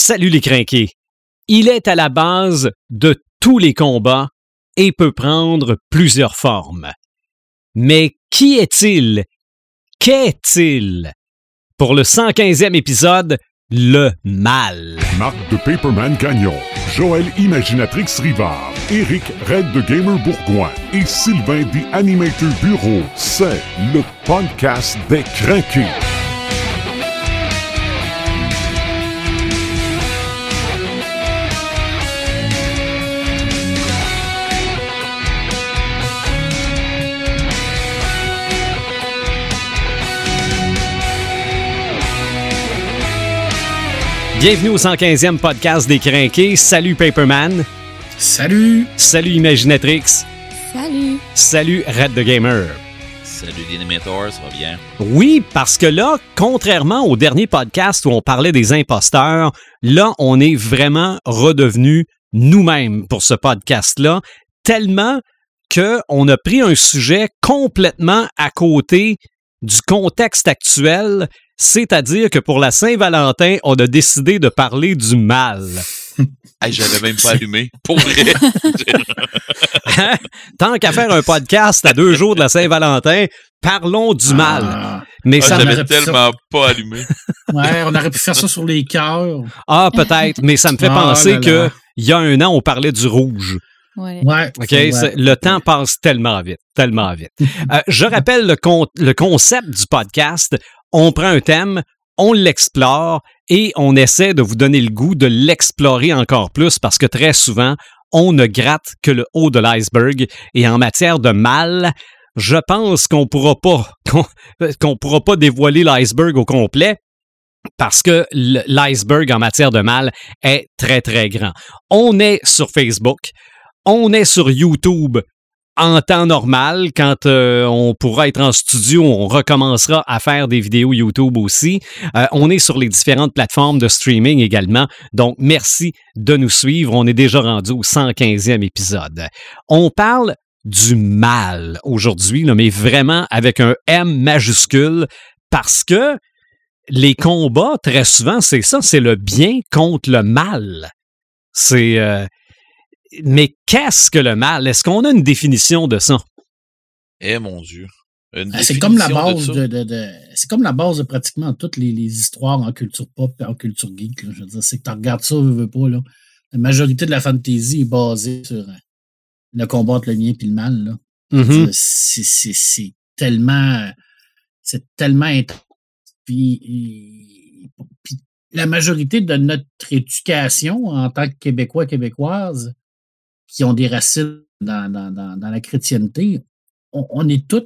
Salut les crinqués. Il est à la base de tous les combats et peut prendre plusieurs formes. Mais qui est-il? Qu'est-il? Pour le 115e épisode, le mal. Marc de Paperman Gagnon, Joël Imaginatrix Rivard, Eric Red de Gamer Bourgoin et Sylvain The Animator Bureau, c'est le podcast des crinqués. Bienvenue au 115e podcast des crinqués. Salut Paperman. Salut! Salut Imaginatrix. Salut! Salut Red the Gamer. Salut l'animateur, ça va bien? Oui, parce que là, contrairement au dernier podcast où on parlait des imposteurs, là, on est vraiment redevenu nous-mêmes pour ce podcast-là, tellement qu'on a pris un sujet complètement à côté du contexte actuel, c'est-à-dire que pour la Saint-Valentin, on a décidé de parler du mal. Hey, j'avais même pas allumé. Pour vrai. Hein? Tant qu'à faire un podcast à deux jours de la Saint-Valentin, parlons du mal. Ah, Mais Ah, ça pu tellement pas allumé. ouais, on aurait pu faire ça sur les cœurs. Ah, peut-être, mais ça me fait Ah penser là que là. il y a un an, on parlait du rouge. Ouais. Le temps passe tellement vite, tellement vite. Euh, je rappelle le, con- le concept du podcast. On prend un thème, on l'explore et on essaie de vous donner le goût de l'explorer encore plus parce que très souvent, on ne gratte que le haut de l'iceberg. Et en matière de mal, je pense qu'on pourra qu'on pourra pas dévoiler l'iceberg au complet parce que l'iceberg en matière de mal est très très grand. On est sur Facebook, on est sur YouTube en temps normal, quand euh, on pourra être en studio, on recommencera à faire des vidéos YouTube aussi. Euh, on est sur les différentes plateformes de streaming également. Donc, merci de nous suivre. On est déjà rendu au 115e épisode. On parle du mal aujourd'hui, mais vraiment avec un M majuscule, parce que les combats, très souvent, c'est ça, c'est le bien contre le mal. C'est... euh, mais qu'est-ce que le mal? Est-ce qu'on a une définition de ça? Eh mon Dieu. Ah, C'est comme la base de, de- de- c'est comme la base de pratiquement toutes les, les histoires en culture pop et en culture geek. là. Je veux dire, c'est que tu regardes ça, veux, veux pas, là. La majorité de la fantasy est basée sur euh, le combat entre le bien et le mal, là. Mhm. C'est- tellement. C'est tellement intense. Puis, et- puis la majorité de notre éducation en tant que Québécois, Québécoises, qui ont des racines dans, dans, dans, dans la chrétienté, on, on est tous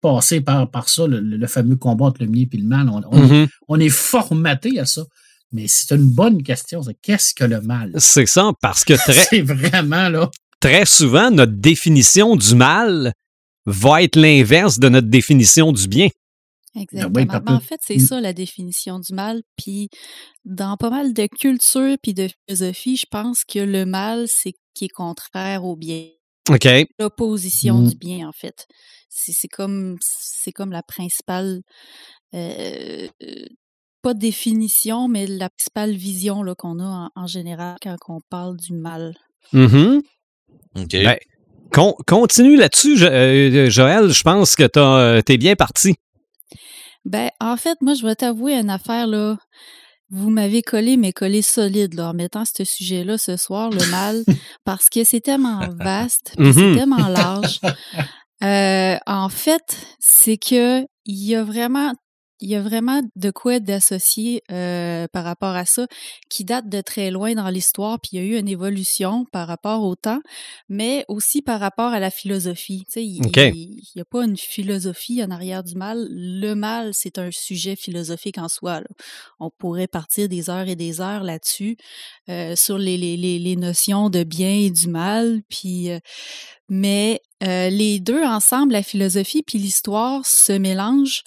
passés par, par ça, le, le fameux combat entre le bien et le mal. On, on, on est formaté à ça. Mais c'est une bonne question. c'est Qu'est-ce que le mal? C'est ça, parce que très, C'est vraiment là. très souvent, notre définition du mal va être l'inverse de notre définition du bien. Exactement. oui, Ben, papa. en fait, c'est Mm. ça la définition du mal. Puis, dans pas mal de cultures puis de philosophie, je pense que le mal, c'est qui est contraire au bien. OK? L'opposition Mm. du bien, en fait. C'est c'est comme, c'est comme la principale, euh, euh, pas définition, mais la principale vision là, qu'on a en, en général quand on parle du mal. Mhm. OK. Ben, Con- continue là-dessus, Jo- euh, Joël. Je pense que t'as, euh, t'es bien parti. Ben, en fait, moi, je vais t'avouer une affaire, là. Vous m'avez collé, mais collé solide, là, en mettant ce sujet-là ce soir, le mal, parce que c'est tellement vaste, puis c'est tellement large. Euh, en fait, c'est que il y a vraiment, il y a vraiment de quoi d'associer euh, par rapport à ça, qui date de très loin dans l'histoire, puis il y a eu une évolution par rapport au temps, mais aussi par rapport à la philosophie. Tu sais, il n'y a pas une philosophie en arrière du mal. Le mal, c'est un sujet philosophique en soi. là. On pourrait partir des heures et des heures là-dessus, euh, sur les, les, les, les notions de bien et du mal, puis... euh, mais euh, les deux ensemble, la philosophie puis l'histoire, se mélangent,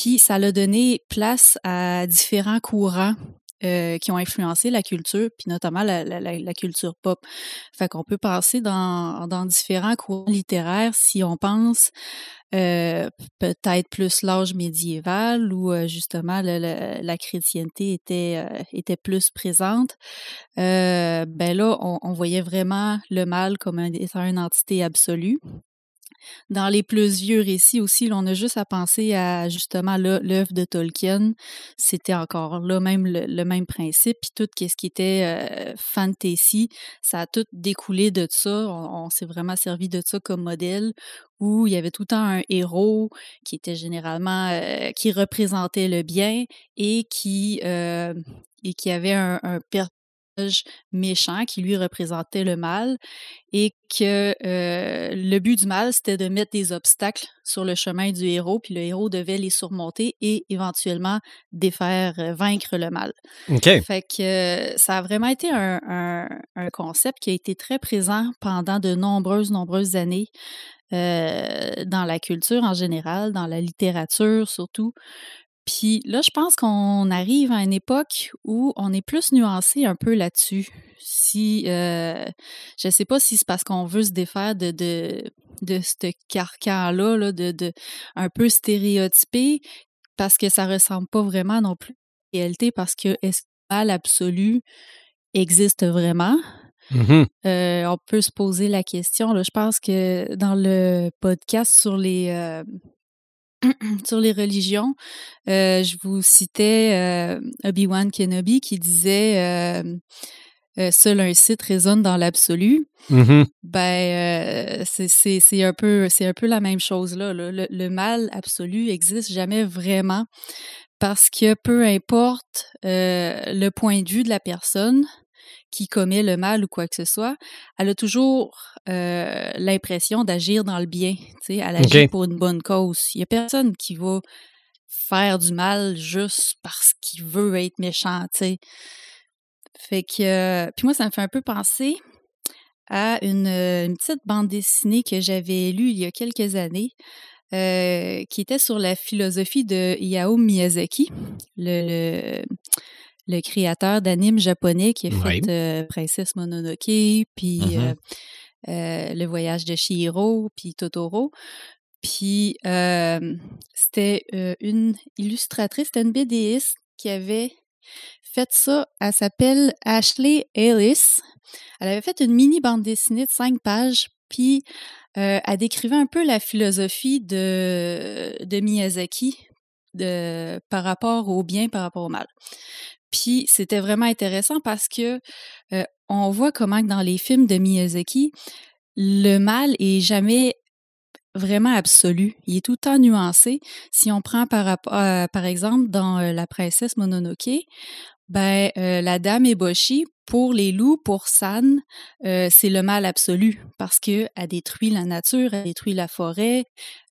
puis ça a donné place à différents courants euh, qui ont influencé la culture, puis notamment la, la, la, la culture pop. Fait qu'on peut passer dans, différents courants littéraires si on pense euh, peut-être plus l'âge médiéval où euh, justement la chrétienté était, était plus présente. Ben là, on, voyait vraiment le mal comme étant une entité absolue. Dans les plus vieux récits aussi, là, on a juste à penser à justement l'œuvre de Tolkien. C'était encore là même le, même principe. Puis tout ce qui était euh, fantasy, ça a tout découlé de ça. On, on s'est vraiment servi de ça comme modèle où il y avait tout le temps un héros qui était généralement euh, qui représentait le bien et qui euh, et qui avait un, un méchant qui lui représentait le mal et que euh, le but du mal c'était de mettre des obstacles sur le chemin du héros puis le héros devait les surmonter et éventuellement défaire euh, vaincre le mal. OK. Fait que euh, ça a vraiment été un, un, un, concept qui a été très présent pendant de nombreuses nombreuses années euh, dans la culture en général, dans la littérature surtout. Puis là, je pense qu'on arrive à une époque où on est plus nuancé un peu là-dessus. Si euh, je sais pas si c'est parce qu'on veut se défaire de de, de ce carcan-là, là, de, de un peu stéréotypé, parce que ça ressemble pas vraiment non plus à la réalité, parce que est-ce que mal absolu existe vraiment? Mm-hmm. Euh, on peut se poser la question. Là, je pense que dans le podcast sur les euh, sur les religions, euh, je vous citais euh, Obi-Wan Kenobi qui disait euh, seul un site résonne dans l'absolu. Mm-hmm. Ben c'est un peu c'est un peu la même chose là. Le, le, mal absolu existe jamais vraiment parce que peu importe le point de vue de la personne, qui commet le mal ou quoi que ce soit, elle a toujours euh, l'impression d'agir dans le bien. Tu sais, elle agit okay. pour une bonne cause. Il n'y a personne qui va faire du mal juste parce qu'il veut être méchant. Tu sais. Fait que, euh, puis moi, ça me fait un peu penser à une, une petite bande dessinée que j'avais lue il y a quelques années. Euh, qui était sur la philosophie de Hayao Miyazaki, le, le le créateur d'animes japonais qui a ouais. fait euh, Princesse Mononoke, puis Mm-hmm. Mhm. euh, euh, Le voyage de Chihiro, puis Totoro. Puis c'était une illustratrice, c'était une BDiste qui avait fait ça. Elle s'appelle Ashley Ellis. Elle avait fait une mini bande dessinée de cinq pages, puis euh, elle décrivait un peu la philosophie de, de Miyazaki de, par rapport au bien, par rapport au mal. Puis c'était vraiment intéressant parce que euh, on voit comment dans les films de Miyazaki, le mal est jamais vraiment absolu. Il est tout le temps nuancé. Si on prend par, euh, par exemple dans euh, La princesse Mononoke, ben euh, la dame Eboshi, pour les loups, pour San, euh, c'est le mal absolu parce que elle détruit la nature, elle détruit la forêt,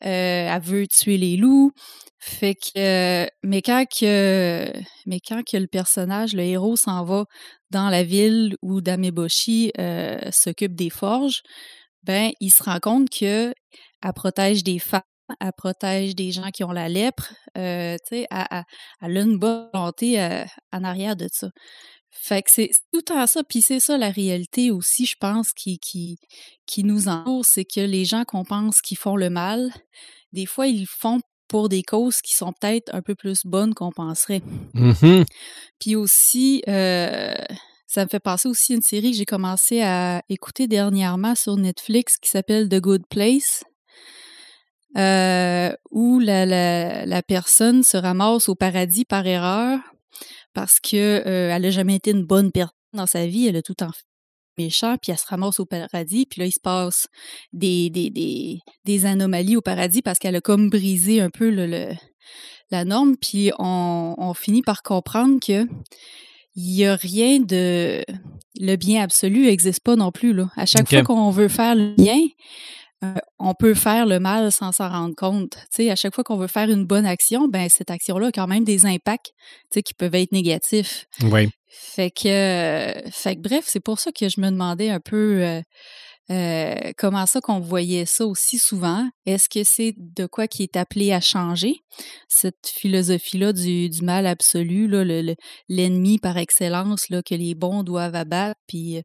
euh, elle veut tuer les loups. Fait que, mais quand le personnage, le héros, s'en va dans la ville où Dame Eboshi s'occupe des forges, ben il se rend compte que elle protège des femmes, elle protège des gens qui ont la lèpre, euh, tu sais, elle, elle, elle, a une bonne volonté euh, en arrière de ça. Fait que c'est tout à ça, puis c'est ça la réalité aussi, je pense, qui, qui, qui nous entoure, c'est que les gens qu'on pense qui font le mal, des fois, ils le font pour des causes qui sont peut-être un peu plus bonnes qu'on penserait. Mm-hmm. Puis aussi, euh, ça me fait penser aussi à une série que j'ai commencé à écouter dernièrement sur Netflix qui s'appelle The Good Place euh, où la, la, la, personne se ramasse au paradis par erreur parce que euh, elle n'a jamais été une bonne personne dans sa vie, elle a tout en fait méchant, puis elle se ramasse au paradis, puis là, il se passe des, des, des, des anomalies au paradis parce qu'elle a comme brisé un peu le, le la norme, puis on, on, finit par comprendre que il y a rien de... Le bien absolu n'existe pas non plus. Là. À chaque okay. fois qu'on veut faire le bien, euh, on peut faire le mal sans s'en rendre compte. sais, à chaque fois qu'on veut faire une bonne action, ben cette action-là a quand même des impacts qui peuvent être négatifs. Oui. Fait que, euh, fait que bref, c'est pour ça que je me demandais un peu euh, Euh, comment ça qu'on voyait ça aussi souvent? Est-ce que c'est de quoi qui est appelé à changer? Cette philosophie-là du, du mal absolu, là, le- l'ennemi par excellence là, que les bons doivent abattre, puis,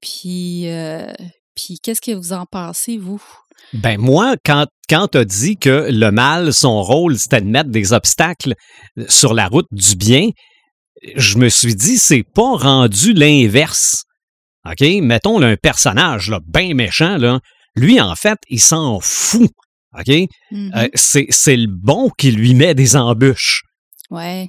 puis, euh, puis qu'est-ce que vous en pensez, vous? Ben moi, quand, quand tu as dit que le mal, son rôle, c'était de mettre des obstacles sur la route du bien, je me suis dit, c'est pas rendu l'inverse. OK? Mettons là, un personnage là, bien méchant, là, lui, en fait, il s'en fout. OK? Euh, c'est c'est le bon qui lui met des embûches. ouais.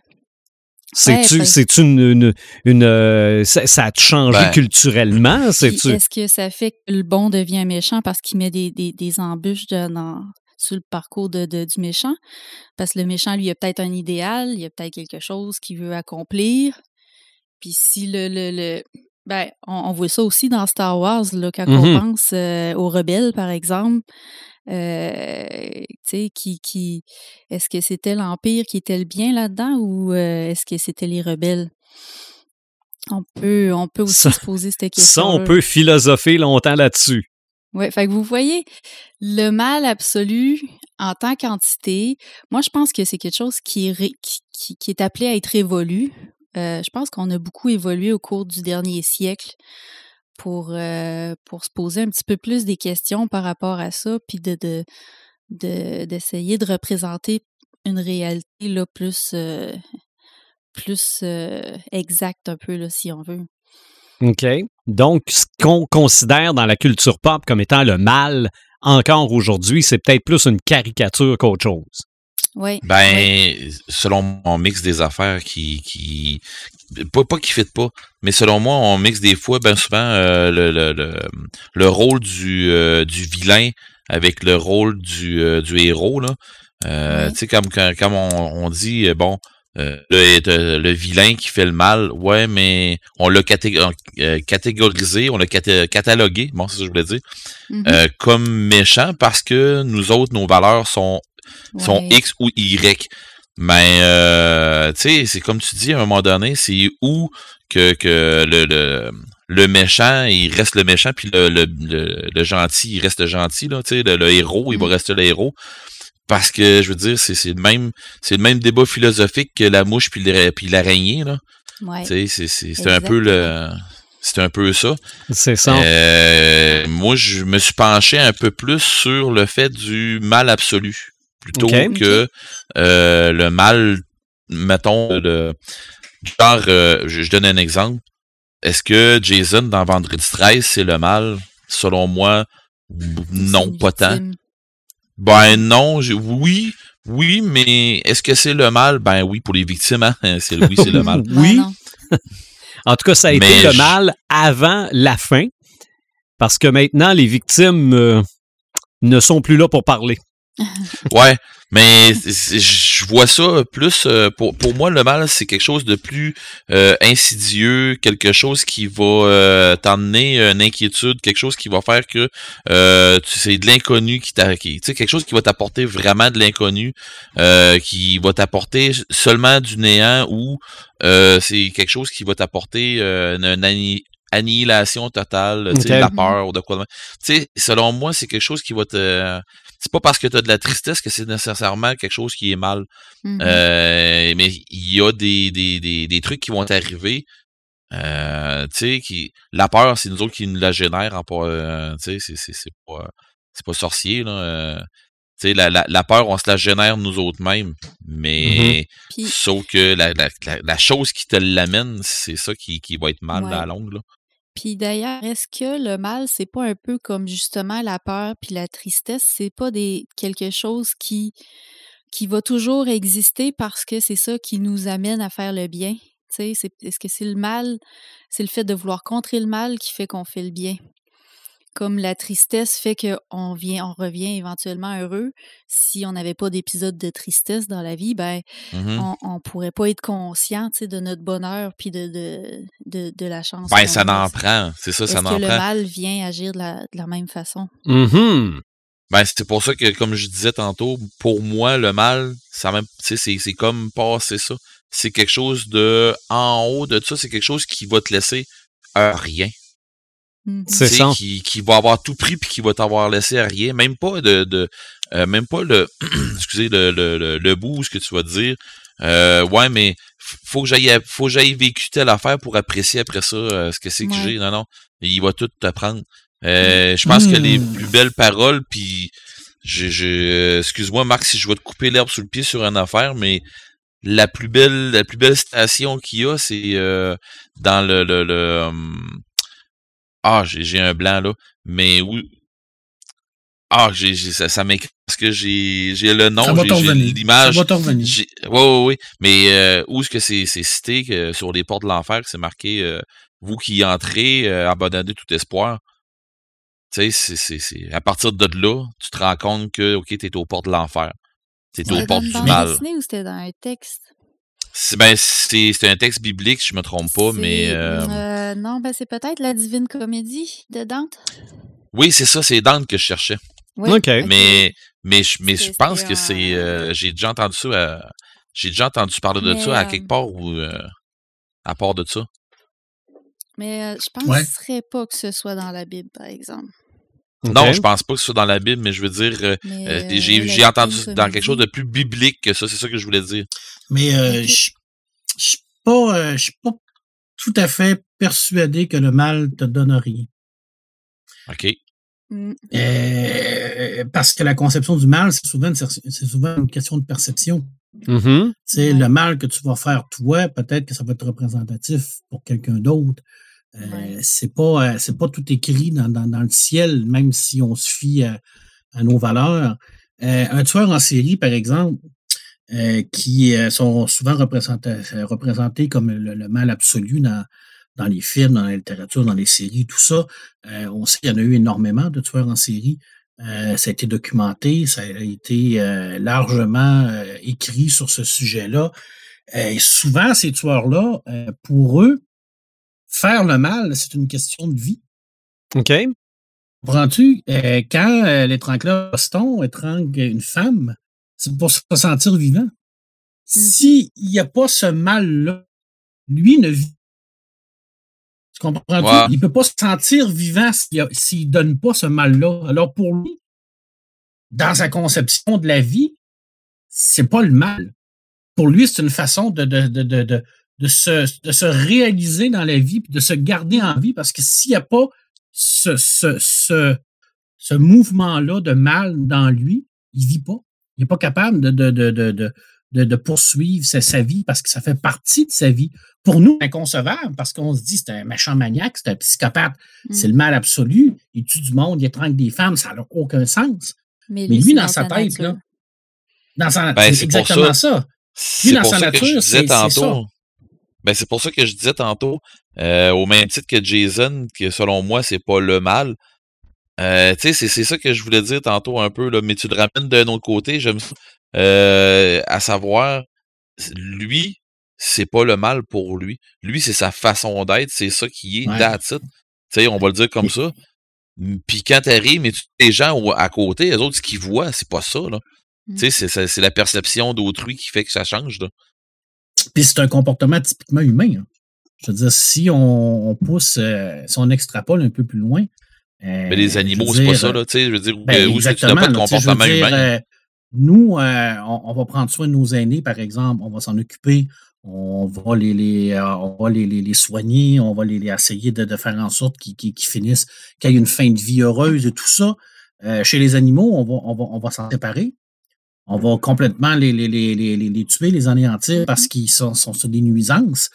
C'est-tu Ouais, une, une, une, euh, ça, ça a changé Ben, culturellement? Est-ce que ça fait que le bon devient méchant parce qu'il met des, des, des embûches de- dans, sur le parcours de, de- du méchant? Parce que le méchant, lui, il a peut-être un idéal, il a peut-être quelque chose qu'il veut accomplir. Puis si le... le, le ben, on, on voit ça aussi dans Star Wars, là, quand on pense euh, aux rebelles, par exemple. Euh, qui, qui, est-ce que c'était l'Empire qui était le bien là-dedans ou euh, est-ce que c'était les rebelles? On peut, on peut aussi Ça- se poser cette question. Ça, on peut philosopher longtemps là-dessus. Oui, fait que vous voyez, le mal absolu en tant qu'entité, moi je pense que c'est quelque chose qui est, ré- qui, qui- qui est appelé à être évolué. Euh, je pense qu'on a beaucoup évolué au cours du dernier siècle pour, euh, pour se poser un petit peu plus des questions par rapport à ça, puis de, de, de- d'essayer de représenter une réalité là, plus, euh, plus euh, exacte un peu, là, si on veut. OK. Donc, ce qu'on considère dans la culture pop comme étant le mal encore aujourd'hui, c'est peut-être plus une caricature qu'autre chose. Oui. Ben, selon mon mix des affaires qui, qui pas, pas qui fit pas, mais selon moi, on mixe des fois, ben souvent, euh, le, le, le, le rôle du, euh, du vilain avec le rôle du, euh, du héros, là. Euh. Tu sais, comme, quand- comme on, on dit, euh, bon, euh, le, le vilain qui fait le mal, ouais, mais on l'a catég- euh, catégorisé, on l'a cata- catalogué, bon, c'est ça que je voulais dire, Mhm. euh, comme méchant parce que nous autres, nos valeurs sont sont Ouais. X ou Y. Mais, euh, tu sais, c'est comme tu dis, à un moment donné, c'est où que, que le, le, le méchant, il reste le méchant, puis le, le, le, le gentil, il reste le gentil, là, tu sais, le, le héros, il va Mm. rester le héros. Parce que, je veux dire, c'est c'est le même c'est le même débat philosophique que la mouche puis le- puis l'araignée, là. Ouais. Tu sais, c'est- un peu le... C'est un peu ça. C'est ça. Euh, moi, je me suis penché un peu plus sur le fait du mal absolu, plutôt que euh, le mal, mettons, le, genre, euh, je, je donne un exemple. Est-ce que Jason, dans Vendredi 13, c'est le mal? Selon moi, non, pas tant. Ben non, oui, oui, mais est-ce que c'est le mal? Ben oui, pour les victimes, hein, c'est oui, c'est le mal. Oui. En tout cas, ça a été le je- mal avant la fin, parce que maintenant, les victimes euh, ne sont plus là pour parler. Ouais, mais je vois ça plus euh, pour pour moi le mal c'est quelque chose de plus euh, insidieux, quelque chose qui va euh, t'emmener une inquiétude, quelque chose qui va faire que euh, tu c'est de l'inconnu qui t'a tu sais quelque chose qui va t'apporter vraiment de l'inconnu, euh, qui va t'apporter seulement du néant ou euh, c'est quelque chose qui va t'apporter euh, une, une anni- annihilation totale, tu sais, Ok. la peur ou de quoi. Tu sais, selon moi, c'est quelque chose qui va te c'est pas parce que tu as de la tristesse que c'est nécessairement quelque chose qui est mal. Mhm. Euh, mais il y a des, des, des, des trucs qui vont arriver. Euh, tu sais, qui. La peur, c'est nous autres qui nous la génère en pas. euh, tu sais, c'est, c'est, c'est pas. C'est pas sorcier, là. euh, tu sais, la, la, la peur, on se la génère nous autres mêmes. Mais Puis, sauf que la, la, la, la chose qui te l'amène, c'est ça qui, qui va être mal Ouais. à la longue. Là. Puis d'ailleurs, est-ce que le mal, c'est pas un peu comme justement la peur puis la tristesse, c'est pas des quelque chose qui qui va toujours exister parce que c'est ça qui nous amène à faire le bien? Est-ce que c'est le mal, c'est le fait de vouloir contrer le mal qui fait qu'on fait le bien? Comme la tristesse fait qu'on vient, on revient éventuellement heureux. Si on n'avait pas d'épisode de tristesse dans la vie, ben Mhm. on, on pourrait pas être conscient de notre bonheur puis de, de, de, de la chance. Ben, ça n'en prend. C'est ça, ça n'en que le prend. mal vient agir de la, de la même façon? Mhm. Ben, c'est pour ça que, comme je disais tantôt, pour moi, le mal, ça même, c'est, c'est comme passer ça. C'est quelque chose de, en haut de ça, c'est quelque chose qui va te laisser un rien. C'est tu sais, ça. qui, qui va avoir tout pris puis qui va t'avoir laissé à rien. Même pas de, de euh, même pas le excusez le, le, le, le bout ce que tu vas te dire. Euh, ouais, mais faut que j'aille faut que j'aille vécu telle affaire pour apprécier après ça euh, ce que c'est que Ouais. j'ai. Non, non. Il va tout t'apprendre. Euh, je pense que les Mm. plus belles paroles, puis je, je excuse-moi Marc si je vais te couper l'herbe sous le pied sur une affaire, mais la plus belle la plus belle station qu'il y a, c'est euh, dans le le, le hum, ah j'ai j'ai un blanc là, mais où ah j'ai j'ai- ça, ça m'écrit parce que j'ai j'ai le nom, j'ai revenir. Ça l'image. va revenir. Ouais, ouais, ouais. Mais euh, où est-ce que c'est c'est cité que sur les portes de l'enfer que c'est marqué euh, vous qui entrez, euh, abandonnez tout espoir? Tu sais, c'est- c'est c'est à partir de là, tu te rends compte que ok, t'es aux portes de l'enfer. T'es aux portes du mal. c'était dans un texte? C'est ben c'est c'est un texte biblique, si je me trompe pas, mais euh, euh, non, ben c'est peut-être la Divine Comédie de Dante. oui, c'est ça, c'est Dante que je cherchais. Oui, OK. Mais mais je mais je pense que c'est euh, j'ai déjà entendu ça euh, j'ai déjà entendu parler de Mais, ça à euh, quelque part ou euh, à part de ça. Mais euh, je Ouais. penserais pas que ce soit dans la Bible, par exemple. Non, je pense pas que ce soit dans la Bible, mais je veux dire euh, euh, euh, j'ai entendu dans quelque chose de plus biblique que ça, c'est ça que je voulais dire. Mais euh, je suis pas, euh, je suis pas tout à fait persuadé que le mal te donne rien. OK. mm, Euh, parce que la conception du mal, c'est souvent, une, cer- c'est souvent une question de perception. Tu sais, Ouais. le mal que tu vas faire toi, peut-être que ça va être représentatif pour quelqu'un d'autre. Euh. C'est pas, euh, c'est pas tout écrit dans, dans, dans le ciel, même si on se fie à, à nos valeurs. Euh, un tueur en série, par exemple, euh, qui euh, sont souvent représentés, représentés comme le, le mal absolu dans, dans les films, dans la littérature, dans les séries, tout ça. Euh, on sait qu'il y en a eu énormément de tueurs en série. Ça a été documenté, ça a été largement écrit sur ce sujet-là. Et souvent, ces tueurs-là, pour eux, faire le mal, c'est une question de vie. OK. Comprends-tu? Euh, quand euh, l'étrangleur Boston étrangle une femme, c'est pour se sentir vivant. S'il n'y a pas ce mal-là, lui ne vit. Tu comprends-tu? Ouais. Il ne peut pas se sentir vivant s'il ne donne pas ce mal-là. Alors pour lui, dans sa conception de la vie, c'est pas le mal. Pour lui, c'est une façon de, de, de, de, de, se, de se réaliser dans la vie, puis de se garder en vie, parce que s'il n'y a pas ce, ce, ce, ce mouvement-là de mal dans lui, il vit pas. Il n'est pas capable de, de, de, de, de, poursuivre sa, sa vie parce que ça fait partie de sa vie. Pour nous, inconcevable, parce qu'on se dit c'est un méchant maniaque, c'est un psychopathe, mm. c'est le mal absolu, il tue du monde, il étrangle des femmes, ça n'a aucun sens. Mais Mais lui, dans sa tête, nature. là, dans sa Ben, c'est exactement ça. ça. C'est dans pour sa ça que je nature, disais c'est- tantôt. Ben, c'est pour ça que je disais tantôt, euh, au même titre que Jason, que selon moi, c'est pas le mal. Euh, tu sais, c'est, c'est ça que je voulais dire tantôt un peu, là, mais tu le ramènes d'un autre côté, j'aime. Euh, à savoir, lui, c'est pas le mal pour lui. Lui, c'est sa façon d'être, c'est ça qui est, Ouais. that's it. Tu sais, on va le dire comme ça. Puis quand t'arrives, mais tu- les gens à côté, les autres, ce qu'ils voient, c'est pas ça, là. Mm. Tu sais, c'est, c'est, c'est la perception d'autrui qui fait que ça change, là. Puis c'est un comportement typiquement humain. hein. Je veux dire, si on, on pousse, euh, si on extrapole un peu plus loin. euh, Mais les animaux, c'est pas ça, là, tu sais, je veux dire, Ben, euh, où est-ce que tu n'as exactement. pas de là, comportement dire, humain? euh, nous, on, on va prendre soin de nos aînés, par exemple. On va s'en occuper. On va les, les, on va les, les, les soigner. On va les, essayer de, de faire en sorte qu'ils finissent, qu'il y ait une fin de vie heureuse et tout ça. Chez les animaux, on va, on va, on va s'en séparer. On va complètement les, les, les, les, les- tuer, les anéantir parce qu'ils sont, sont sur des nuisances.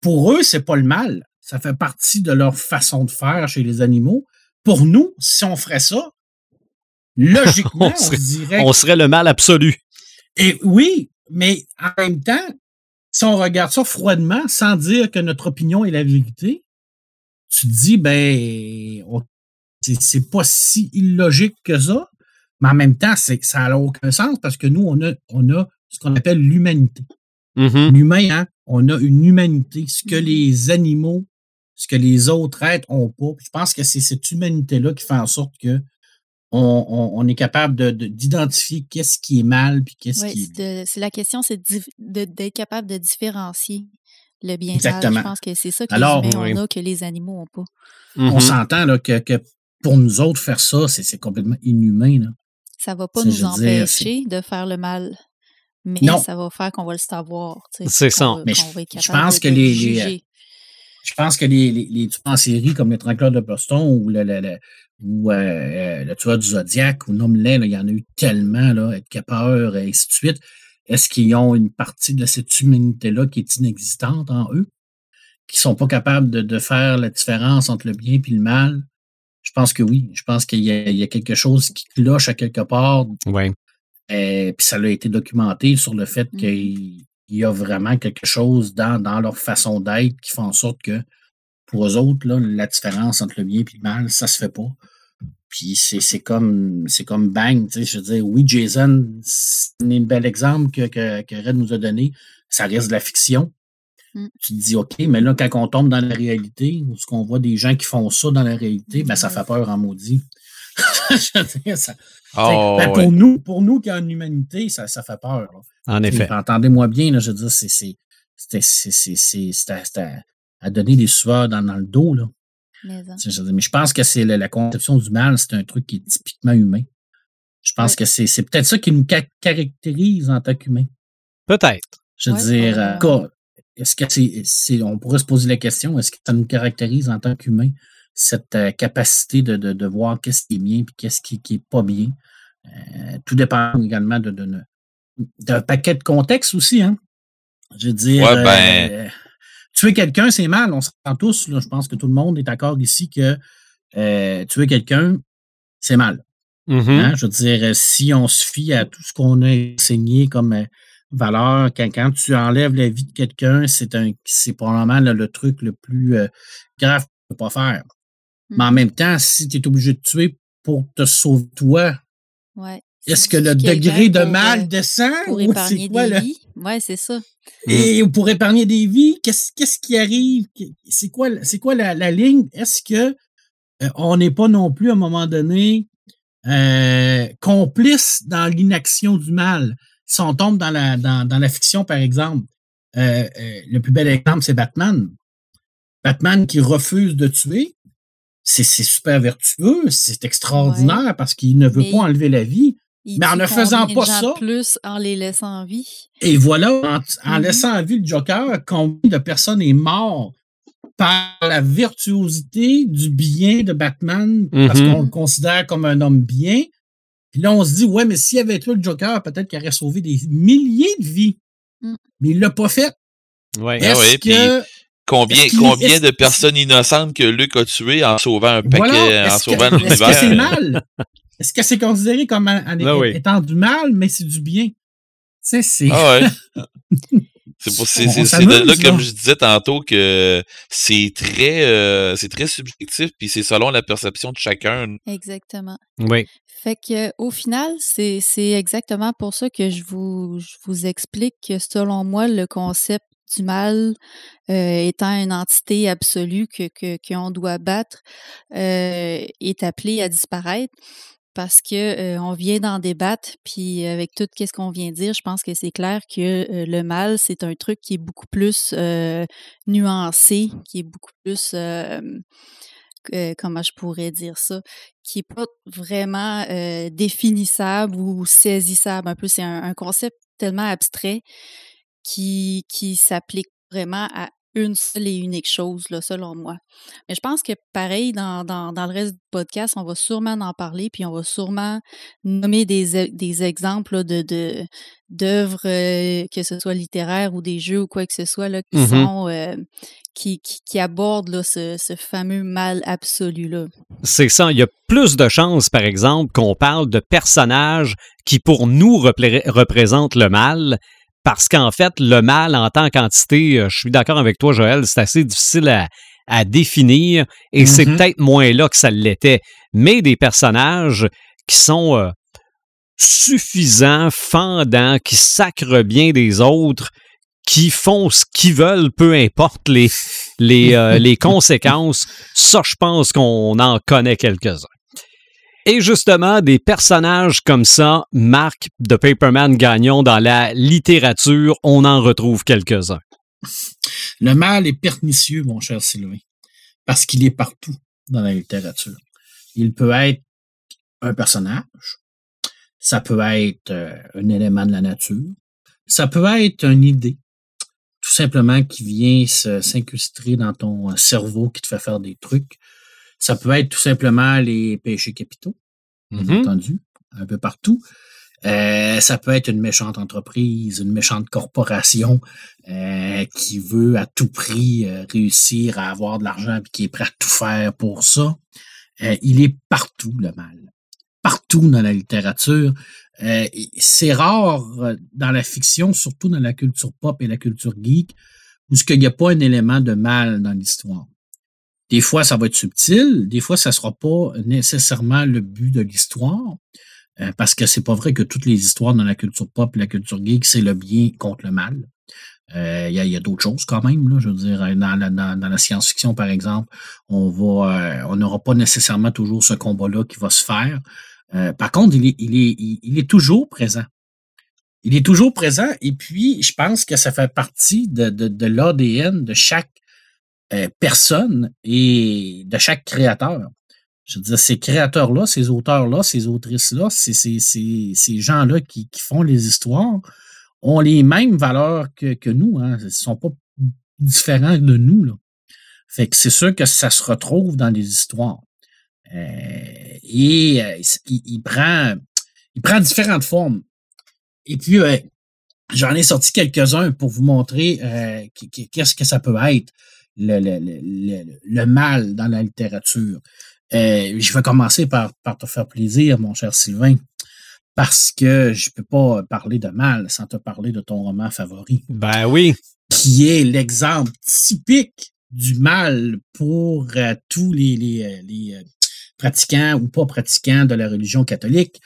Pour eux, c'est pas le mal. Ça fait partie de leur façon de faire chez les animaux. Pour nous, si on ferait ça, logiquement, On serait- se dirait. On serait le mal absolu. Et oui, mais en même temps, si on regarde ça froidement, sans dire que notre opinion est la vérité, tu te dis, ben, c'est pas si illogique que ça, mais en même temps, c'est ça n'a aucun sens parce que nous, on a, on a ce qu'on appelle l'humanité. Mhm. L'humain, hein, on a une humanité, ce que Mhm. les animaux, ce que les autres êtres ont pas. Je pense que c'est cette humanité-là qui fait en sorte que on, on- on est capable de- de- d'identifier qu'est-ce qui est mal puis qu'est-ce Oui, qui est c'est de- c'est la question, c'est d'être capable de différencier Le bien Exactement. Je pense que c'est ça que Alors, les humains oui. on a que les animaux n'ont pas. On Mhm. s'entend là, que, que pour nous autres, faire ça, c'est c'est complètement inhumain. Là. Ça va pas nous dire, empêcher de faire le mal, mais Non. ça va faire qu'on va le savoir. C'est ça. va- Mais qu'on je- pense de- que de les- les. Je pense que les, les, les tueurs en série comme les Tranquilleurs de Boston ou le, le, le- ou, euh, euh, le tueur du Zodiac ou Nomelet, il y en a eu tellement, là, être capeur, et ainsi de suite. Est-ce qu'ils ont une partie de cette humanité-là qui est inexistante en eux? Qui sont pas capables de, de faire la différence entre le bien et le mal? Je pense que oui. Je pense qu'il y, a- il y a quelque chose qui cloche à quelque part. Ouais. Euh, puis ça a été documenté sur le fait Mhm. qu'il il y a vraiment quelque chose dans, dans leur façon d'être qui fait en sorte que pour eux autres, là, la différence entre le bien et le mal, ça se fait pas. Puis c'est c'est comme c'est comme bang, tu sais, je veux dire, oui, Jason, c'est un bel exemple que, que, que Red nous a donné. Ça reste de la fiction. Mm. Tu te dis, OK, mais là, quand on tombe dans la réalité, ou ce qu'on voit des gens qui font ça dans la réalité, ben, ça fait peur en maudit. je veux dire, ça, Oh, ben, ouais. pour nous, pour nous qui avons une humanité, ça, ça fait peur. là. En effet. Entendez-moi bien, là, je veux dire, c'est c'est- c'était- c'est- c'est- c'est- c'est à- donner des sueurs dans, dans le dos. Là. Mais, hein. Je dire, Mais je pense que c'est la, la conception du mal, c'est un truc qui est typiquement humain. Je pense Ouais. que c'est c'est peut-être ça qui nous ca- caractérise en tant qu'humain. Peut-être. Je veux Ouais, dire, euh, est-ce que c'est, c'est- on pourrait se poser la question, est-ce que ça nous caractérise en tant qu'humain, cette euh, capacité de, de, de voir qu'est-ce qui est bien et qu'est-ce qui, qui est pas bien? Euh, tout dépend également de, de, de- d'un paquet de contextes aussi, hein. Je veux dire, Ouais, ben- euh, tuer quelqu'un, c'est mal, on s'entend tous, là, je pense que tout le monde est d'accord ici que euh, tuer quelqu'un, c'est mal. Mhm. Hein? Je veux dire, si on se fie à tout ce qu'on a enseigné comme valeur, quand, quand tu enlèves la vie de quelqu'un, c'est un c'est probablement le, le truc le plus euh, grave que tu peux pas faire. Mais en Mhm. même temps, si tu es obligé de tuer pour te sauver toi, Ouais. est-ce que le degré de mal euh, descend Pour ou épargner quoi des vies? Ouais, c'est ça. et pour épargner des vies, qu'est-ce qu'est-ce qui arrive? C'est quoi, c'est quoi la, la ligne? Est-ce que euh, on n'est pas non plus à un moment donné euh, complice dans l'inaction du mal? Si on tombe dans la, dans, dans la fiction, par exemple, euh, euh, le plus bel exemple, c'est Batman. Batman qui refuse de tuer, c'est c'est super vertueux, c'est extraordinaire parce qu'il ne veut Mais pas enlever la vie. Mais en ne faisant pas ça- plus en les laissant en vie? Et voilà, en, en Mhm. laissant en vie le Joker, combien de personnes est mort par la virtuosité du bien de Batman, parce Mhm. qu'on le considère comme un homme bien? Puis là, on se dit, ouais, mais s'il avait tué le Joker, peut-être qu'il aurait sauvé des milliers de vies. Mm. Mais il l'a pas fait. Ouais. Ah puis que. Combien, combien de personnes innocentes que Luc a tuées en sauvant un paquet, Voilà. en sauvant est-ce que c'est l'univers? mal? Est-ce que c'est considéré comme en- en Ah oui. étant du mal, mais c'est du bien? Tu sais, c'est. Ah ouais. C'est pour de là, comme je disais tantôt, que c'est très euh, c'est très subjectif, puis c'est selon la perception de chacun. Exactement. Oui. Fait que au final, c'est exactement pour ça que je vous, je vous explique que selon moi, le concept du mal euh, étant une entité absolue que qu'on doit battre euh, est appelé à disparaître parce que euh, on vient d'en débattre puis avec tout qu'est-ce qu'on vient de dire, je pense que c'est clair que le mal c'est un truc qui est beaucoup plus nuancé, qui est beaucoup plus comment je pourrais dire ça, qui est pas vraiment euh, définissable ou saisissable. Un peu, c'est un, un concept tellement abstrait qui, qui s'applique vraiment à une seule et unique chose, là, selon moi. Mais je pense que pareil, dans, dans, dans le reste du podcast, on va sûrement en parler, puis on va sûrement nommer des, e- des exemples là, de, de, d'œuvres, euh, que ce soit littéraires ou des jeux ou quoi que ce soit, là, qui Mhm. sont euh, qui, qui, qui abordent là, ce, ce fameux mal absolu-là. C'est ça. Il y a plus de chances, par exemple, qu'on parle de personnages qui, pour nous, représentent le mal. Parce qu'en fait, le mal en tant qu'entité, euh, je suis d'accord avec toi, Joël, c'est assez difficile à, à définir et c'est Mhm. peut-être moins là que ça l'était. Mais des personnages qui sont euh, suffisants, fendants, qui sacrent bien des autres, qui font ce qu'ils veulent, peu importe les, les, euh, les conséquences, ça, je pense qu'on en connaît quelques-uns. Et justement, des personnages comme ça, Marc de Paperman Gagnon dans la littérature, on en retrouve quelques-uns. Le mal est pernicieux, mon cher Sylvain, parce qu'il est partout dans la littérature. Il peut être un personnage, ça peut être euh, un élément de la nature, ça peut être une idée, tout simplement qui vient s'incruster dans ton cerveau, qui te fait faire des trucs. Ça peut être tout simplement les péchés capitaux, bien Mhm. entendu, un peu partout. Euh, ça peut être une méchante entreprise, une méchante corporation euh, qui veut à tout prix euh, réussir à avoir de l'argent et qui est prêt à tout faire pour ça. Euh, il est partout, le mal. Partout dans la littérature. Euh, c'est rare dans la fiction, surtout dans la culture pop et la culture geek, où il n'y a pas un élément de mal dans l'histoire. Des fois, ça va être subtil, des fois, ça ne sera pas nécessairement le but de l'histoire, euh, parce que c'est pas vrai que toutes les histoires dans la culture pop la culture geek, c'est le bien contre le mal. Euh, Il y a, a d'autres choses quand même, là, je veux dire, dans la, dans, la science-fiction, par exemple, on va, euh, on n'aura pas nécessairement toujours ce combat-là qui va se faire. Euh, par contre, il est, il, est, il est toujours présent. Il est toujours présent et puis je pense que ça fait partie de, de, de l'ADN de chaque euh, personne et de chaque créateur. Je veux dire, ces créateurs-là, ces auteurs-là, ces autrices-là, ces, ces, ces, ces gens-là qui, qui font les histoires ont les mêmes valeurs que, que nous. Hein. Ils ne sont pas différents de nous. Là. Fait que c'est sûr que ça se retrouve dans les histoires. Euh, et euh, il, il, prend, il prend différentes formes. Et puis, j'en ai sorti quelques-uns pour vous montrer qu'est-ce que ça peut être, le, le, le, le, mal dans la littérature. Euh, je vais commencer par, par te faire plaisir, mon cher Sylvain, parce que je peux pas parler de mal sans te parler de ton roman favori. Ben oui. Qui est l'exemple typique du mal pour euh, tous les, les, les euh, pratiquants ou pas pratiquants de la religion catholique,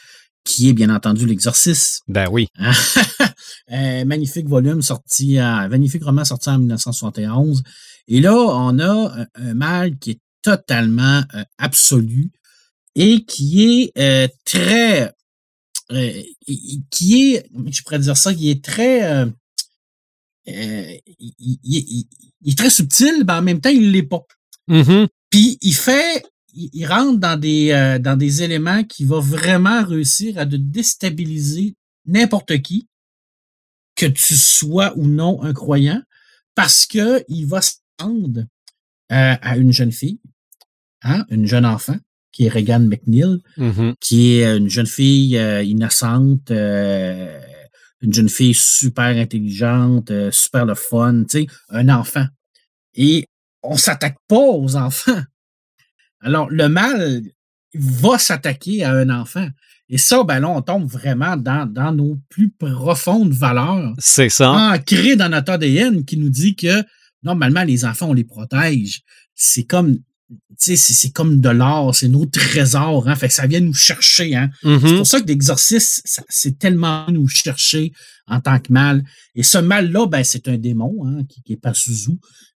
qui est bien entendu l'exorcisme. Ben oui. euh, magnifique volume sorti, en, magnifique roman sorti en 1971. Et là, on a un, un mal qui est totalement euh, absolu et qui est euh, très, euh, qui est, je pourrais dire ça, qui est très, il, il, il, il, est très subtil, mais en même temps, il l'est pas. Mm -hmm. Puis il fait, il, rentre dans des, dans des éléments qui vont vraiment réussir à de déstabiliser n'importe qui, que tu sois ou non un croyant, parce que il va euh, à une jeune fille, hein, une jeune enfant, qui est Regan McNeil, mm -hmm. qui est une jeune fille euh, innocente, euh, une jeune fille super intelligente, euh, super le fun, tu sais, un enfant. Et on s'attaque pas aux enfants. Alors, le mal va s'attaquer à un enfant. Et ça, ben là, on tombe vraiment dans, dans nos plus profondes valeurs. C'est ça. Ancrées dans notre ADN qui nous dit que normalement, les enfants, on les protège. C'est comme c'est, c'est comme de l'or, c'est nos trésors, hein, fait que ça vient nous chercher. Hein. Mm -hmm. C'est pour ça que l'exorcisme, c'est tellement nous chercher en tant que mal. Et ce mal-là, ben, c'est un démon hein, qui, qui est pas Suzu,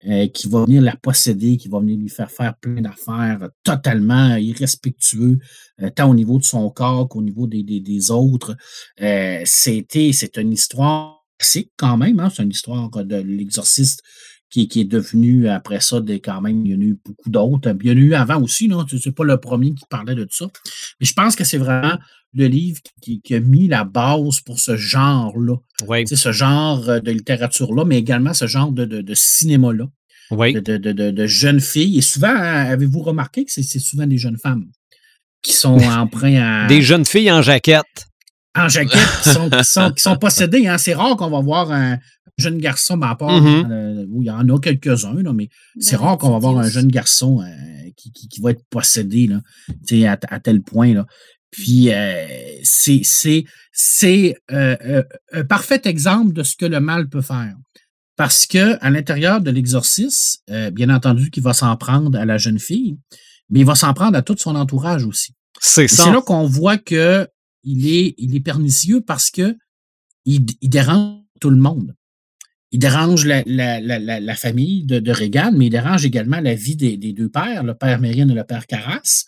euh, qui va venir la posséder, qui va venir lui faire faire plein d'affaires totalement irrespectueux, euh, tant au niveau de son corps qu'au niveau des, des, des autres. Euh, c'était, c'est une histoire classique quand même, hein, c'est une histoire de l'exorciste qui, qui, est devenu après ça des, quand même, il y en a eu beaucoup d'autres. Il y en a eu avant aussi, non? C'est pas le premier qui parlait de ça. Mais je pense que c'est vraiment le livre qui, qui, a mis la base pour ce genre-là. Oui. C'est ce genre de littérature-là, mais également ce genre de, de, de cinéma-là. Oui. De, de, de, de, jeunes filles. Et souvent, hein, avez-vous remarqué que c'est souvent des jeunes femmes qui sont emprunts à. Des jeunes filles en jaquette. En jaquette, qui sont, qui sont, qui sont possédées. Hein. C'est rare qu'on va voir un, jeune garçon, ben, à part, Mhm. mm -hmm. euh, où il y en a quelques-uns, là, mais c'est rare qu'on va voir un jeune garçon euh, qui, qui, qui, va être possédé là, à, à tel point. Là. Puis euh, c'est euh, un parfait exemple de ce que le mal peut faire. Parce que à l'intérieur de l'exorcisme, euh, bien entendu qu'il va s'en prendre à la jeune fille, mais il va s'en prendre à tout son entourage aussi. C'est ça. C'est là qu'on voit que il est, il est pernicieux parce que il, il dérange tout le monde il dérange la, la, la, la famille de, de, Reagan, mais il dérange également la vie des, des deux pères, le père Mérine et le père Carras.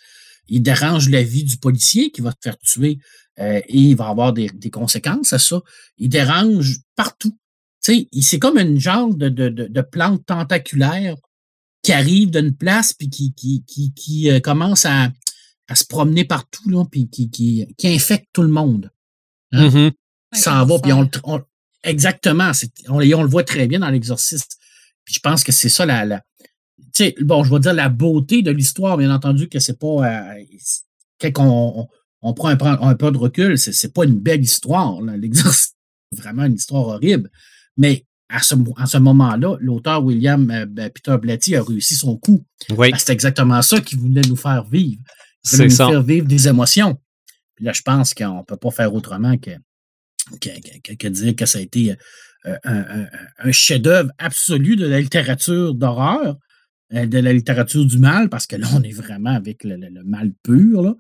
Il dérange la vie du policier qui va se faire tuer euh, et il va avoir des, des, conséquences à ça. Il dérange partout. Tu sais, c'est comme une genre de, de, de, de plante tentaculaire qui arrive d'une place puis qui, qui, qui, qui euh, commence à, à se promener partout, là, puis qui, qui, qui infecte tout le monde. Hein? Mhm. Il s'en va, puis on, le- on- exactement, on, on le voit très bien dans l'exorciste. Puis je pense que c'est ça la, bon, je vais dire la beauté de l'histoire, bien entendu que c'est pas euh, quand on, prend un, un peu de recul, c'est pas une belle histoire, l'exorciste, c'est vraiment une histoire horrible. Mais à ce, mo- à ce moment-là, l'auteur William euh, ben, Peter Blatty a réussi son coup. Oui, que C'est exactement ça qu'il voulait nous faire vivre. Il voulait nous ça. faire vivre des émotions. Puis là, je pense qu'on ne peut pas faire autrement que, que, que- que dire que ça a été euh, un, un- un chef-d'œuvre absolu de la littérature d'horreur, euh, de la littérature du mal, parce que là, on est vraiment avec le, le- le mal pur. Là.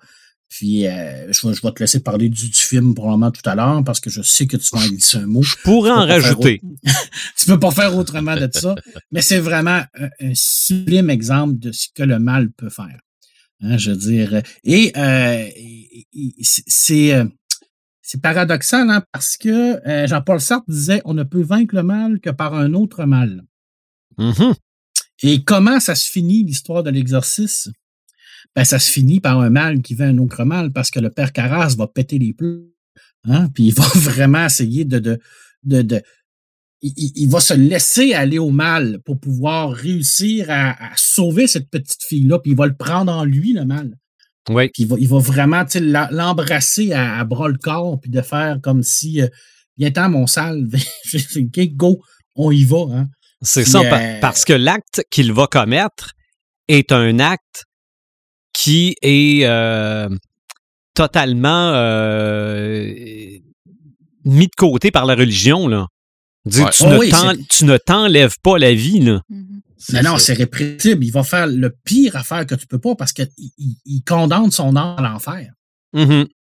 Puis, euh, je, vais, je vais te laisser parler du, du film probablement tout à l'heure, parce que je sais que tu vas en glisser un mot. Je pourrais en rajouter. tu peux pas faire autrement de ça. Mais c'est vraiment un, un sublime exemple de ce que le mal peut faire. Hein, je veux dire. Euh, et- c'est- c'est paradoxal hein, parce que euh, Jean-Paul Sartre disait on ne peut vaincre le mal que par un autre mal. Mhm. Et comment ça se finit l'histoire de l'exorcisme? Ben, ça se finit par un mal qui vainc un autre mal parce que le père Carras va péter les plombs. Hein? Puis il va vraiment essayer de. de, de, de- il va se laisser aller au mal pour pouvoir réussir à, à sauver cette petite fille-là, puis il va le prendre en lui, le mal. Oui, Puis il va, il va vraiment tu sais, la- l'embrasser à, à bras le corps, puis de faire comme si euh, Viens-t'en, mon sale, OK, go, on y va. Hein? c'est ça. euh, Parce que l'acte qu'il va commettre est un acte qui est euh, totalement euh, mis de côté par la religion. Là. Dire, Ouais. tu, Oh ne oui, t'en- c'est- tu ne t'enlèves pas la vie. Là. Mhm. Mais non, c'est répréhensible. Il va faire le pire affaire que tu peux pas parce qu'il il, il condamne son âme à l'enfer. Mhm. Tu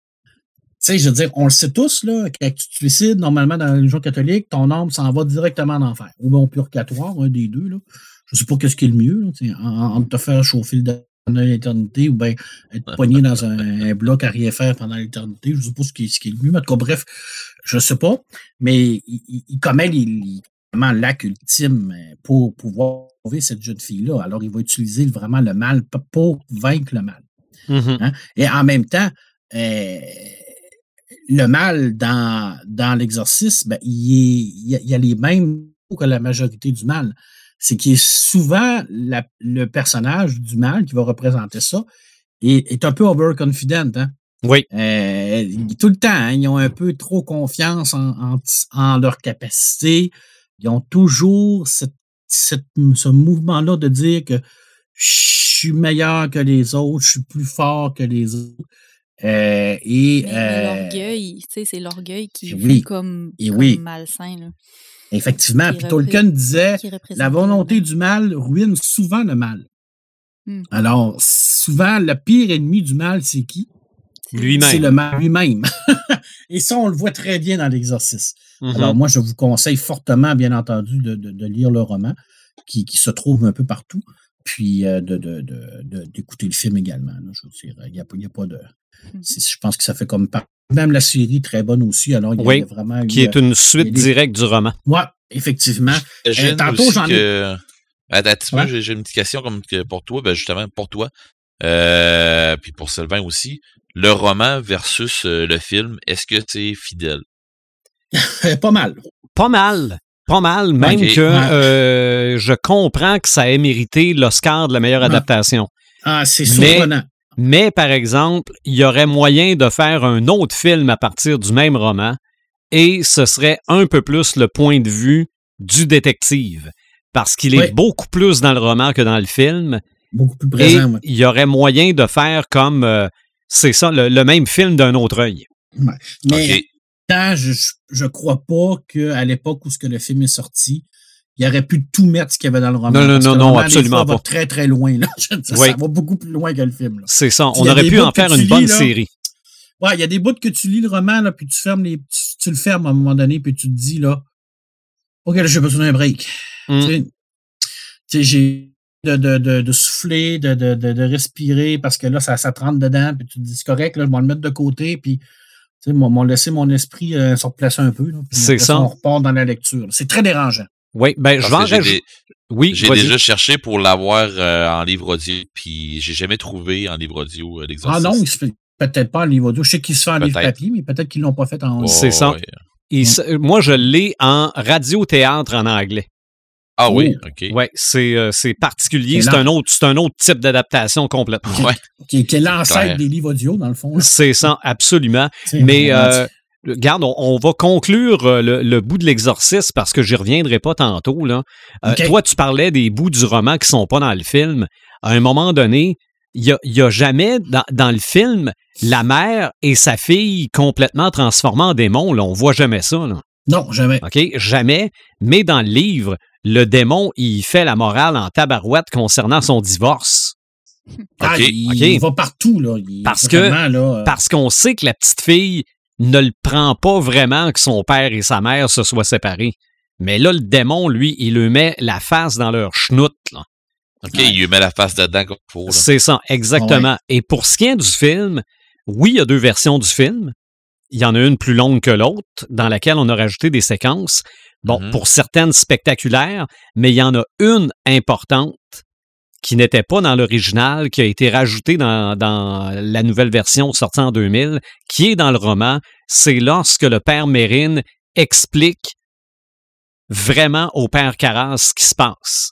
sais, je veux dire, on le sait tous, là, quand tu te suicides, normalement, dans la religion catholique, ton âme s'en va directement en enfer. Ou bien au purgatoire, un des deux, là. Je sais pas qu'est-ce qui est le mieux, là, en- en- te faire chauffer le pendant l'éternité ou bien être poigné dans un, un bloc à rien faire pendant l'éternité. Je sais pas ce qui, est, ce qui est le mieux. Mais en tout cas, bref, je sais pas. Mais il, il- il commet l'acte ultime euh, pour pouvoir sauver cette jeune fille-là. Alors, il va utiliser vraiment le mal pour vaincre le mal. Mhm. Hein? Et en même temps, euh, le mal dans, dans l'exorcisme, ben, il, y a, les mêmes que la majorité du mal. C'est qu'il est souvent la- le personnage du mal qui va représenter ça et est un peu overconfident. Hein? Oui. Euh, tout le temps, hein, ils ont un peu trop confiance en, en, en leur capacité. Ils ont toujours cette, cette- ce mouvement-là de dire que je suis meilleur que les autres, je suis plus fort que les autres. Euh, et euh, l'orgueil, tu sais, c'est l'orgueil qui oui. comme, Et comme oui. malsain. Là, effectivement, puis Tolkien disait la volonté mal. du mal ruine souvent le mal. Hmm. Alors, souvent, le pire ennemi du mal, c'est qui? C'est Lui-même. le mal lui-même. Et ça, on le voit très bien dans l'exorcisme. Mhm. Alors, moi, je vous conseille fortement, bien entendu, de, de- de lire le roman qui, qui se trouve un peu partout, puis euh, de, de- de- de- d'écouter le film également. là. je veux dire, il n'y a, pas- il y a pas de. C'est- Je pense que ça fait comme par- Même la série, très bonne aussi. Alors, il y a, Oui, a vraiment. qui eu, est une suite a des- directe du roman. Ouais, effectivement. Euh, tantôt, j'en ai- que- Attends, Ouais. j'ai- j'ai une petite question comme que pour toi, ben justement pour toi, euh, puis pour Sylvain aussi. Le roman versus euh, le film, est-ce que c'est fidèle? Euh, pas mal. Pas mal. Pas mal, même que euh, je comprends que ça ait mérité l'Oscar de la meilleure adaptation. Ah, c'est Mais- surprenant. Mais, par exemple, il y aurait moyen de faire un autre film à partir du même roman et ce serait un peu plus le point de vue du détective. Parce qu'il est Oui. beaucoup plus dans le roman que dans le film. Beaucoup plus présent. il y aurait moyen de faire comme, euh, c'est ça, le, le même film d'un autre œil. Mais Ok. tant, je, je crois pas qu'à l'époque où ce que le film est sorti, il aurait pu tout mettre ce qu'il y avait dans le roman. Non, non, non, non, roman, absolument fois, va pas. très, très loin. Là. Oui. Ça va beaucoup plus loin que le film. C'est ça. On aurait pu en faire une lis, bonne là. série. Ouais, il y a des bouts que tu lis le roman, là, puis tu fermes les. Tu, tu le fermes à un moment donné, puis tu te dis là. OK, là, j'ai besoin d'un break. Mm. Sais, tu sais, j'ai de, de, de, de souffler, de, de, de, de respirer, parce que là, ça, ça te rentre dedans, puis tu te dis c'est correct, là, je vais le mettre de côté, puis Tu sais, m'ont laissé mon esprit euh, se replacer un peu. C'est ça. On repart dans la lecture. C'est très dérangeant. Oui, ben, je vais des- Oui, J'ai déjà cherché pour l'avoir euh, en livre audio, puis j'ai jamais trouvé en livre audio euh, Ah l'exorciste. non, il se fait peut-être pas en livre audio. Je sais qu'il se fait en livre papier, mais peut-être qu'ils l'ont pas fait en Oh, C'est ça. ouais. Et ça- moi, je l'ai en radio-théâtre en anglais. Ah oui, ok. Oui, c'est euh, c'est particulier. C'est un, autre, c'est un autre type d'adaptation complètement. Ouais. Qui, qui est l'ancêtre des livres audio, dans le fond. C'est ça, absolument. Mais, on- euh, on, on va conclure euh, le, le bout de l'exorcisme parce que j'y reviendrai pas tantôt. Là. Euh. Toi, tu parlais des bouts du roman qui sont pas dans le film. À un moment donné, il y a, jamais dans, dans le film la mère et sa fille complètement transformées en démons. Là. On voit jamais ça. Là. Non, jamais. OK? Jamais. Mais dans le livre, le démon, il fait la morale en tabarouette concernant son divorce. Ah, il, va partout, là. Il- Parce que- vraiment, là, euh, Parce qu'on sait que la petite fille ne le prend pas vraiment que son père et sa mère se soient séparés. Mais là, le démon, lui, il lui met la face dans leur schnout. là. Ok, il lui met la face dedans comme il faut. là. C'est ça, exactement. Et pour ce qui est du film, oui, il y a deux versions du film. Il y en a une plus longue que l'autre, dans laquelle on a rajouté des séquences. Bon, Mhm. pour certaines spectaculaires, mais il y en a une importante qui n'était pas dans l'original, qui a été rajoutée dans, dans la nouvelle version sortie en 2000, qui est dans le roman. C'est lorsque le père Mérine explique vraiment au père Carras ce qui se passe.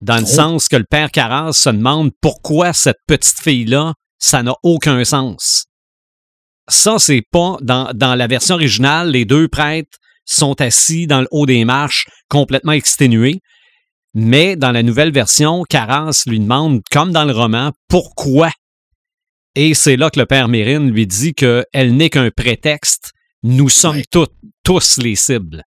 Dans le Oh. sens que le père Carras se demande pourquoi cette petite fille-là, ça n'a aucun sens. Ça, c'est pas dans, dans la version originale, les deux prêtres sont assis dans le haut des marches, complètement exténués. Mais dans la nouvelle version, Carras lui demande, comme dans le roman, pourquoi? Et c'est là que le père Mérine lui dit qu'elle n'est qu'un prétexte. Nous sommes Ouais. tous les cibles.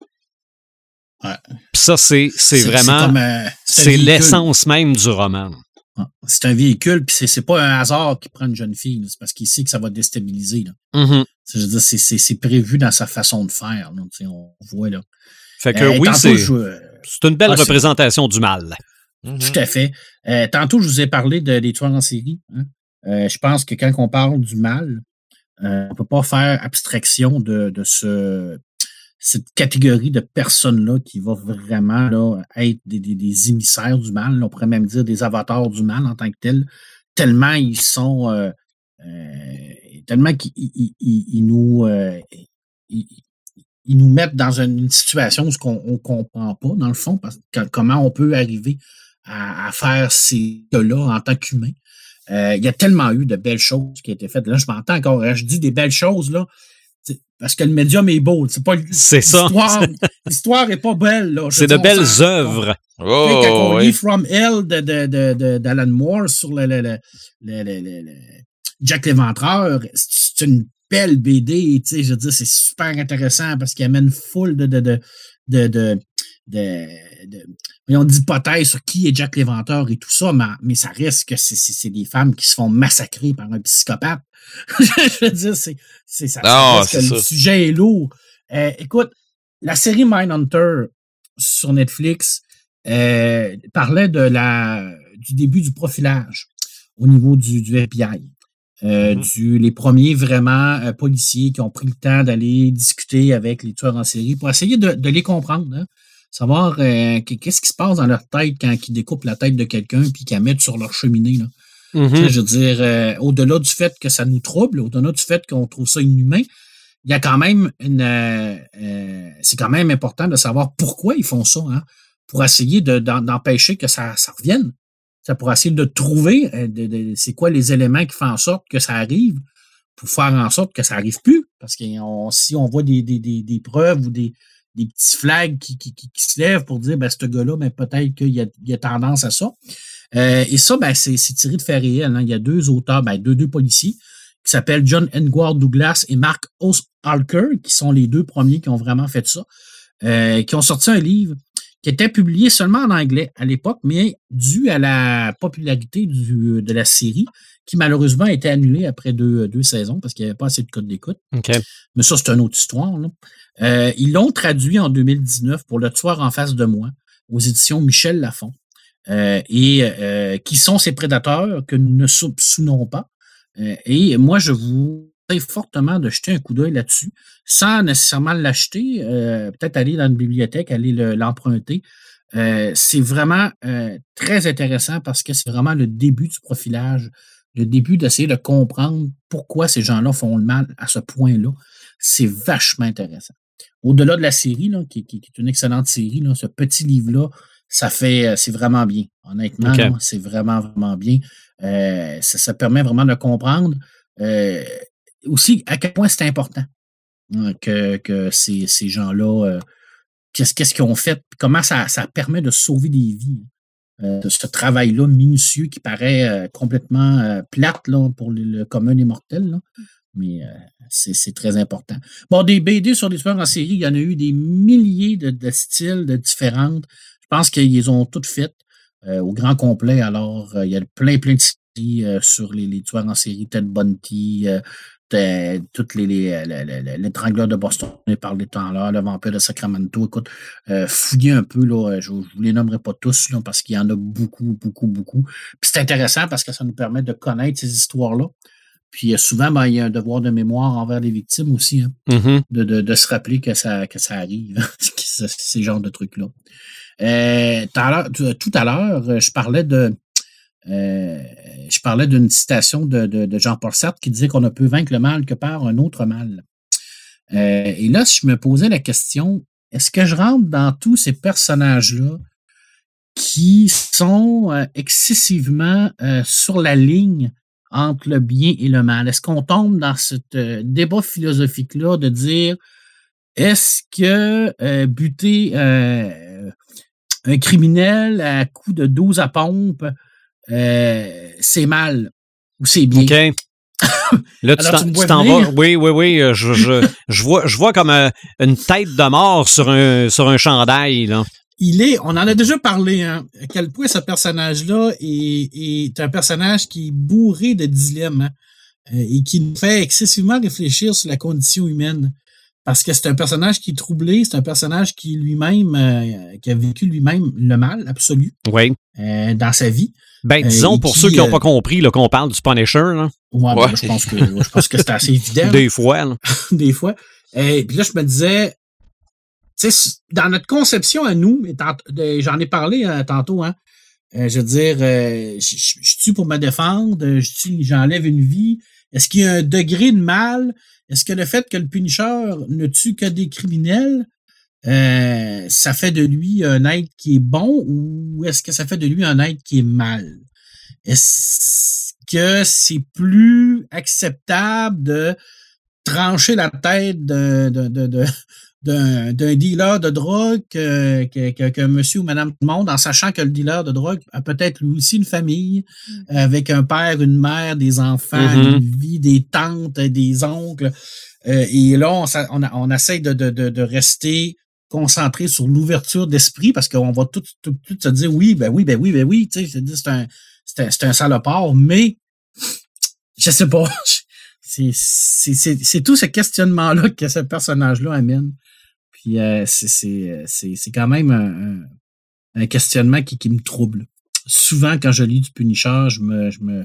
Ouais. Puis ça, c'est c'est vraiment. euh, C'est l'essence même du roman. Ah, C'est un véhicule, puis c'est- c'est pas un hasard qui prend une jeune fille, c'est parce qu'il sait que ça va déstabiliser. Là. Mhm. Je veux dire, c'est- c'est c'est prévu dans sa façon de faire. là. On voit là. Fait que Euh, oui, tantôt, c'est je- euh, c'est une belle Ah, représentation du mal. Tout à fait. Euh, tantôt, je vous ai parlé de, des tueurs en série. hein. Euh, je pense que quand on parle du mal, euh, on ne peut pas faire abstraction de, de ce, cette catégorie de personnes-là qui va vraiment là, être des, émissaires du mal. On pourrait même dire des avatars du mal en tant que tels, tellement ils sont. euh, euh, tellement qu'ils ils- ils- ils nous. euh, ils, nous mettent dans une, situation où on ne comprend pas, dans le fond, parce que comment on peut arriver à, faire ces là en tant qu'humain. Il y a tellement eu de belles choses qui ont été faites. Là, je m'entends encore. hein, Je dis des belles choses, là, parce que le médium est beau. C'est pas C'est ça. l'histoire- est pas belle. C'est de belles œuvres. tu sais, quand Oh, on ouais. lit From Hell de, de, de, de- d'Alan Moore sur le, le, le, le- le- le- le- Jack l'Éventreur, c'est une belle BD, tu sais, je veux dire, c'est super intéressant parce qu'il amène full de, de, de, de, de, de, de- voyons, d'hypothèses sur qui est Jack l'Éventreur et tout ça, mais, mais ça reste que c'est des femmes qui se font massacrer par un psychopathe. je veux dire, c'est, c'est ça. Non, c'est que ça. Le sujet est lourd. Euh, écoute, la série Mindhunter sur Netflix euh, parlait de la, du début du profilage au niveau du, du FBI. Euh, Mhm. du, les premiers vraiment euh, policiers qui ont pris le temps d'aller discuter avec les tueurs en série pour essayer de, de les comprendre, hein. savoir euh, qu- qu'est-ce qui se passe dans leur tête quand ils découpent la tête de quelqu'un puis qu'ils la mettent sur leur cheminée. Là. Mhm. Sais, Je veux dire, euh, au-delà du fait que ça nous trouble, au-delà du fait qu'on trouve ça inhumain, il y a quand même une. euh, euh, c'est quand même important de savoir pourquoi ils font ça, hein, pour essayer de- d'empêcher que ça, ça revienne. Ça pour essayer de trouver de- de- c'est quoi les éléments qui font en sorte que ça arrive, pour faire en sorte que ça arrive plus. Parce que on- si on voit des, des, des, des preuves ou des, des petits flags qui, qui, qui, qui se lèvent pour dire ben, ce gars-là, ben, peut-être qu'il a, il y a tendance à ça. Euh, et ça, ben, c'est tiré de faits réels. hein. Il y a deux auteurs, ben, deux, deux policiers qui s'appellent John Edward Douglas et Mark Oshalker, qui sont les deux premiers qui ont vraiment fait ça, euh, qui ont sorti un livre qui était publié seulement en anglais à l'époque, mais dû à la popularité du- de la série, qui malheureusement a été annulée après deux, deux saisons parce qu'il n'y avait pas assez de codes d'écoute. OK. Mais ça, c'est une autre histoire. là. Euh, ils l'ont traduit en 2019 pour Le Tueur en face de moi, aux éditions Michel Lafon. Euh, et euh, qui sont ces prédateurs que nous ne soupçonnons pas. Euh, et moi, je vous fortement de jeter un coup d'œil là-dessus, sans nécessairement l'acheter, peut-être aller dans une bibliothèque, aller l'emprunter. C'est vraiment très intéressant parce que c'est vraiment le début du profilage, le début d'essayer de comprendre pourquoi ces gens-là font le mal à ce point-là. C'est vachement intéressant. Au-delà de la série, là, qui, est une excellente série, là, ce petit livre-là, ça fait, c'est vraiment bien. Honnêtement, c'est vraiment, vraiment bien. ça, ça, permet vraiment de comprendre aussi à quel point c'est important hein, que, que ces, ces gens-là, euh, qu'est-ce qu'ils ont fait, comment ça, ça permet de sauver des vies. Euh, ce travail-là minutieux qui paraît euh, complètement plate là, pour le, commun des mortels. Là. Mais c'est très important. Bon, des BD sur l'histoire en série, il y en a eu des milliers de, de styles de différentes. Je pense qu'ils ont toutes faites au grand complet. Alors, il y a plein, plein de séries sur les, les tueurs en série, Ted Bundy, toutes les, les, l'étrangleur de Boston, on parlé temps là, le vampire de Sacramento. Écoute, euh, fouillez un peu, là, je ne vous les nommerai pas tous, là, parce qu'il y en a beaucoup, beaucoup, beaucoup. Puis c'est intéressant parce que ça nous permet de connaître ces histoires-là. Puis euh, souvent, ben, il y a un devoir de mémoire envers les victimes aussi, hein, mm-hmm. de, de, de, se rappeler que ça, que ça arrive, ces genres de trucs-là. Euh, tout à l'heure, je parlais de euh, je parlais d'une citation de, Jean-Paul Sartre qui disait qu'on ne peut vaincre le mal que par un autre mal. Euh, et là, je me posais la question, est-ce que je rentre dans tous ces personnages-là qui sont euh, excessivement sur la ligne entre le bien et le mal? Est-ce qu'on tombe dans ce débat philosophique-là de dire est-ce que buter un criminel à coup de 12 à pompe euh, c'est mal ou c'est bien. OK. Là, tu t'en vas. Oui, oui, oui. Euh, je, je, je, vois, je vois comme euh, une tête de mort sur un, sur un chandail. Là. Il est, on en a déjà parlé, hein, à quel point ce personnage-là est, est, un personnage qui est bourré de dilemmes hein, et qui nous fait excessivement réfléchir sur la condition humaine. Parce que c'est un personnage qui est troublé, c'est un personnage qui lui-même, qui a vécu lui-même le mal absolu oui. dans sa vie. Ben, euh, disons, pour ceux qui n'ont pas euh, compris qu'on parle du Punisher. Là. Ouais, ben, je pense que, je pense que c'est assez évident. Des fois. Là. Des fois. Et puis là, je me disais, tu sais, dans notre conception à nous, j'en ai parlé euh, tantôt, hein, je veux dire, je, tue pour me défendre, j'enlève une vie? Est-ce qu'il y a un degré de mal? Est-ce que le fait que le Punisher ne tue que des criminels, euh, ça fait de lui un être qui est bon ou est-ce que ça fait de lui un être qui est mal? Est-ce que c'est plus acceptable de trancher la tête d'un dealer de drogue que, que, monsieur ou madame tout le monde, en sachant que le dealer de drogue a peut-être lui aussi une famille, mm. avec un père, une mère, des enfants, mm-hmm. une vie, des tantes, des oncles. Euh, et là, on, on, on essaie de, de, de, rester concentré sur l'ouverture d'esprit parce qu'on va tout, tout, tout, se dire oui, ben oui, ben oui, ben oui, tu sais, c'est un, c'est un, un salopard, mais je sais pas. C'est tout ce questionnement-là que ce personnage-là amène. Puis euh, c'est quand même un, un, questionnement qui, qui, me trouble. Souvent, quand je lis du Punisher, je me, je me,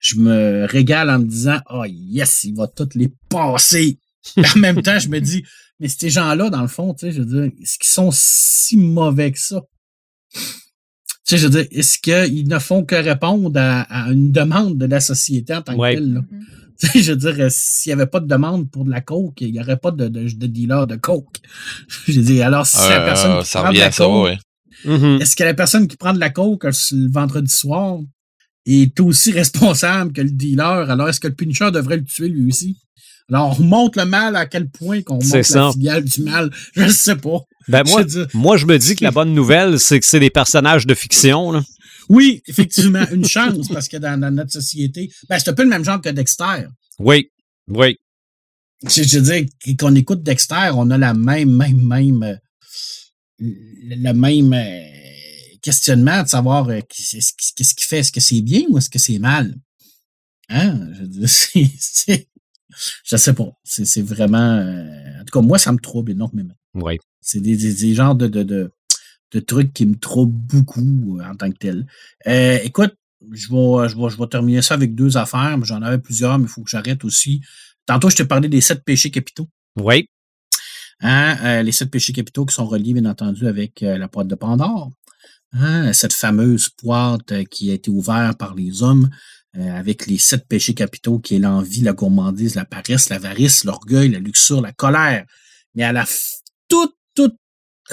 je me régale en me disant Oh yes, il va toutes les passer. en même temps, je me dis mais ces gens-là, dans le fond, tu sais, je veux dire, est-ce qu'ils sont si mauvais que ça? Tu sais, je veux dire, est-ce qu'ils ne font que répondre à, une demande de la société en tant que telle? Là? Mm-hmm. je veux dire, s'il n'y avait pas de demande pour de la coke, il n'y aurait pas de, de, de dealer de coke. je veux dire, alors si la personne qui prend de la coke, mm-hmm. est-ce que la personne qui prend de la coke le vendredi soir est aussi responsable que le dealer? Alors, est-ce que le Punisher devrait le tuer lui aussi? Alors, on remonte le mal à quel point qu'on monte la filiale du mal. Je ne sais pas. Ben moi, je moi, je me dis que la bonne nouvelle, c'est que c'est des personnages de fiction. Là. Oui, effectivement, une chance, parce que dans, notre société, ben, c'est un peu le même genre que Dexter. Oui, oui. Je, veux dire, qu'on écoute Dexter, on a la même, même, même, euh, le même euh, questionnement de savoir euh, qu'est-ce qu'il fait. Est-ce que c'est bien ou est-ce que c'est mal? Hein? Je veux dire, c'est je sais pas. C'est vraiment. En tout cas, moi, ça me trouble énormément. Oui. C'est des, des, genres de, de, de, trucs qui me troublent beaucoup euh, en tant que tel. Euh, écoute, je vais, je, vais, je vais terminer ça avec deux affaires. J'en avais plusieurs, mais il faut que j'arrête aussi. Tantôt, je t'ai parlé des sept péchés capitaux. Oui. Hein, euh, les sept péchés capitaux qui sont reliés, bien entendu, avec euh, la boîte de Pandore. Hein, cette fameuse boîte euh, qui a été ouverte par les hommes avec les sept péchés capitaux qui est l'envie, la gourmandise, la paresse, l'avarice, l'orgueil, la luxure, la colère. Mais à la tout, tout,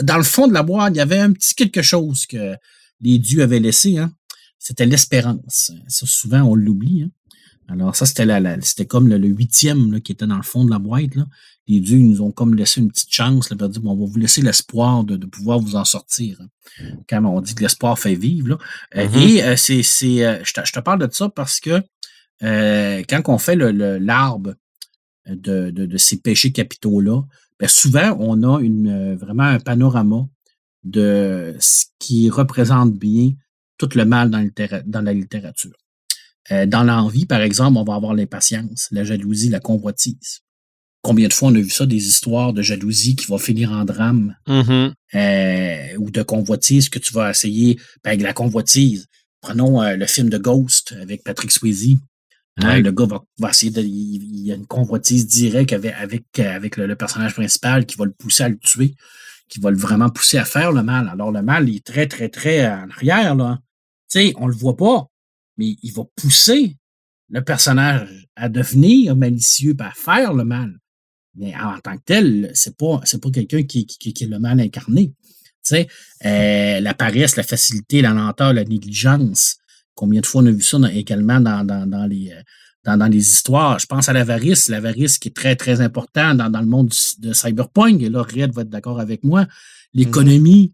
dans le fond de la boîte, il y avait un petit quelque chose que les dieux avaient laissé. Hein? C'était l'espérance. Ça, souvent, on l'oublie. Hein? Alors, ça, c'était la, c'était comme le, huitième là, qui était dans le fond de la boîte. Là. Les dieux nous ont comme laissé une petite chance, là, pour dire, bon, on va vous laisser l'espoir de, de, pouvoir vous en sortir. Hein. Quand on dit que l'espoir fait vivre. Là. Euh, mm-hmm. Et euh, c'est, c'est euh, je, te, je, te, parle de ça parce que quand on fait le, l'arbre de, de, de, ces péchés capitaux-là, ben souvent, on a une, vraiment un panorama de ce qui représente bien tout le mal dans, dans la littérature. Euh, dans l'envie, par exemple, on va avoir l'impatience, la jalousie, la convoitise. Combien de fois on a vu ça, des histoires de jalousie qui vont finir en drame mm-hmm. euh, ou de convoitise que tu vas essayer ben, avec la convoitise. Prenons euh, le film de Ghost avec Patrick Swayze. Hein, le gars va, essayer de. Il, y a une convoitise directe avec, le, personnage principal qui va le pousser à le tuer, qui va le vraiment pousser à faire le mal. Alors, le mal, il est très, très, très en arrière, là. Tu sais, on le voit pas mais il va pousser le personnage à devenir malicieux, à faire le mal. Mais en tant que tel, c'est pas, pas quelqu'un qui, qui, qui, est le mal incarné. Tu sais, euh, la paresse, la facilité, la lenteur, la négligence. Combien de fois on a vu ça également dans, dans, dans les, euh, dans, dans, les histoires. Je pense à l'avarice, l'avarice qui est très, très important dans, dans le monde de Cyberpunk. Et là, Red va être d'accord avec moi. L'économie,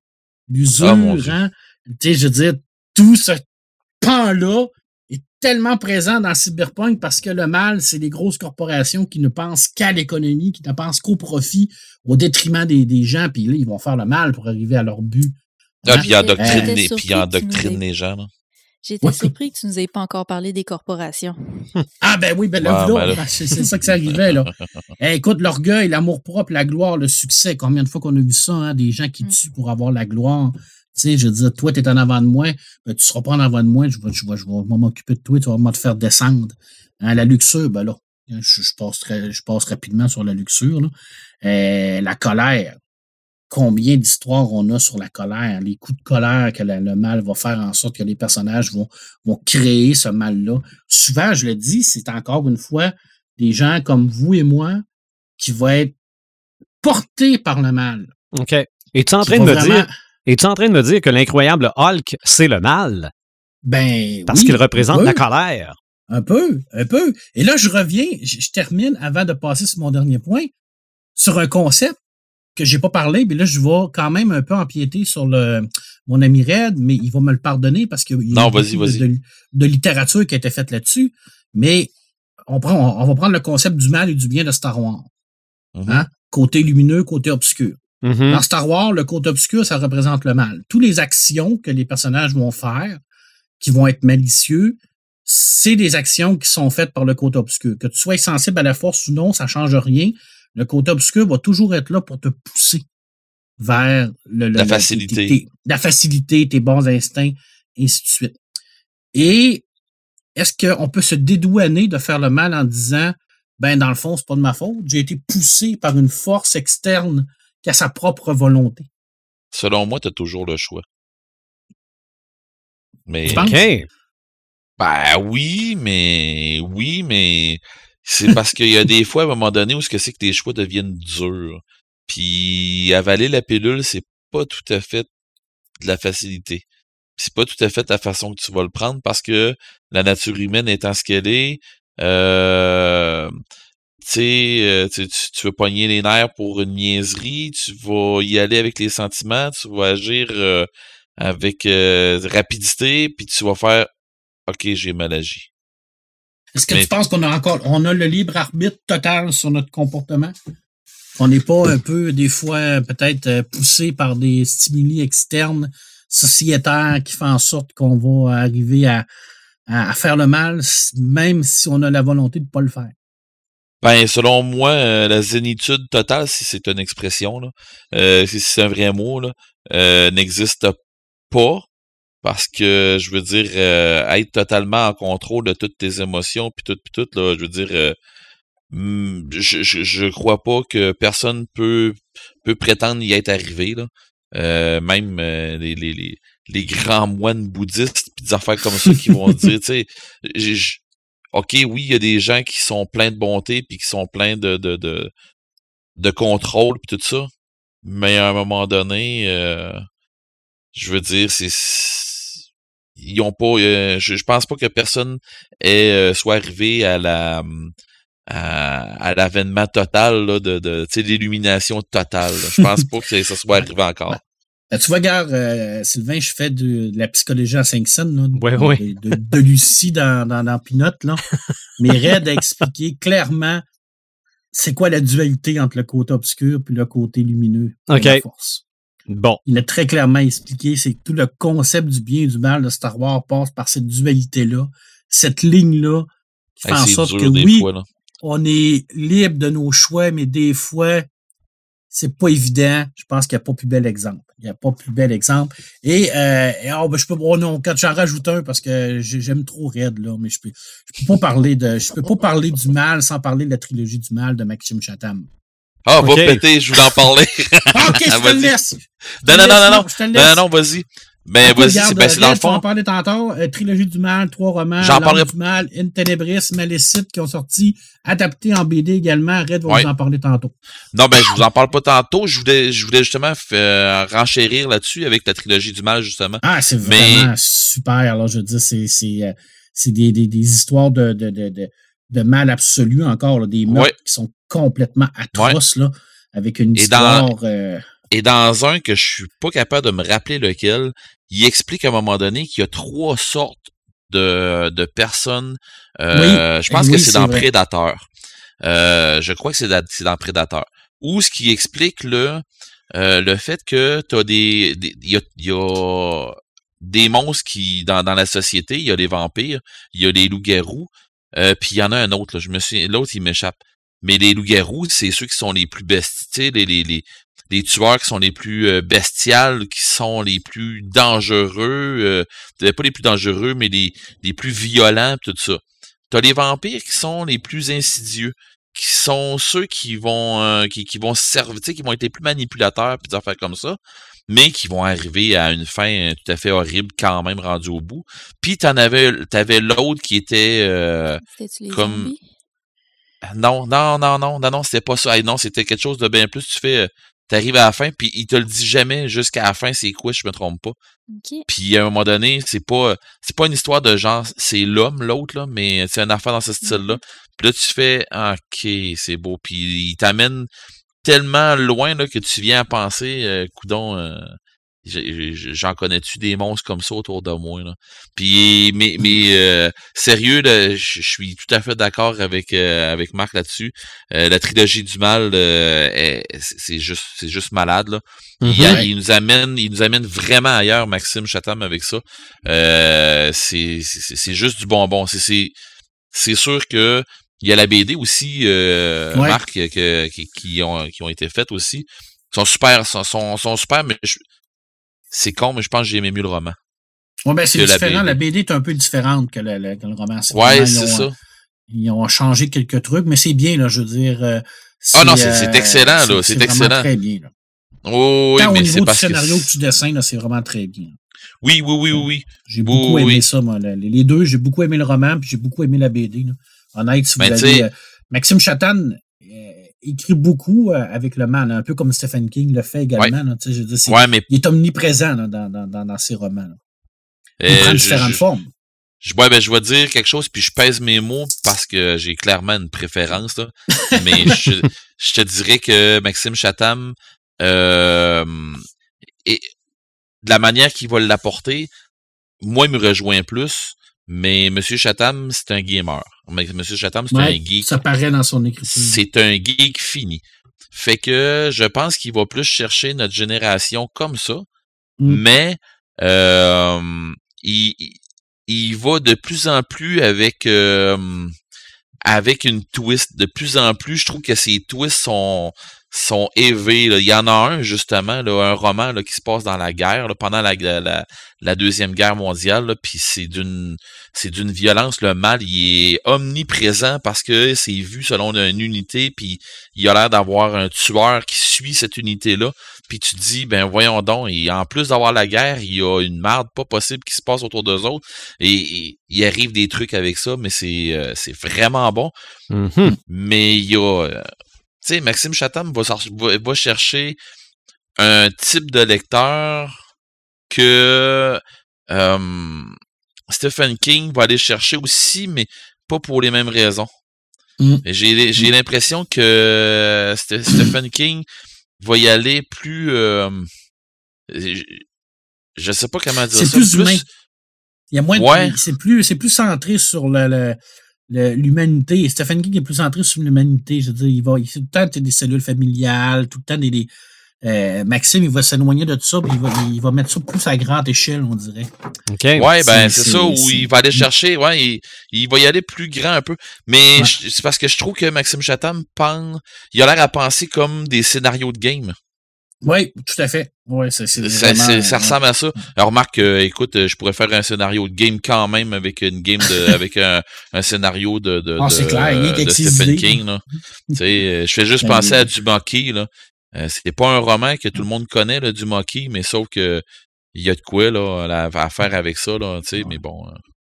l'usure, ah, hein. Tu sais, je veux dire, tout ce pan-là est tellement présent dans Cyberpunk parce que le mal, c'est les grosses corporations qui ne pensent qu'à l'économie, qui ne pensent qu'au profit, au détriment des, des, gens, puis là, ils vont faire le mal pour arriver à leur but. Ah, hein? puis ils endoctrinent, les, puis les gens. J'étais surpris que tu nous aies pas encore parlé des corporations. Ah ben oui, ben là, ben c'est ça que ça arrivait là. Eh, écoute, l'orgueil, l'amour-propre, la gloire, le succès, combien de fois qu'on a vu ça, hein, des gens qui mm. tuent pour avoir la gloire? Tu sais, je veux dire, toi, tu es en avant de moi, ben, tu seras pas en avant de moi, je vais, je vais, je vais m'occuper de toi, tu vas te faire descendre. Hein, la luxure, ben là, je, je, passe, je passe rapidement sur la luxure. Là. Euh, la colère. Combien d'histoires on a sur la colère, les coups de colère que le mal va faire en sorte que les personnages vont, vont créer ce mal-là. Souvent, je le dis, c'est encore une fois des gens comme vous et moi qui vont être portés par le mal. OK. Et tu es en train de me dire es-tu en train de me dire que l'incroyable Hulk, c'est le mal? Ben. Parce qu'il représente la colère. Un peu, un peu. Et là, je reviens, je, termine avant de passer sur mon dernier point, sur un concept que j'ai pas parlé, mais là, je vais quand même un peu empiéter sur le, mon ami Red, mais il va me le pardonner parce qu'il y a de, de, littérature qui a été faite là-dessus. Mais on, prend, on, va prendre le concept du mal et du bien de Star Wars. Mm-hmm. hein? Côté lumineux, côté obscur. Mm-hmm. Dans Star Wars, le côté obscur, ça représente le mal. Toutes les actions que les personnages vont faire, qui vont être malicieux, c'est des actions qui sont faites par le côté obscur. Que tu sois sensible à la force ou non, ça change rien. Le côté obscur va toujours être là pour te pousser vers le, la facilité. la facilité, tes bons instincts, et ainsi de suite. Et est-ce qu'on peut se dédouaner de faire le mal en disant, ben, dans le fond, c'est pas de ma faute, j'ai été poussé par une force externe qui a sa propre volonté? Selon moi, tu as toujours le choix. Mais. OK. Ben oui, mais. Oui, mais. C'est parce qu'il y a des fois, à un moment donné, où ce que c'est que tes choix deviennent durs. Puis avaler la pilule, c'est pas tout à fait de la facilité. C'est pas tout à fait la façon que tu vas le prendre parce que la nature humaine étant ce qu'elle est, euh, euh, tu, tu veux pogner les nerfs pour une niaiserie, tu vas y aller avec les sentiments, tu vas agir euh, avec euh, rapidité, puis tu vas faire OK, j'ai mal agi. Est-ce que tu penses qu'on a encore on a le libre arbitre total sur notre comportement? On n'est pas un peu, des fois, peut-être poussé par des stimuli externes, sociétaires, qui font en sorte qu'on va arriver à, à, faire le mal, même si on a la volonté de ne pas le faire. Ben, selon moi, euh, la zénitude totale, si c'est une expression, là, euh, si c'est un vrai mot, là, euh, n'existe pas. Parce que, je veux dire, être totalement en contrôle de toutes tes émotions, puis tout, puis tout, là, je veux dire, hum, je, je, je crois pas que personne peut peut prétendre y être arrivé là. Euh, même euh, les, les, les, les grands moines bouddhistes puis des affaires comme ça qui vont dire, tu sais, j'- ok, oui, il y a des gens qui sont pleins de bonté puis qui sont pleins de de de, de contrôle puis tout ça, mais à un moment donné, euh, je veux dire, c'est ils ont pas, euh, je, je pense pas que personne est euh, soit arrivé à la hum, à, à l'avènement total là, de, de tu sais l'illumination totale. là. Je pense pas que ça, soit arrivé encore. Ben, tu vois, regarde, euh, Sylvain, je fais de, de la psychologie à 5 cents, là, Ouais, de, ouais. de, de- de Lucie dans, dans, dans Pinot, là. Mais Red a expliqué clairement c'est quoi la dualité entre le côté obscur et le côté lumineux de OK. la force. Bon. Il a très clairement expliqué, c'est que tout le concept du bien et du mal de Star Wars passe par cette dualité-là, cette ligne-là, qui fait en sorte que oui, fois, on est libre de nos choix, mais des fois, c'est pas évident. Je pense qu'il n'y a pas plus bel exemple. Il n'y a pas plus bel exemple. Et, euh, et, oh, ben, je peux, oh non, quand j'en rajoute un parce que j'ai- j'aime trop Red, là, mais je peux, je peux pas parler de, je peux pas parler du mal sans parler de la trilogie du mal de Maxime Chatham. Ah, Ok. va péter, je voulais en parler. Ah, ok, je te laisse. Non, non, non, non, non. Non, non, non, vas-y. Ben, vas-y, regarde, c'est ben, dans le fond. parlait tantôt. euh, Trilogie du mal, trois romans. J'en parlerai- du mal, In Tenebris, Malécite qui ont sorti, adaptés en BD également. Red va Ouais. vous en parler tantôt. Non, ben, je vous en parle pas tantôt. Je voulais, je voulais justement faire renchérir là-dessus avec la trilogie du mal, justement. Ah, c'est Mais- vraiment super. Là, je veux dire, c'est, c'est, euh, c'est des, des, des histoires de, de, de, de, de mal absolu encore, là, des meurtres Ouais. qui sont complètement atroces, là, avec une Et dans- histoire. euh, Et dans un que je suis pas capable de me rappeler lequel, il explique à un moment donné qu'il y a trois sortes de, de personnes. Euh, je pense Oui, que c'est dans vrai. Prédateur. Euh, je crois que c'est dans, dans Prédateur. Ou ce qui explique le, le fait que tu as des. Il y, a, il y a des monstres qui, dans, dans la société, il y a les vampires, il y a les loups-garous, euh, puis il y en a un autre, là, je me suis. L'autre, il m'échappe. Mais les loups-garous, c'est ceux qui sont les plus bestiaux, les, les, les, les tueurs qui sont les plus euh, bestiales, qui sont les plus dangereux, euh, pas les plus dangereux, mais les, les plus violents, tout ça. T'as les vampires qui sont les plus insidieux, qui sont ceux qui vont euh, qui, qui vont se servir, tu sais, qui vont être les plus manipulateurs, puis des affaires comme ça, mais qui vont arriver à une fin euh, tout à fait horrible quand même rendu au bout. Puis t'en avais t'avais l'autre qui était euh, comme- zombies? Non, non, non, non, non, non, c'était pas ça. Hey, non, c'était quelque chose de bien plus. Tu fais, euh, t'arrives à la fin, puis il te le dit jamais jusqu'à la fin, c'est quoi, je me trompe pas. OK. Puis à un moment donné, c'est pas, c'est pas une histoire de genre, c'est l'homme l'autre là, mais c'est un affaire dans ce style-là. Puis là, tu fais, ok, c'est beau. Puis il t'amène tellement loin là que tu viens à penser, euh, coudon. euh, J'en connais-tu des monstres comme ça autour de moi là? Puis mais mais euh, sérieux là, je suis tout à fait d'accord avec euh, avec Marc là-dessus. Euh, la trilogie du mal, euh, est- c'est juste c'est juste malade là. Il, Mhm. il nous amène il nous amène vraiment ailleurs Maxime Chatham avec ça. Euh, c'est c'est c'est juste du bonbon. C'est c'est c'est sûr que il y a la BD aussi, euh, Ouais. Marc, que- qui, qui ont, qui ont été faites aussi. Ils sont super, sont, sont, sont super, mais je- c'est con, mais je pense que j'ai aimé mieux le roman. Ouais, ben, c'est la différent. BD. La BD est un peu différente que le, le- que le roman. Vraiment, c'est ils ont, ça. Ils ont changé quelques trucs, mais c'est bien, là, je veux dire. euh, Ah non, c'est- c'est excellent, là, c'est excellent. très bien, là. Oh, oui, Tant au mais niveau c'est du parce scénario que tu dessines, là, c'est vraiment très bien. Oui, oui, oui, oui, oui. J'ai beaucoup Oui, aimé oui. ça, moi. là. Les deux, j'ai beaucoup aimé le roman, puis j'ai beaucoup aimé la BD. Là. Honnête, si vous Ben, avez, sais- euh, Maxime Chatan euh, écrit beaucoup euh, avec le mal, un peu comme Stephen King le fait également. là, tu sais, je veux dire, c'est- Ouais, mais Il est omniprésent là, dans, dans, dans, ses romans. là. Il euh, prend différentes je- formes. Je, ouais, ben, je vais dire quelque chose, puis je pèse mes mots parce que j'ai clairement une préférence. Là. Mais je, je te dirais que Maxime Chatham, euh, et de la manière qu'il va l'apporter, moi, il me rejoint plus. Mais Monsieur Chatham, c'est un gamer. Monsieur Chatham, c'est Ouais, un geek. ça paraît dans son écriture. C'est un geek fini. Fait que je pense qu'il va plus chercher notre génération comme ça Mm. mais euh, il, il- il va de plus en plus avec euh, avec une twist. De plus en plus, je trouve que ses twists sont sont élevés. là. Il y en a un, justement, là, un roman là, qui se passe dans la guerre, là, pendant la, la, la Deuxième Guerre mondiale, là, puis c'est d'une c'est d'une violence. Le mal, il est omniprésent parce que c'est vu selon une unité, puis il a l'air d'avoir un tueur qui suit cette unité-là. Puis tu te dis, ben voyons donc, et en plus d'avoir la guerre, il y a une marde pas possible qui se passe autour d'eux autres. Et, et il arrive des trucs avec ça, mais c'est euh, c'est vraiment bon. Mhm. Mais il y a. euh, sais, Maxime Chatham va, chercher un type de lecteur que euh, Stephen King va aller chercher aussi, mais pas pour les mêmes raisons. Mm. Et J'ai j'ai l'impression que Ste- Stephen King va y aller plus. euh, je, je sais pas comment dire C'est ça. plus humain. Il y a moins de- Ouais. c'est plus c'est plus centré sur le, le- l'humanité. Stephen King est plus centré sur l'humanité. Je veux dire, il va il, tout le temps des cellules familiales, tout le temps des, des- euh, Maxime, il va s'éloigner de tout ça, puis il va, il va mettre ça plus à grande échelle, on dirait. OK. Ouais, ben C'est- ça où il va aller chercher, ouais, il, il va y aller plus grand un peu. Mais Ouais. c'est parce que je trouve que Maxime Chatham pense, il a l'air à penser comme des scénarios de game. Oui, tout à fait. Ouais, c'est, c'est Ça, vraiment, ça ressemble à ça. Alors remarque, euh, écoute, euh, je pourrais faire un scénario de game quand même avec une game de, avec un, un scénario de, de, Ah, de, clair, il est de Stephen. King. Là. Tu sais, euh, je fais juste Ben, penser à Dumocky, là. Euh, c'est pas un roman que tout le monde connaît, là, mais sauf que il y a de quoi là, à, à faire avec ça, là, tu sais, mais bon.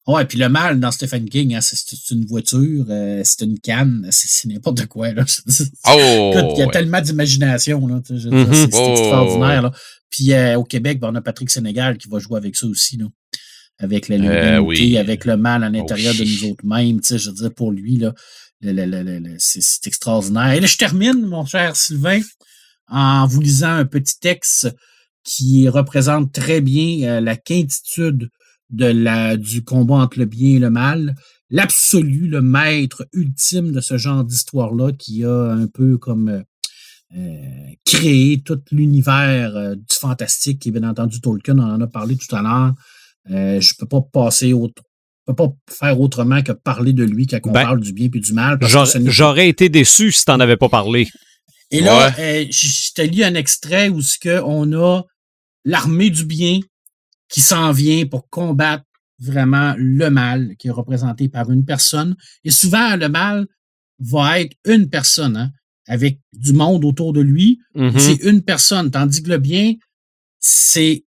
Ouais, puis le mal dans Stephen King, hein, c'est, une voiture, euh, c'est une canne, c'est, n'importe quoi. Là. Oh! Écoute, il y a ouais. tellement d'imagination, là. C'est, Oh, extraordinaire, là. Puis euh, au Québec, ben, on a Patrick Sénégal qui va jouer avec ça aussi, là. Avec la Euh, oui. avec le mal à l'intérieur de oui. nous autres mêmes. Tu sais, je veux dire, pour lui, là, c'est extraordinaire. Et là, je termine, mon cher Sylvain, en vous lisant un petit texte qui représente très bien euh, la quintitude de la, du combat entre le bien et le mal, l'absolu, le maître ultime de ce genre d'histoire-là qui a un peu comme euh, euh, créé tout l'univers euh, du fantastique et bien entendu Tolkien, on en a parlé tout à l'heure. Euh, je peux pas passer autre, je peux pas faire autrement que parler de lui quand on Ben, parle du bien puis du mal. J'aurais été déçu si t'en avais pas parlé. et là, euh, je je te lis un extrait où ce que on a l'armée du bien qui s'en vient pour combattre vraiment le mal qui est représenté par une personne. Et souvent, le mal va être une personne, hein, avec du monde autour de lui. Mhm. C'est une personne, tandis que le bien, c'est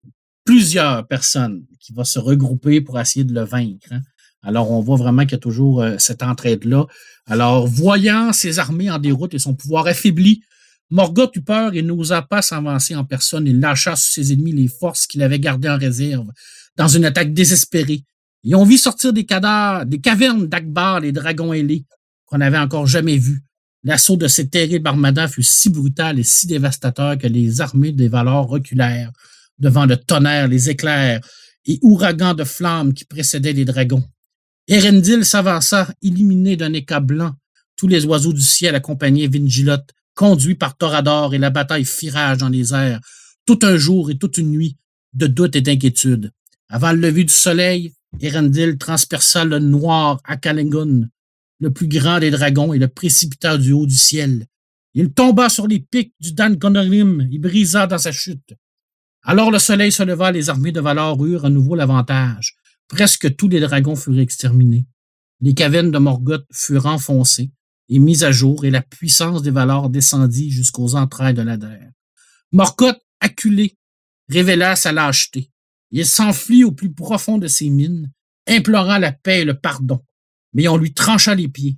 plusieurs personnes qui vont se regrouper pour essayer de le vaincre. hein. Alors, on voit vraiment qu'il y a toujours euh, cette entraide-là. Alors, voyant ses armées en déroute et son pouvoir affaibli, Morgoth eut peur et n'osa pas s'avancer en personne. Il lâcha sur ses ennemis les forces qu'il avait gardées en réserve dans une attaque désespérée. Et on vit sortir des cadavres, des cavernes d'Akbar, les dragons ailés qu'on n'avait encore jamais vus. L'assaut de ces terribles armadas fut si brutal et si dévastateur que les armées des Valors reculèrent devant le tonnerre, les éclairs et ouragans de flammes qui précédaient les dragons. Erendil s'avança, illuminé d'un éclat blanc. Tous les oiseaux du ciel accompagnaient Vingilot, conduit par Torador, et la bataille fit rage dans les airs, tout un jour et toute une nuit, de doute et d'inquiétude. Avant le lever du soleil, Erendil transperça le noir Akalengun, le plus grand des dragons, et le précipita du haut du ciel. Il tomba sur les pics du Dan Gonorim et brisa dans sa chute. Alors le soleil se leva, les armées de Valor eurent à nouveau l'avantage. Presque tous les dragons furent exterminés. Les cavernes de Morgoth furent enfoncées et mises à jour, et la puissance des Valors descendit jusqu'aux entrailles de la terre. Morgoth, acculé, révéla sa lâcheté. Il s'enfuit au plus profond de ses mines, implorant la paix et le pardon. Mais on lui trancha les pieds,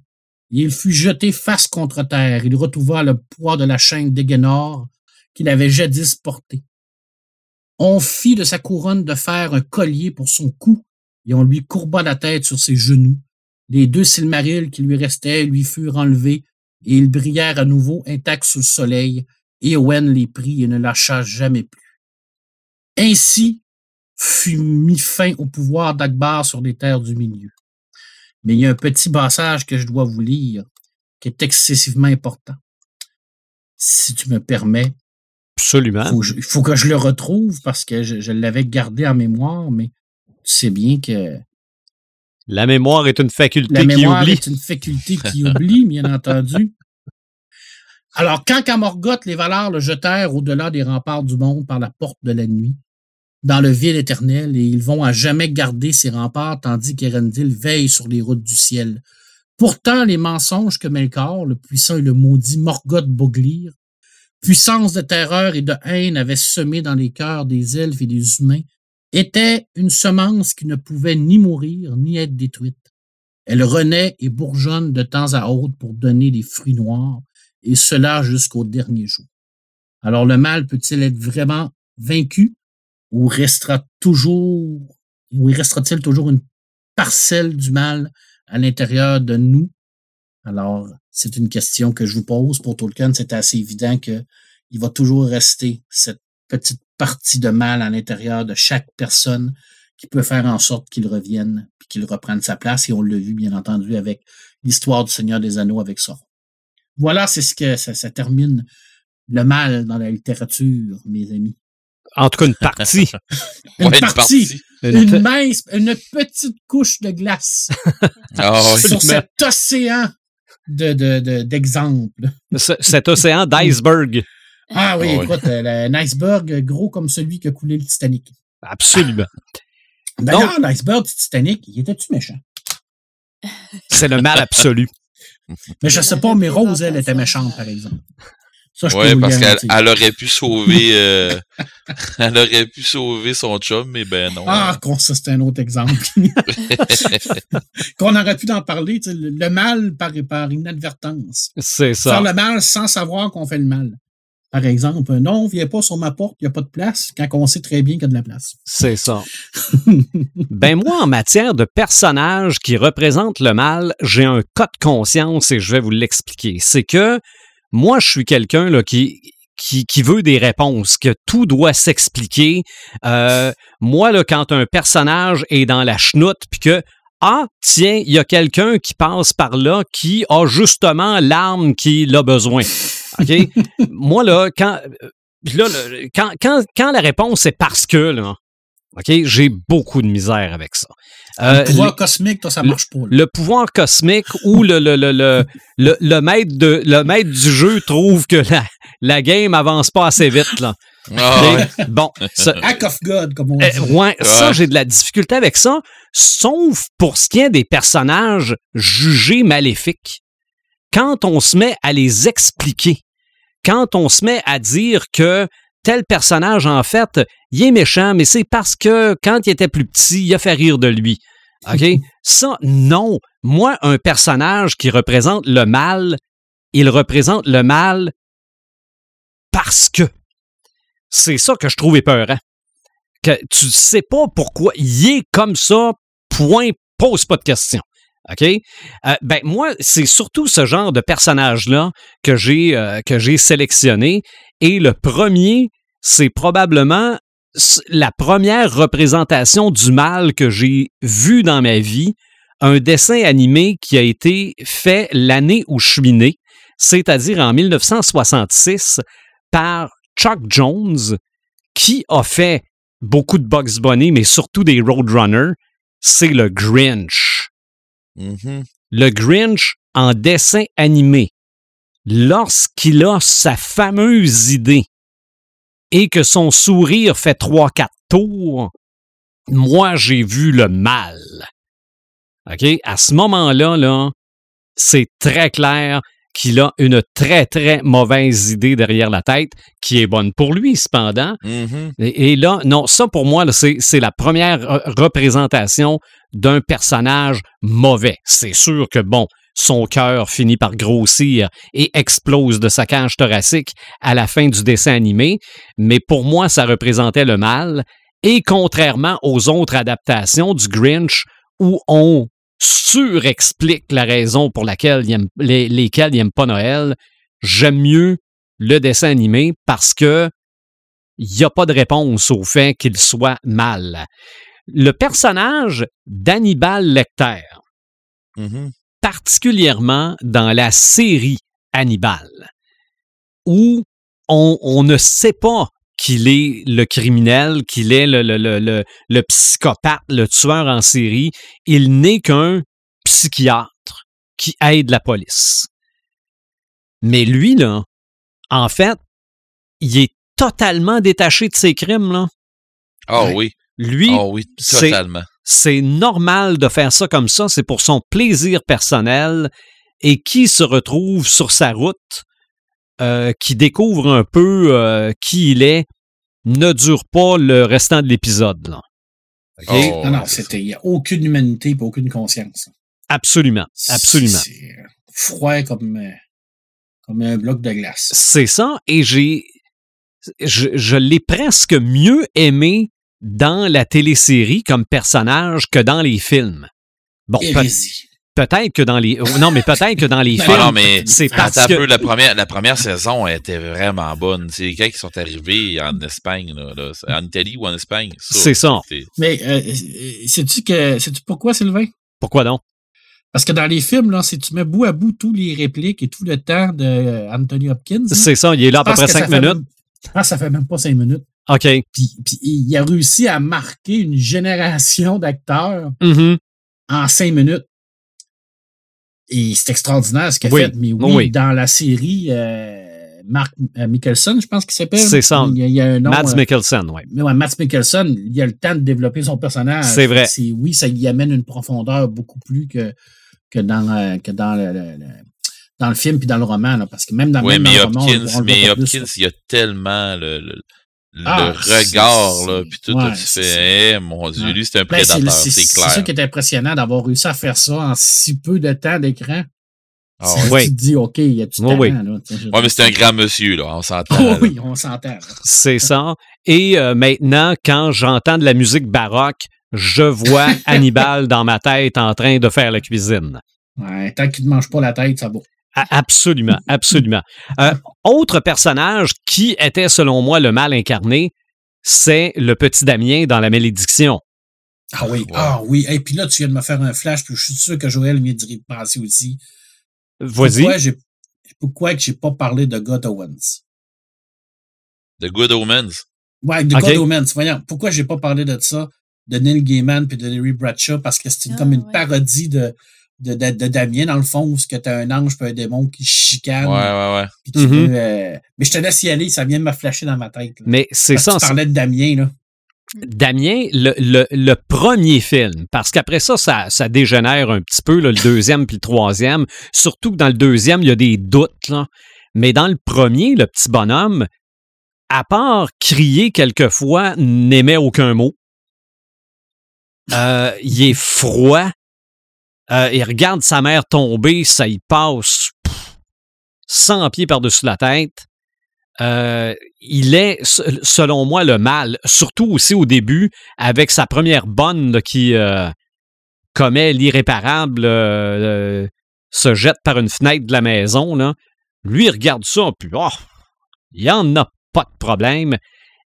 et il fut jeté face contre terre. Il retrouva le poids de la chaîne d'Egenor qu'il avait jadis portée. On fit de sa couronne de fer un collier pour son cou, et on lui courba la tête sur ses genoux. Les deux Silmarils qui lui restaient lui furent enlevés, et ils brillèrent à nouveau intacts sous le soleil, et Owen les prit et ne lâcha jamais plus. Ainsi fut mis fin au pouvoir d'Akbar sur les terres du milieu. Mais il y a un petit passage que je dois vous lire, qui est excessivement important. Si tu me permets, Absolument. faut il faut que je le retrouve parce que je, je l'avais gardé en mémoire, mais tu sais bien que La mémoire est une faculté la qui mémoire oublie. est une faculté qui oublie, bien entendu. Alors, quand à Morgoth, les Valars le jetèrent au-delà des remparts du monde par la porte de la nuit, dans le ville éternel, et ils vont à jamais garder ces remparts, tandis qu'Erendil veille sur les routes du ciel. Pourtant, les mensonges que Melkor, le puissant et le maudit Morgoth Boglir, puissance de terreur et de haine avaient semé dans les cœurs des elfes et des humains, étaient une semence qui ne pouvait ni mourir ni être détruite. Elle renaît et bourgeonne de temps à autre pour donner des fruits noirs, et cela jusqu'au dernier jour. Alors le mal peut-il être vraiment vaincu ou restera toujours, ou restera-t-il toujours une parcelle du mal à l'intérieur de nous? Alors, c'est une question que je vous pose. Pour Tolkien, c'est assez évident que il va toujours rester cette petite partie de mal à l'intérieur de chaque personne qui peut faire en sorte qu'il revienne puis qu'il reprenne sa place. Et on l'a vu, bien entendu, avec l'histoire du Seigneur des Anneaux avec Sauron. Voilà, c'est ce que ça, ça termine le mal dans la littérature, mes amis. En tout cas, une partie. une, Ouais, une partie, une, Une- mince, une petite couche de glace Ah sur cet océan de, de, de- d'exemples. Ce- cet océan d'iceberg. Ah oui, Ah écoute, euh, un iceberg gros comme celui qui a coulé le Titanic. Absolument. D'ailleurs, l'iceberg du Titanic, il était-tu méchant? C'est le mal absolu. Mais je sais pas, mais Rose, elle, était méchante, par exemple. Le parce qu'elle aurait pu sauver euh, elle aurait pu sauver son chum, mais ben non. Ah, qu'on- ça, c'est un autre exemple. Qu'on aurait pu en parler, le, mal par, par inadvertance. C'est Faire ça. le mal sans savoir qu'on fait le mal. Par exemple, non, viens pas sur ma porte, il n'y a pas de place, quand on sait très bien qu'il y a de la place. C'est ça. Ben moi, en matière de personnages qui représentent le mal, j'ai un cas de conscience et je vais vous l'expliquer. C'est que moi, je suis quelqu'un qui qui, qui veut des réponses, que tout doit s'expliquer. Euh, moi, là, quand un personnage est dans la chenoute, puis que ah, tiens, il y a quelqu'un qui passe par là qui a justement l'arme qu'il a besoin. OK? Moi, là, quand, euh, là, quand, quand, quand la réponse est parce que, là, OK, j'ai beaucoup de misère avec ça. Euh, le pouvoir cosmique, toi, ça marche pas. là. le pouvoir cosmique ou le, le, le, le, le, le maître de, le maître du jeu trouve que la, la game avance pas assez vite. Là. Ah ouais. Bon, ça, Act of God, comme on euh, dit. ouais, ça, j'ai de la difficulté avec ça, sauf pour ce qui est des personnages jugés maléfiques. Quand on se met à les expliquer, quand on se met à dire que tel personnage, en fait, il est méchant, mais c'est parce que quand il était plus petit, il a fait rire de lui. OK? ça, non. Moi, un personnage qui représente le mal, il représente le mal parce que. C'est ça que je trouve épeurant que tu sais pas pourquoi il est comme ça, point, pose pas de questions. OK? Euh, ben, moi, c'est surtout ce genre de personnage-là que j'ai euh, que j'ai sélectionné. Et le premier, c'est probablement la première représentation du mal que j'ai vu dans ma vie. Un dessin animé qui a été fait l'année où je suis né, c'est-à-dire en 1966, par Chuck Jones, qui a fait beaucoup de Bugs Bunny, mais surtout des Roadrunner, c'est le Grinch. Mhm. Le Grinch en dessin animé, lorsqu'il a sa fameuse idée et que son sourire fait trois, quatre tours, moi, j'ai vu le mal. OK? À ce moment-là, là, c'est très clair qu'il a une très, très mauvaise idée derrière la tête, qui est bonne pour lui, cependant. Mhm. Et, et là, non, ça pour moi, là, c'est c'est la première re- représentation d'un personnage mauvais. C'est sûr que, bon, son cœur finit par grossir et explose de sa cage thoracique à la fin du dessin animé, mais pour moi, ça représentait le mal. Et contrairement aux autres adaptations du Grinch, où on surexplique la raison pour laquelle il aime, les, lesquelles il n'aime pas Noël, j'aime mieux le dessin animé parce que il n'y a pas de réponse au fait qu'il soit mal. Le personnage d'Hannibal Lecter, Mhm. particulièrement dans la série Hannibal, où on, on ne sait pas qu'il est le criminel, qu'il est le, le, le, le, le psychopathe, le tueur en série. Il n'est qu'un psychiatre qui aide la police. Mais lui, là, en fait, il est totalement détaché de ses crimes, là. Ah oui. Lui, Ah oui, totalement. c'est normal de faire ça comme ça, c'est pour son plaisir personnel et qui se retrouve sur sa route, euh, qui découvre un peu euh, qui il est, ne dure pas le restant de l'épisode. là. OK? Oh, Non, non, il n'y a aucune humanité et aucune conscience. Absolument, absolument. C'est froid comme, euh, comme un bloc de glace. C'est ça, et j'ai. Je, je l'ai presque mieux aimé dans la télésérie comme personnage que dans les films. Bon. Peut-être que dans les. Non, mais peut-être que dans les Non, films. Non, mais c'est parce un que- peu, la première, la première saison elle était vraiment bonne. C'est quand ils sont arrivés en Espagne, là, là, c'est en Italie ou en Espagne. C'est ça. Mais euh, sais-tu que sais-tu pourquoi, Sylvain? Pourquoi donc? Parce que dans les films, là, si tu mets bout à bout tous les répliques et tout le temps de euh, Anthony Hopkins, C'est ça, il est là à peu près cinq minutes. même- je pense que ça fait même pas cinq minutes. OK. Puis, puis il a réussi à marquer une génération d'acteurs Mhm. en cinq minutes. Et c'est extraordinaire ce qu'il a Oui, fait. Mais oui, oui. dans la série, euh, Mark euh, Mickelson, je pense qu'il s'appelle. C'est ça. Il y a, il y a un nom. Mads euh, Mikkelsen, oui. mais ouais, Matt Mickelson, il a le temps de développer son personnage. C'est vrai. C'est, oui, ça y amène une profondeur beaucoup plus que, que dans, euh, que dans le, le- le- dans le film puis dans le roman. là, parce que même dans, Oui, même dans mais le roman, on- Hopkins, on le mais pas plus, Hopkins, il y a tellement le, le, le Ah, regard, là, puis tout, ouais, tu c'est- fais, eh, mon Dieu, Ouais. lui, c'est un Ben, c'est, prédateur, c'est- c'est c'est clair. ça qui est impressionnant d'avoir réussi à faire ça en si peu de temps d'écran. Ah Si ouais. Oui. Tu te dis, OK, il y a du Oui, talent. oui. Là, Ouais, mais c'est un grand monsieur, là, on s'entend. Oh, oui, on s'entend. C'est ça. Et euh, maintenant, quand j'entends de la musique baroque, je vois Hannibal dans ma tête en train de faire la cuisine. Ouais, tant qu'il ne mange pas la tête, ça va. Absolument, absolument. Euh, autre personnage qui était, selon moi, le mal incarné, c'est le petit Damien dans La Malédiction. Ah oui, Ouais. ah oui. Et puis là, tu viens de me faire un flash, puis je suis sûr que Joël vient d'y penser aussi. Vas-y. Pourquoi j'ai pourquoi que j'ai pas parlé de God Owens? The Good Omens. Ouais, de Ok. God Omens. Voyons, pourquoi j'ai pas parlé de ça, de Neil Gaiman puis de Larry Bradshaw? Parce que c'est Ah, comme une ouais. parodie de, de, de, de Damien, dans le fond, où tu as un ange puis un démon qui se chicanent. Ouais, ouais, ouais. puis tu Mhm. peux, euh, Mais je te laisse y aller, ça vient de me flasher dans ma tête. là. Mais c'est ça. Tu parlais de Damien, là. Damien, le, le- le premier film, parce qu'après ça, ça, ça dégénère un petit peu, là, le deuxième puis le troisième. Surtout que dans le deuxième, il y a des doutes. Là. Mais dans le premier, le petit bonhomme, à part crier quelquefois, n'émet aucun mot. Euh, il est froid. Euh, il regarde sa mère tomber, ça y passe pff, 100 pieds par-dessus la tête. Euh, il est, se- selon moi, le mal, surtout aussi au début, avec sa première bonne qui euh, commet l'irréparable, euh, se jette par une fenêtre de la maison. Là. Lui, il regarde ça, puis oh, il n'y en a pas de problème.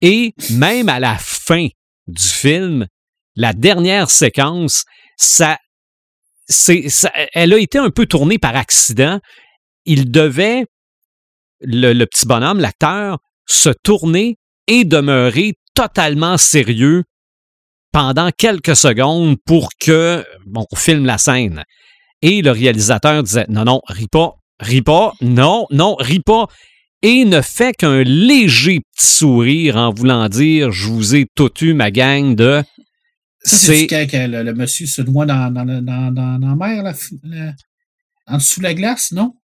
Et même à la fin du film, la dernière séquence, ça, elle a été un peu tournée par accident. Il devait, le, le petit bonhomme, l'acteur, se tourner et demeurer totalement sérieux pendant quelques secondes pour que, bon, on filme la scène. Et le réalisateur disait, non, non, ris pas, ris pas, non, non, ris pas. Et ne fait qu'un léger petit sourire en voulant dire, je vous ai tout eu, ma gang de... C'est quand que le, le monsieur se noie dans, dans, dans, dans, dans la mer, là, en dessous de la glace, non?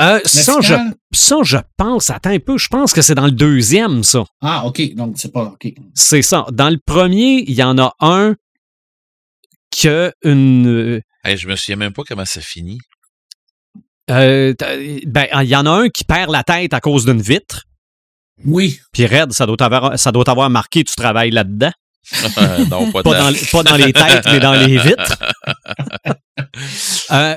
Euh, ça, je, ça, je pense, attends un peu, je pense que c'est dans le deuxième, ça. Ah, OK. Donc, c'est pas OK. C'est ça. Dans le premier, il y en a un que une. Hey, je me souviens même pas comment ça finit. euh, ben, il y en a un qui perd la tête à cause d'une vitre. Oui. Puis Red, ça doit avoir, ça doit avoir marqué tu travailles là-dedans. Non, pas, dans, pas dans les têtes, mais dans les vitres. Euh,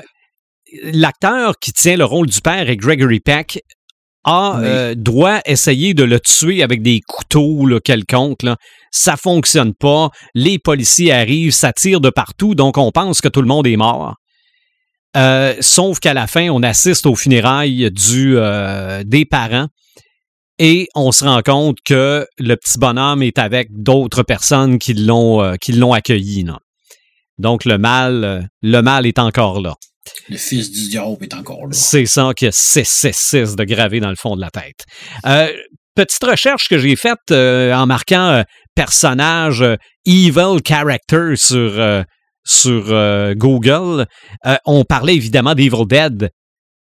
L'acteur qui tient le rôle du père est Gregory Peck a, Oui. euh, doit essayer de le tuer avec des couteaux là, quelconques. Là. Ça fonctionne pas. Les policiers arrivent, ça tire de partout, donc on pense que tout le monde est mort. Euh, sauf qu'à la fin, on assiste aux funérailles du, euh, des parents et on se rend compte que le petit bonhomme est avec d'autres personnes qui l'ont euh, qui l'ont accueilli. Donc le mal, euh, le mal est encore là. Le fils du diable est encore là. C'est ça que 666 de gravé dans le fond de la tête. Euh, petite recherche que j'ai faite euh, en marquant euh, personnage euh, evil character sur, euh, sur euh, Google. Euh, on parlait évidemment d'Evil Dead,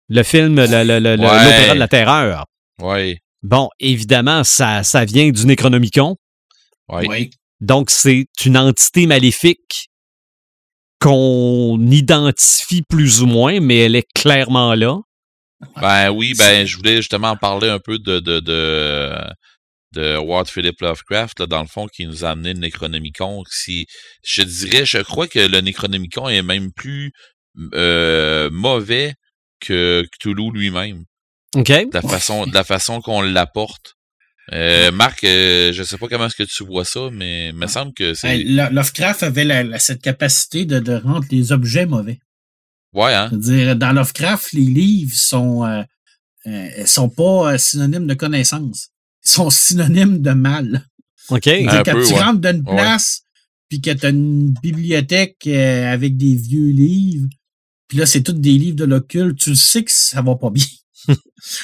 le film, le- le- le- le- Ouais. l'opéra de la terreur. Ouais. Bon, évidemment, ça, ça vient du Necronomicon. Oui. Donc, c'est une entité maléfique qu'on identifie plus ou moins, mais elle est clairement là. Ben oui, ben je voulais justement en parler un peu de de de, de Ward Philip Lovecraft, là, dans le fond, qui nous a amené le Necronomicon. Si, je dirais, je crois que le Necronomicon est même plus euh, mauvais que Cthulhu lui-même. OK? De la façon, de la façon qu'on l'apporte. Euh, Marc, euh, je sais pas comment est-ce que tu vois ça, mais il me semble que c'est. Hey, Lovecraft avait la- la- cette capacité de, de rendre les objets mauvais. Ouais, hein? C'est-à-dire, dans Lovecraft, les livres sont, euh, euh, sont pas euh, synonymes de connaissance. Ils sont synonymes de mal. OK? C'est-à-dire, Un quand peu, tu ouais. rentres dans une Ouais. place, puis que tu as une bibliothèque euh, avec des vieux livres, puis là, c'est tous des livres de l'occulte, tu le sais que ça va pas bien.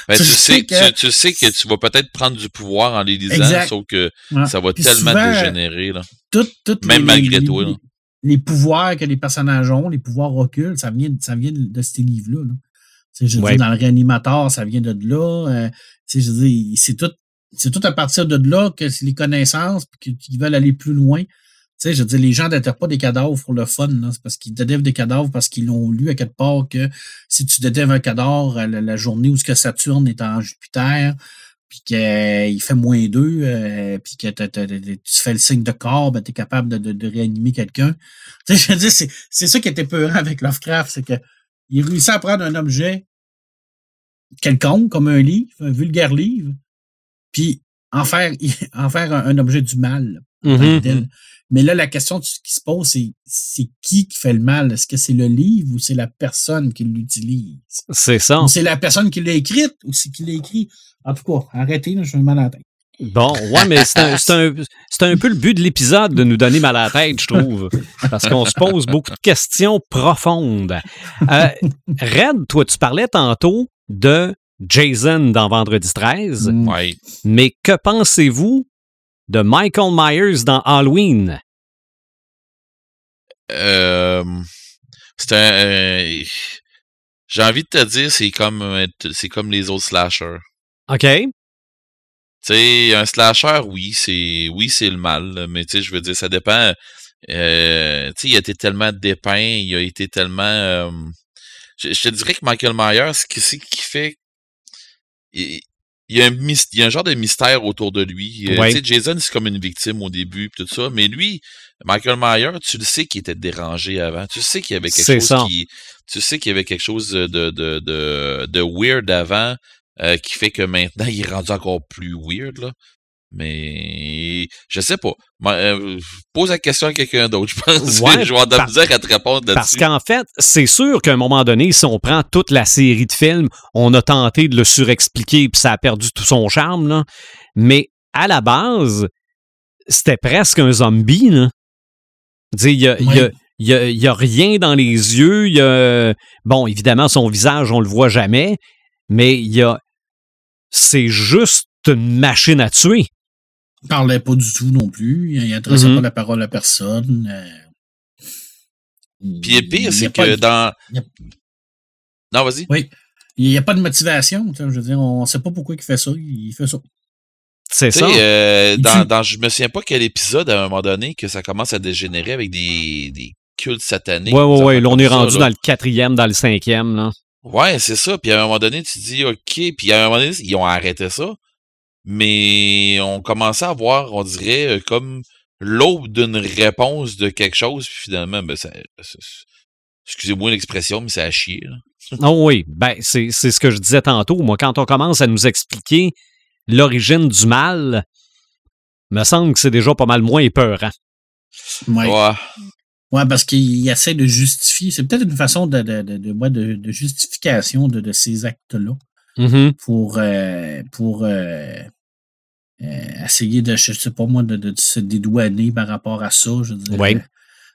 Ben, Tu sais que- tu, tu sais que tu vas peut-être prendre du pouvoir en les lisant, Exact. sauf que Ouais. ça va Puis tellement souvent, dégénérer. Là. Tout- Même les- malgré les- toi, les- là. Les, pouvoirs que les personnages ont, les pouvoirs occultes, ça vient, ça vient de ces livres-là. là. Je veux Ouais. dire, dans le réanimateur, ça vient de là. euh, tu sais, je veux dire, c'est tout, c'est tout à partir de là que c'est les connaissances, puis qu'ils veulent aller plus loin. Sais, je veux dire, les gens n'enterrent pas des cadavres pour le fun. C'est parce qu'ils dédèvent des cadavres parce qu'ils l'ont lu à quelque part que si tu dédèves un cadavre à la, la journée où ce que Saturne est en Jupiter, puis qu'il fait moins deux, euh, puis que tu fais le signe de corps, ben, tu es capable de, de, réanimer quelqu'un. Tu sais, je c'est, c'est ça qui était peurant avec Lovecraft, c'est que il réussit à prendre un objet quelconque, comme un livre, un vulgaire livre, puis en faire, en faire un objet du mal. Mhm. tel. Mais là, la question qui se pose, c'est, c'est qui qui fait le mal? Est-ce que c'est le livre ou c'est la personne qui l'utilise? C'est ça. Ou c'est la personne qui l'a écrite ou c'est qui l'a écrit? En tout cas, arrêtez, là, je me mal à la tête. Bon, ouais, mais c'est un, c'est un, c'est un peu le but de l'épisode de nous donner mal à la tête, je trouve. Parce qu'on se pose beaucoup de questions profondes. Euh, Red, toi, tu parlais tantôt de Jason dans Vendredi 13, Mm. Ouais. mais que pensez-vous de Michael Myers dans Halloween? Euh, c'est un. euh, J'ai envie de te dire, c'est comme euh, c'est comme les autres slashers. OK? Tu sais, un slasher, oui, c'est oui, c'est le mal, mais tu sais, je veux dire, ça dépend. Euh, tu sais, il a été tellement dépeint, il a été tellement. euh, je, je te dirais que Michael Myers, ce qui, fait. Il, il y, a un il y a un genre de mystère autour de lui. Euh, Ouais. Tu sais, Jason, c'est comme une victime au début, tout ça, mais lui, Michael Myers, tu le sais qu'il était dérangé avant. Tu sais qu'il y avait quelque chose ça. qui. Tu sais qu'il y avait quelque chose de, de, de, de weird avant euh, qui fait que maintenant il est rendu encore plus weird là. Mais je sais pas. Euh, pose la question à quelqu'un d'autre. Je pense Ouais, que je vais avoir de la par- misère à te répondre Parce qu'en fait, c'est sûr qu'à un moment donné, si on prend toute la série de films, on a tenté de le surexpliquer puis ça a perdu tout son charme. Là. Mais à la base, c'était presque un zombie. Il y a, il y a- il rien dans les yeux. il y a- bon, évidemment, son visage, on le voit jamais, mais il y a. C'est juste une machine à tuer. Il parlait pas du tout non plus. Il n'adressait Mhm. pas la parole à personne. euh, Puis le pire, c'est que dans. a- Non, vas-y. Il n'y a pas de motivation. Je veux dire, on ne sait pas pourquoi il fait ça. Il fait ça. C'est ça. euh, dans, dans, je me souviens pas quel épisode à un moment donné que ça commence à dégénérer avec des, des cultes sataniques. ouais, ouais, ouais. Là, on est ça, rendu là. dans le quatrième, dans le cinquième. Là. Ouais, c'est ça. Puis à un moment donné, tu te dis OK. Puis à un moment donné, ils ont arrêté ça. Mais on commençait à voir, on dirait, euh, comme l'aube d'une réponse de quelque chose. Puis finalement, ben, ça, ça- excusez-moi l'expression, mais ça a chier. là. Oh oui, ben c'est c'est ce que je disais tantôt. Moi, quand on commence à nous expliquer l'origine du mal, me semble que c'est déjà pas mal moins épeurant. Ouais. Ouais. Ouais, parce qu'il essaie de justifier. C'est peut-être une façon de, de, de, de, de- de justification de, de ces actes-là Mhm. pour, euh, pour euh, essayer de, je sais pas moi, de, de se dédouaner par rapport à ça. Je veux dire, Ouais. euh,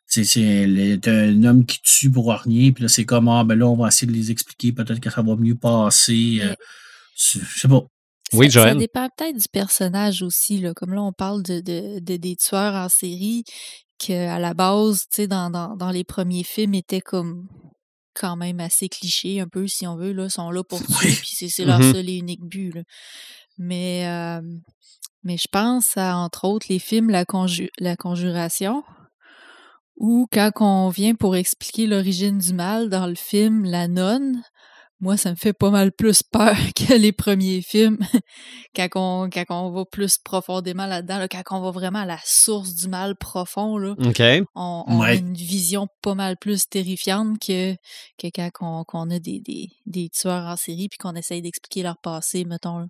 c'est un homme qui tue pour rien, puis là, c'est comme, ah, ben là, on va essayer de les expliquer, peut-être que ça va mieux passer. euh, je sais pas. Oui, ça, ça dépend peut-être du personnage aussi. Là. Comme là, on parle de, de, de- des tueurs en série qu'à la base, tu sais, dans, dans, dans les premiers films, étaient comme quand même assez clichés, un peu, si on veut. Là, sont là pour tuer, Oui. puis c'est leur Mhm. seul et unique but. là. Mais, euh, mais je pense à, entre autres, les films La, Conju- La Conjuration, où quand on vient pour expliquer l'origine du mal dans le film La Nonne, moi, ça me fait pas mal plus peur que les premiers films. quand, on, quand on va plus profondément là-dedans, là, quand on va vraiment à la source du mal profond, là, on, on a une vision pas mal plus terrifiante que, que quand on, qu'on a des, des, des tueurs en série puis qu'on essaye d'expliquer leur passé, mettons. là.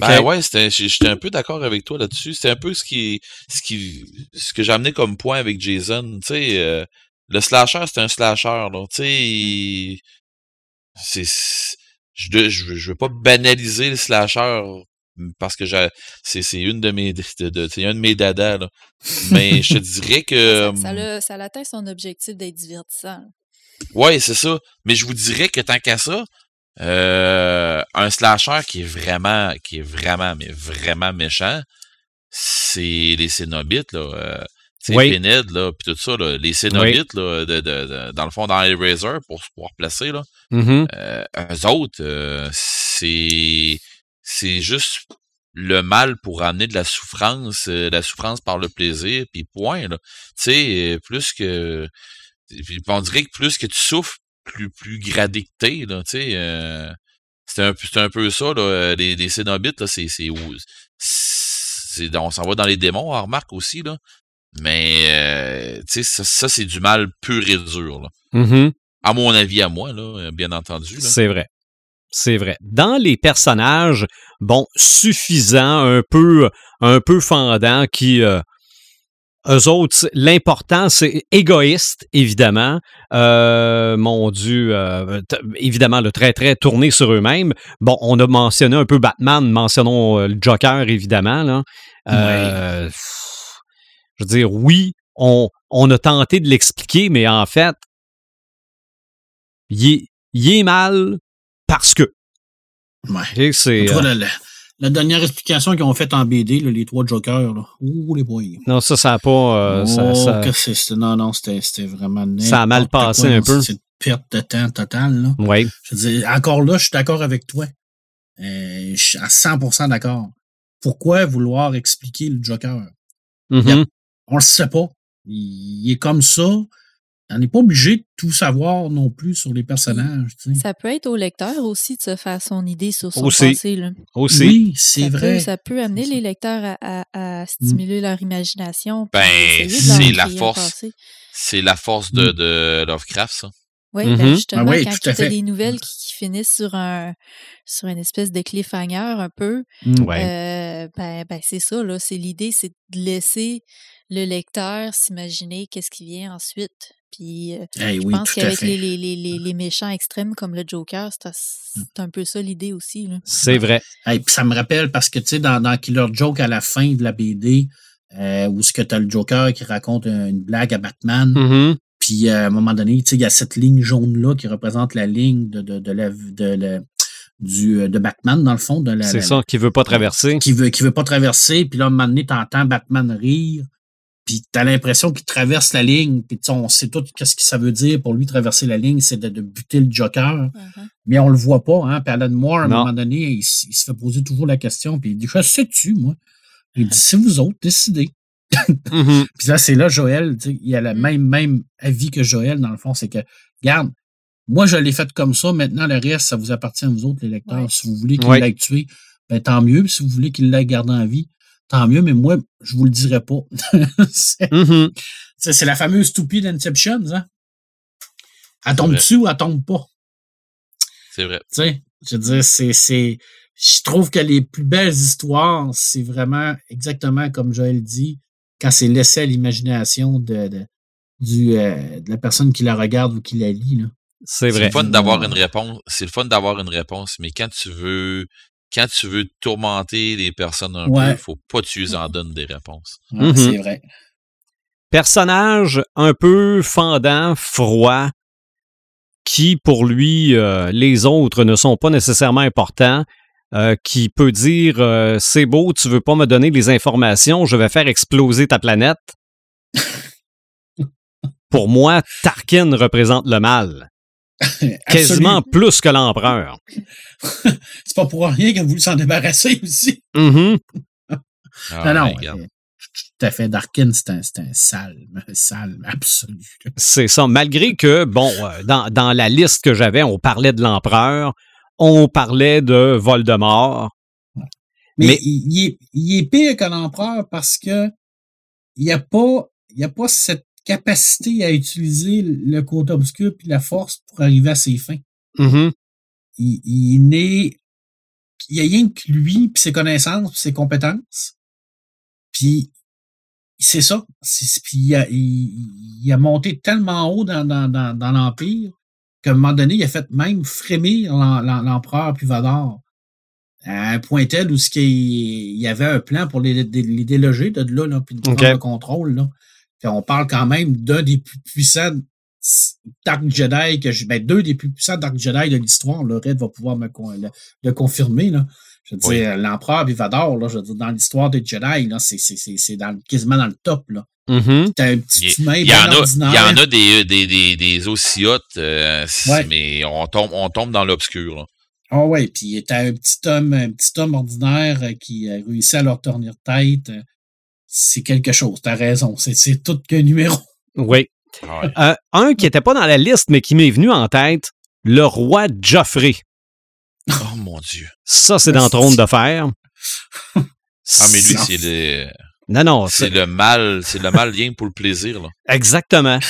Ben ouais, j'étais un peu d'accord avec toi là-dessus. C'était un peu ce qui, ce qui, ce que j'ai amené comme point avec Jason. Tu sais, euh, le slasher, c'est un slasher. Tu sais, il- c'est, je, je, veux- je veux pas banaliser le slasher parce que j'ai, c'est, c'est une de mes, de, de- c'est un de mes dadas, là. Mais je te dirais que, ça, ça, ça atteint son objectif d'être divertissant. Ouais, c'est ça. Mais je vous dirais que tant qu'à ça, euh, un slasher qui est vraiment, qui est vraiment, mais vraiment méchant, c'est les Cénobites, là. Euh, Oui. Pinhead, là, pis tout ça, là, les Cénobites, là, de, de, de- dans le fond, dans les Razor, pour se pouvoir placer, là, Mhm. euh, eux autres, euh, c'est, c'est juste le mal pour amener de la souffrance, euh, la souffrance par le plaisir, puis point, là. Tu sais, euh, plus que, puis on dirait que plus que tu souffres, plus, plus gradé que t'es, là, tu sais, euh, c'est un, un peu ça, là, euh, les, les Cénobites, là, c'est, on s'en va dans les démons, on remarque aussi, là. Mais, euh, tu sais, ça, ça, c'est du mal pur et dur, là. Mhm. À mon avis, à moi, là, bien entendu. C'est vrai. C'est vrai. Dans les personnages, bon, suffisants, un peu, un peu fendants, qui, euh, eux autres, l'important, c'est égoïste, évidemment. Euh, mon Dieu, euh, évidemment, le très, très tourné sur eux-mêmes. Bon, on a mentionné un peu Batman, mentionnons euh, le Joker, évidemment. Là. Je veux dire, oui, on, on a tenté de l'expliquer, mais en fait, il est, mal parce que. Ouais. C'est, la, dernière explication qu'ils ont faite en BD, là, les trois Jokers, là. Ouh, les boys. non, ça, ça a pas. euh, ça- oh, ça- que non, non, c'était c'était vraiment Ça a mal passé quoi, un peu. C'est une perte de temps totale, là. ouais. Je veux dire, encore là, je suis d'accord avec toi. Euh, je suis à 100% d'accord. Pourquoi vouloir expliquer le Joker? Mhm. Yep. On le sait pas. Il, il est comme ça. On n'est pas obligé de tout savoir non plus sur les personnages. tu sais. Ça peut être au lecteur aussi de se faire son idée sur son Aussi. passé. Là. Aussi. Oui, c'est ça vrai. Peut, ça peut amener les lecteurs à, à- à stimuler leur imagination. Ben, c'est la force. C'est la force de, de Lovecraft, ça. Oui, ben justement, Ah oui, quand tu as fait. des nouvelles qui, qui finissent sur un sur une espèce de cliffhanger un peu, Mm. Euh, ben, ben c'est ça, là. C'est l'idée, c'est de laisser le lecteur s'imaginer qu'est-ce qui vient ensuite. Puis euh, Eh je oui, pense qu'avec les, les, les, les, les méchants extrêmes comme le Joker, c'est c'est un peu ça l'idée aussi. C'est vrai. Hey, puis ça me rappelle parce que tu sais, dans, dans Killer Joke à la fin de la BD, euh, où ce que tu as le Joker qui raconte un- une blague à Batman, Mhm. puis euh, à un moment donné, tu sais, il y a cette ligne jaune-là qui représente la ligne de, de, de la, de, la- du, de Batman, dans le fond. De la, C'est ça qui veut pas traverser. Qui veut, qui veut pas traverser, puis là, à un moment donné, t'entends Batman rire, puis t'as l'impression qu'il traverse la ligne, puis tu sais, on sait tout qu'est-ce que ça veut dire pour lui traverser la ligne, c'est de, de buter le Joker Uh-huh. mais on le voit pas. Hein? Puis Alan Moore, à un Non. moment donné, il, se fait poser toujours la question, puis il dit, je sais-tu, moi? Il dit, c'est vous autres, décidez. Mhm. Puis là, c'est là, Joël, tu sais, il a le Mm. même, même avis que Joël, dans le fond, c'est que, regarde, moi, je l'ai fait comme ça, maintenant, le reste, ça vous appartient à vous autres, les lecteurs. Ouais. Si vous voulez qu'il Ouais. l'ait tué, ben, tant mieux. Puis Si vous voulez qu'il l'ait gardé en vie, tant mieux, mais moi, je vous le dirai pas. c'est Mhm. c'est- c'est la fameuse stupide Inception, hein? Elle tombe vrai. dessus ou elle tombe pas? C'est vrai. Tu sais, je veux dire, c'est, c'est, je trouve que les plus belles histoires, c'est vraiment exactement comme Joël dit, quand c'est laissé à l'imagination de, de, du, euh, de la personne qui la regarde ou qui la lit, là. C'est C'est vrai. le fun d'avoir une réponse. C'est le fun d'avoir une réponse, mais quand tu veux, quand tu veux tourmenter les personnes un Ouais. peu, faut pas que tu les en donnes des réponses. Ouais, Mhm. C'est vrai. Personnage un peu fendant, froid, qui pour lui, euh, les autres ne sont pas nécessairement importants, euh, qui peut dire euh, c'est beau, tu veux pas me donner les informations, je vais faire exploser ta planète. pour moi, Tarkin représente le mal. Quasiment plus que l'empereur. c'est pas pour rien qu'il a voulu s'en débarrasser aussi. Mhm. Ah, non, tout à fait. Darkin, c'est un, c'est un sale, un sale absolu. C'est ça. Malgré que, bon, euh, dans, dans la liste que j'avais, on parlait de l'empereur, on parlait de Voldemort. Mais, Mais- Il, il est, il est pire que l'empereur parce que il n'y a pas, il y a pas cette capacité à utiliser le côté obscur puis la force pour arriver à ses fins. Mhm. Il, il n'est, il y a rien que lui puis ses connaissances puis ses compétences. Puis c'est ça. Puis il a, il, il a monté tellement haut dans, dans, dans, dans l'empire qu'à un moment donné, il a fait même frémir l'em- l'em- l'empereur puis Vador à un point tel où il y avait un plan pour les, les, les déloger de là, là puis de prendre le contrôle. Là. On parle quand même d'un des plus puissants Dark Jedi que je, ben, deux des plus puissants Dark Jedi de l'histoire. Le Red va pouvoir me le, le confirmer. Là. Je veux Oui. dire, l'empereur Vivador, là, je veux dire, dans l'histoire des Jedi, là, c'est, c'est, c'est, c'est dans, quasiment dans le top. Là. Mhm. T'as un petit Il humain il y, en a, il y en a des, des, des, des aussi hautes, euh, Ouais. mais on tombe, on tombe dans l'obscur. là. Ah ouais, puis t'as un petit homme, un petit homme ordinaire euh, qui a réussi à leur tourner tête. C'est quelque chose, t'as raison. C'est, c'est tout qu'un numéro. Oui. Ouais. Euh, un qui n'était pas dans la liste, mais qui m'est venu en tête, le roi Joffrey. Oh mon Dieu. Ça, c'est dans Trône de Fer. Ah, mais lui, c'est le, Non, non, c'est c'est le mal, c'est le mal rien que pour le plaisir. Là. exactement.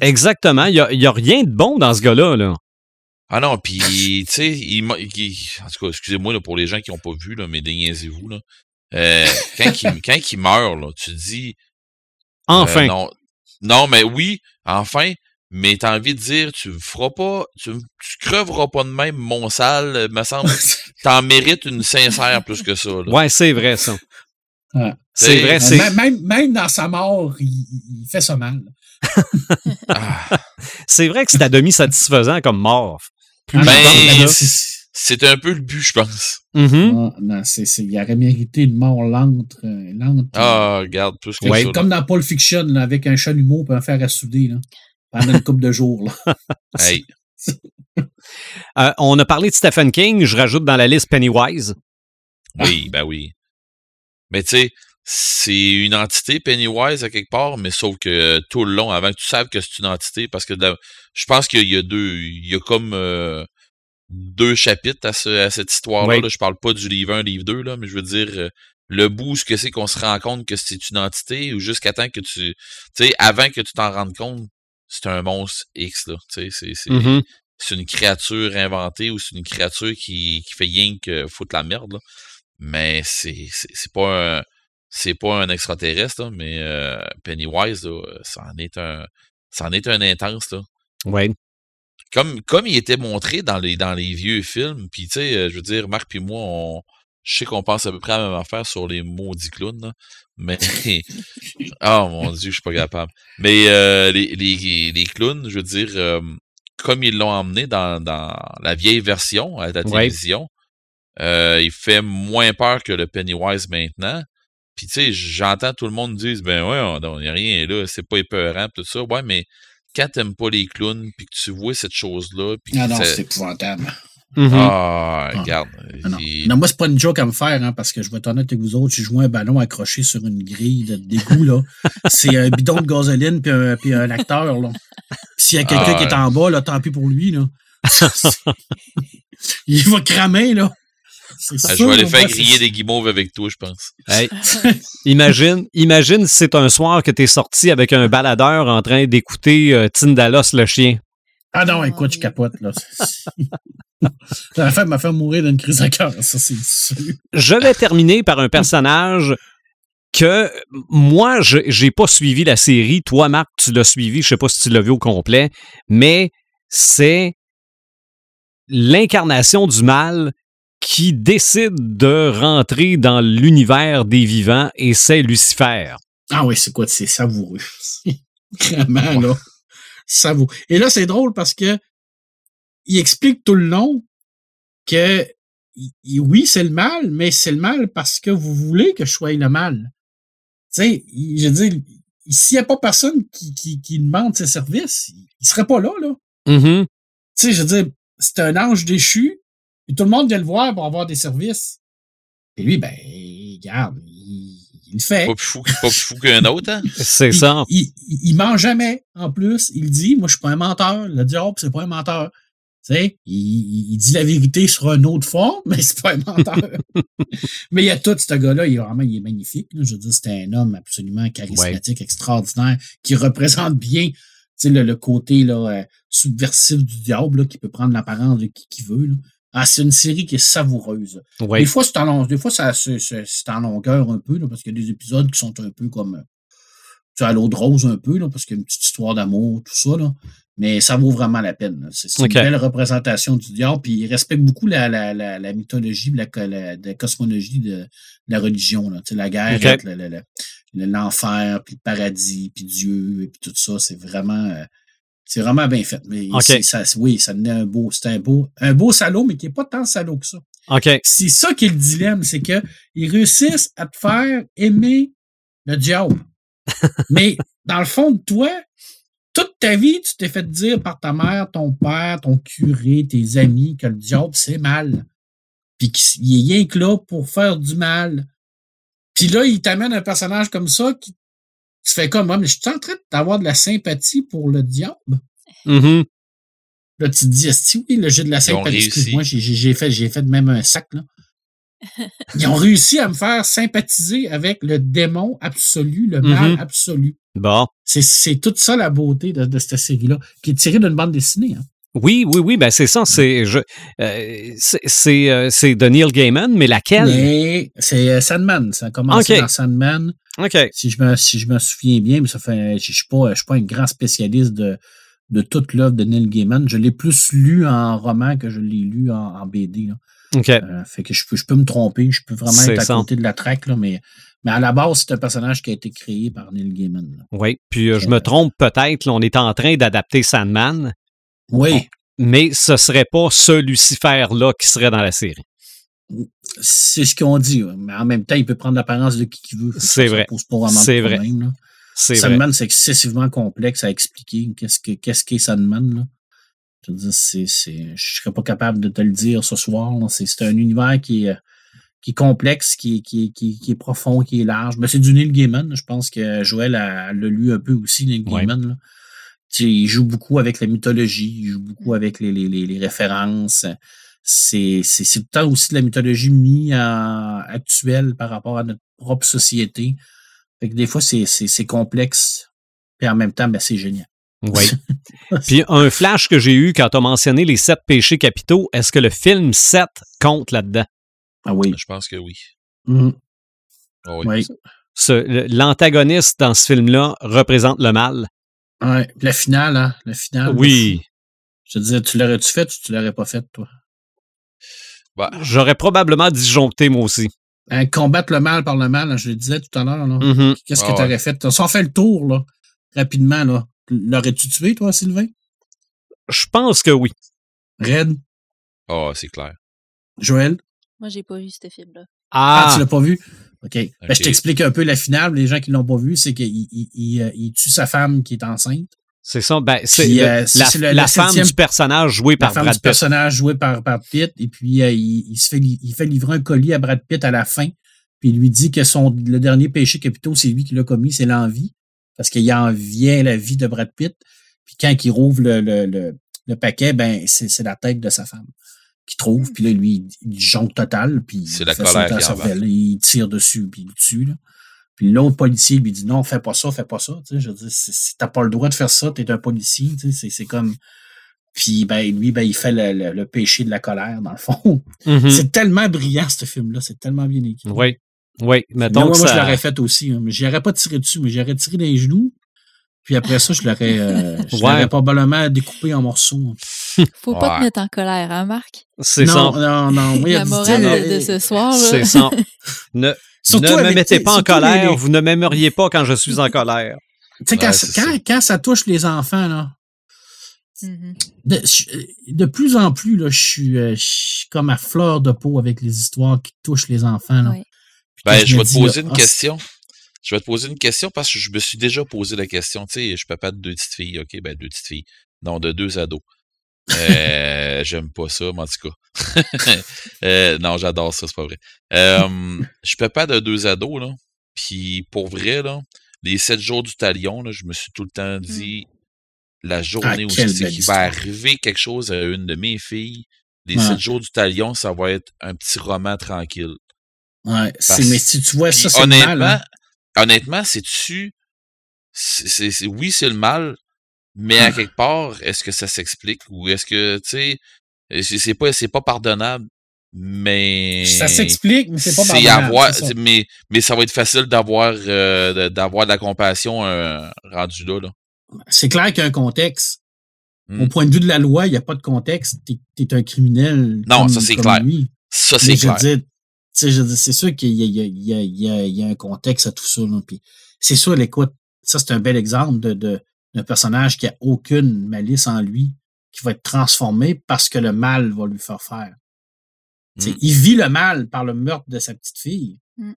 Exactement. Il n'y a, il y a rien de bon dans ce gars-là. Là. Ah non, puis, tu sais, il, en tout cas, excusez-moi là, pour les gens qui n'ont pas vu, là, mais déniaisez-vous. Là. Euh, quand, il, quand il meurt, là, tu dis. euh, Enfin. non, non, mais oui, enfin, mais t'as envie de dire, tu feras pas, tu, tu creveras pas de même, mon sale, me semble. T'en mérites une sincère plus que ça. Là. Ouais, c'est vrai, ça. Ouais. C'est vrai, c'est. même, même, dans sa mort, il, il fait ça mal. Ah, C'est vrai que c'est à demi satisfaisant comme mort. Plus Ah, Ben. C'est- un peu le but, je pense. Ah, non, c'est, c'est, il aurait mérité une mort lente. euh, lente Ah, regarde, plus que Ouais, ça. là. Comme dans Pulp Fiction, là, avec un chalumeau et un fer à souder, là, pendant une couple de jours. Là. Hey, Euh, on a parlé de Stephen King. Je rajoute dans la liste Pennywise. oui, ben oui. Mais tu sais, c'est une entité Pennywise à quelque part, mais sauf que euh, tout le long, avant que tu saves que c'est une entité, parce que la- je pense qu'il y a deux, il y a comme euh, deux chapitres à, ce- à cette histoire-là. Oui. là. Je parle pas du livre 1, livre 2, là, mais je veux dire, euh, le bout, ce que c'est qu'on se rend compte que c'est une entité, ou jusqu'à temps que tu, tu sais, avant que tu t'en rendes compte, c'est un monstre X, là. Tu sais, c'est, c'est, Mhm. c'est une créature inventée ou c'est une créature qui, qui fait rien que foutre la merde, là. Mais c'est, c'est, c'est pas un, c'est pas un extraterrestre, là, mais euh, Pennywise, là, ça en est un, ça en est un intense, là. Ouais. Comme, comme il était montré dans les, dans les vieux films, puis tu sais, euh, je veux dire, Marc puis moi, on, je sais qu'on pense à peu près à la même affaire sur les maudits clowns, là. mais oh mon dieu, je suis pas capable. Mais euh, les, les, les clowns, je veux dire, euh, comme ils l'ont emmené dans, dans la vieille version à la Ouais. télévision, euh, il fait moins peur que le Pennywise maintenant. Puis tu sais, j'entends tout le monde dire ben ouais, il n'y a rien là, c'est pas épeurant, tout ça. Ouais, mais quand t'aimes pas les clowns, puis que tu vois cette chose-là, puis que Ah non, ça- c'est épouvantable. Mhm. ah, regarde. Ah non. Non, moi, c'est pas une joke à me faire, hein, parce que je vais être honnête avec vous autres. J'ai joué un ballon accroché sur une grille de d'égout, là. C'est un bidon de gasoline puis un, puis un acteur, là. S'il y a quelqu'un Ah, qui est en bas, là, tant pis pour lui, là. Il va cramer, là. Ah, je vais aller faire griller des guimauves avec toi, je pense. Hey, imagine, imagine si c'est un soir que t'es sorti avec un baladeur en train d'écouter euh, Tindalos le chien. Ah non, écoute, je capote, là. La femme m'a fait mourir d'une crise à cœur, ça, c'est sûr. Je vais terminer par un personnage que moi, je j'ai pas suivi la série. Toi, Marc, tu l'as suivi. Je sais pas si tu l'as vu au complet, mais c'est l'incarnation du mal qui décide de rentrer dans l'univers des vivants et c'est Lucifer. Ah oui, c'est quoi? C'est savoureux. Vraiment, là. Savoureux. Et là, c'est drôle parce que il explique tout le long que oui, c'est le mal, mais c'est le mal parce que vous voulez que je sois le mal. Tu sais, je veux dire, s'il n'y a pas personne qui, qui, qui demande ses services, il serait pas là, là. Mm-hmm. Tu sais, je veux dire, c'est un ange déchu, et tout le monde vient le voir pour avoir des services. Et lui, ben, regarde, il, le fait. Pas plus fou, pas plus fou qu'un autre, hein? C'est Il, ça. il, il, il ment jamais, en plus. Il dit, moi, je suis pas un menteur. Le diable, c'est pas un menteur. Tu sais, il, il- il dit la vérité sur une autre forme, mais c'est pas un menteur. mais il y a tout, ce gars-là, il est vraiment, il est magnifique. là. Je veux dire, c'est un homme absolument charismatique, extraordinaire, qui représente bien, tu sais, le, le côté, là, euh, subversif du diable, là, qui peut prendre l'apparence de qui qu'il veut, là. Ah, c'est une série qui est savoureuse. Des fois, c'est en, long- des fois, ça, c'est, c'est- c'est en longueur un peu, là, parce qu'il y a des épisodes qui sont un peu comme, euh, tu à l'eau de rose un peu, là, parce qu'il y a une petite histoire d'amour, tout ça, là. Mais ça vaut vraiment la peine. là. C'est, une belle représentation du diable, puis il respecte beaucoup la, la, la, la mythologie, la, co- la, la cosmologie de, de la religion, là. Tu sais, la guerre, Ok. entre le- le- le- le- l'enfer, puis le paradis, puis Dieu, et puis tout ça, c'est vraiment... euh, c'est vraiment bien fait. Mais ça, oui, ça donnait un beau, c'était un beau, un beau salaud, mais qui n'est pas tant salaud que ça. OK. C'est ça qui est le dilemme, c'est que ils réussissent à te faire aimer le diable. Mais dans le fond de toi, toute ta vie, tu t'es fait dire par ta mère, ton père, ton curé, tes amis que le diable, c'est mal. Puis qu'il est rien que là pour faire du mal. Puis là, il t'amène un personnage comme ça qui tu fais comme, Ah, mais je suis en train d'avoir de la sympathie pour le diable. Mhm. Là, tu te dis, est-ce oui, le jeu de la sympathie, excuse-moi, j'ai- j'ai j'ai fait, j'ai fait même un sac, là. Ils ont réussi à me faire sympathiser avec le démon absolu, le mal Mhm. absolu. Bon. C'est- toute ça la beauté de, de cette série-là, qui est tirée d'une bande dessinée. Hein. Oui, oui, oui, ben c'est ça. C'est euh, c'est- c'est euh, de Neil Gaiman, mais laquelle? C'est euh, Sandman. Ça a commencé dans Sandman. OK. Si je me, si je me souviens bien, mais ça fait, je suis pas, je suis pas un grand spécialiste de, de toute l'œuvre de Neil Gaiman. Je l'ai plus lu en roman que je l'ai lu en, en BD. Là. OK. Euh, fait que je peux, je peux me tromper, je peux vraiment être à ça. côté de la traque, là, mais, mais à la base, c'est un personnage qui a été créé par Neil Gaiman. là. Oui. Puis euh, je me trompe peut-être. On est en train d'adapter Sandman, Oui, mais ce serait pas ce Lucifer-là qui serait dans la série. C'est ce qu'on dit, mais en même temps, il peut prendre l'apparence de qui qu'il veut. C'est vrai. C'est vrai. Sandman, c'est excessivement complexe à expliquer. Qu'est-ce que qu'est-ce qu'est Sandman, là? Je je serais pas capable de te le dire ce soir. C'est, c'est un univers qui est, qui est complexe, qui est, qui, qui, qui est profond, qui est large. Mais c'est du Neil Gaiman. Je pense que Joël l'a lu un peu aussi, Neil Ouais. Gaiman. là. Il joue beaucoup avec la mythologie, il joue beaucoup avec les, les, les, les références. C'est, c'est, c'est tout le temps aussi de la mythologie mis en actuelle par rapport à notre propre société. Fait que des fois, c'est, c'est, c'est complexe. Et en même temps, ben, c'est génial. Oui. Puis un flash que j'ai eu quand tu as mentionné les sept péchés capitaux, est-ce que le film 7 compte là-dedans? Ah oui. Je pense que oui. Mhm. Ah oui. Oui. L'antagoniste dans ce film-là représente le mal. Ouais. Puis La finale, hein? La finale. Oui. Je te disais, tu l'aurais-tu fait ou tu l'aurais pas fait, toi? Bah, J'aurais probablement disjoncté moi aussi. Hein, combattre le mal par le mal, hein, je le disais tout à l'heure. Mhm. Qu'est-ce Ah que tu aurais fait? Si on fait le tour, là, rapidement, là, l'aurais-tu tué, toi, Sylvain? Je pense que oui. Red? ah, c'est clair. Joël? Moi, j'ai pas vu ce film-là. Ah, Ah, tu l'as pas vu? OK. Ben, je t'explique un peu la finale. Les gens qui l'ont pas vu, c'est qu'il il, il, il tue sa femme qui est enceinte. C'est ça. Ben, c'est euh, c'est- la, la la femme septième- du personnage joué La par femme Brad du Pitt. personnage joué par, par Pitt. Et puis, euh, il, il se fait, li- il fait livrer un colis à Brad Pitt à la fin. Puis, il lui dit que son, le dernier péché capitaux, c'est lui qui l'a commis, c'est l'envie. Parce qu'il enviait la vie de Brad Pitt. Puis, quand il rouvre le, le, le, le paquet, ben, c'est c'est la tête de sa femme qu'il trouve. Puis là, lui, il, il jonque total. Puis, C'est il la fait colère la qui. Il tire dessus, puis il le tue. Là. Puis l'autre policier lui dit non, fais pas ça, fais pas ça. Tu sais, je veux dire, c'est- c'est- t'as pas le droit de faire ça, t'es un policier. Tu sais, c'est- c'est comme. Puis ben, lui, ben, il fait le, le- le péché de la colère, dans le fond. Mhm. C'est tellement brillant, ce film-là. C'est tellement bien écrit. Oui. Oui. Mais Mettons moi, que moi, je ça- l'aurais fait aussi. hein, mais j'y aurais pas tiré dessus, mais j'aurais tiré dans les genoux. Puis après ça, je l'aurais euh, je Ouais. l'aurais probablement découpé en morceaux. Faut pas Ouais. te mettre en colère, hein, Marc? C'est non, ça. non, non. Moi, il y a La morale de, de ce soir, là. C'est ça. Ne- Surtout ne me avec, mettez pas en colère, les- vous ne m'aimeriez pas quand je suis en colère. Tu sais, quand, Ouais, quand, quand ça touche les enfants, là, Mhm. de, je- de plus en plus, là, je suis, euh, je suis comme à fleur de peau avec les histoires qui touchent les enfants. Là. Ouais. Ben, je me vais te dis, poser là, une ah, question. Je vais te poser une question parce que je me suis déjà posé la question. Tu sais, je suis papa de deux petites filles. OK, ben deux petites filles. Non, de deux ados. Euh, J'aime pas ça, mais en tout cas. Euh, non, j'adore ça, c'est pas vrai. Euh, je suis papa de deux ados, là. Puis pour vrai, là, les sept jours du talion, là, je me suis tout le temps dit la journée où. Ah, c'est belle qu'il va arriver quelque chose à une de mes filles. Les Ouais. sept jours du talion, ça va être un petit roman tranquille. Ouais, Parce- mais si tu vois ça, c'est honnêtement, mal. hein. honnêtement, c'est-tu. c'est- c'est- c'est- oui, c'est le mal, mais à Ah. quelque part, est-ce que ça s'explique ou est-ce que, tu sais, c'est c'est pas, c'est pas pardonnable, mais. Ça s'explique, mais c'est pas pardonnable, avoir, ça. mais, mais ça va être facile d'avoir euh, de- d'avoir de la compassion euh, rendu là. là. C'est clair qu'il y a un contexte. Au point de vue de la loi, il n'y a pas de contexte. T'es es un criminel. Non, comme- ça, c'est clair. lui. Ça, c'est clair. dire, c'est sûr qu'il y a, il y, a, il y, a, il y, a, il y a un contexte à tout ça. Là. Puis c'est sûr, écoute, ça, c'est un bel exemple de, de, d'un personnage qui a aucune malice en lui, qui va être transformé parce que le mal va lui faire faire. Tu sais, Mm. Il vit le mal par le meurtre de sa petite fille. Mm.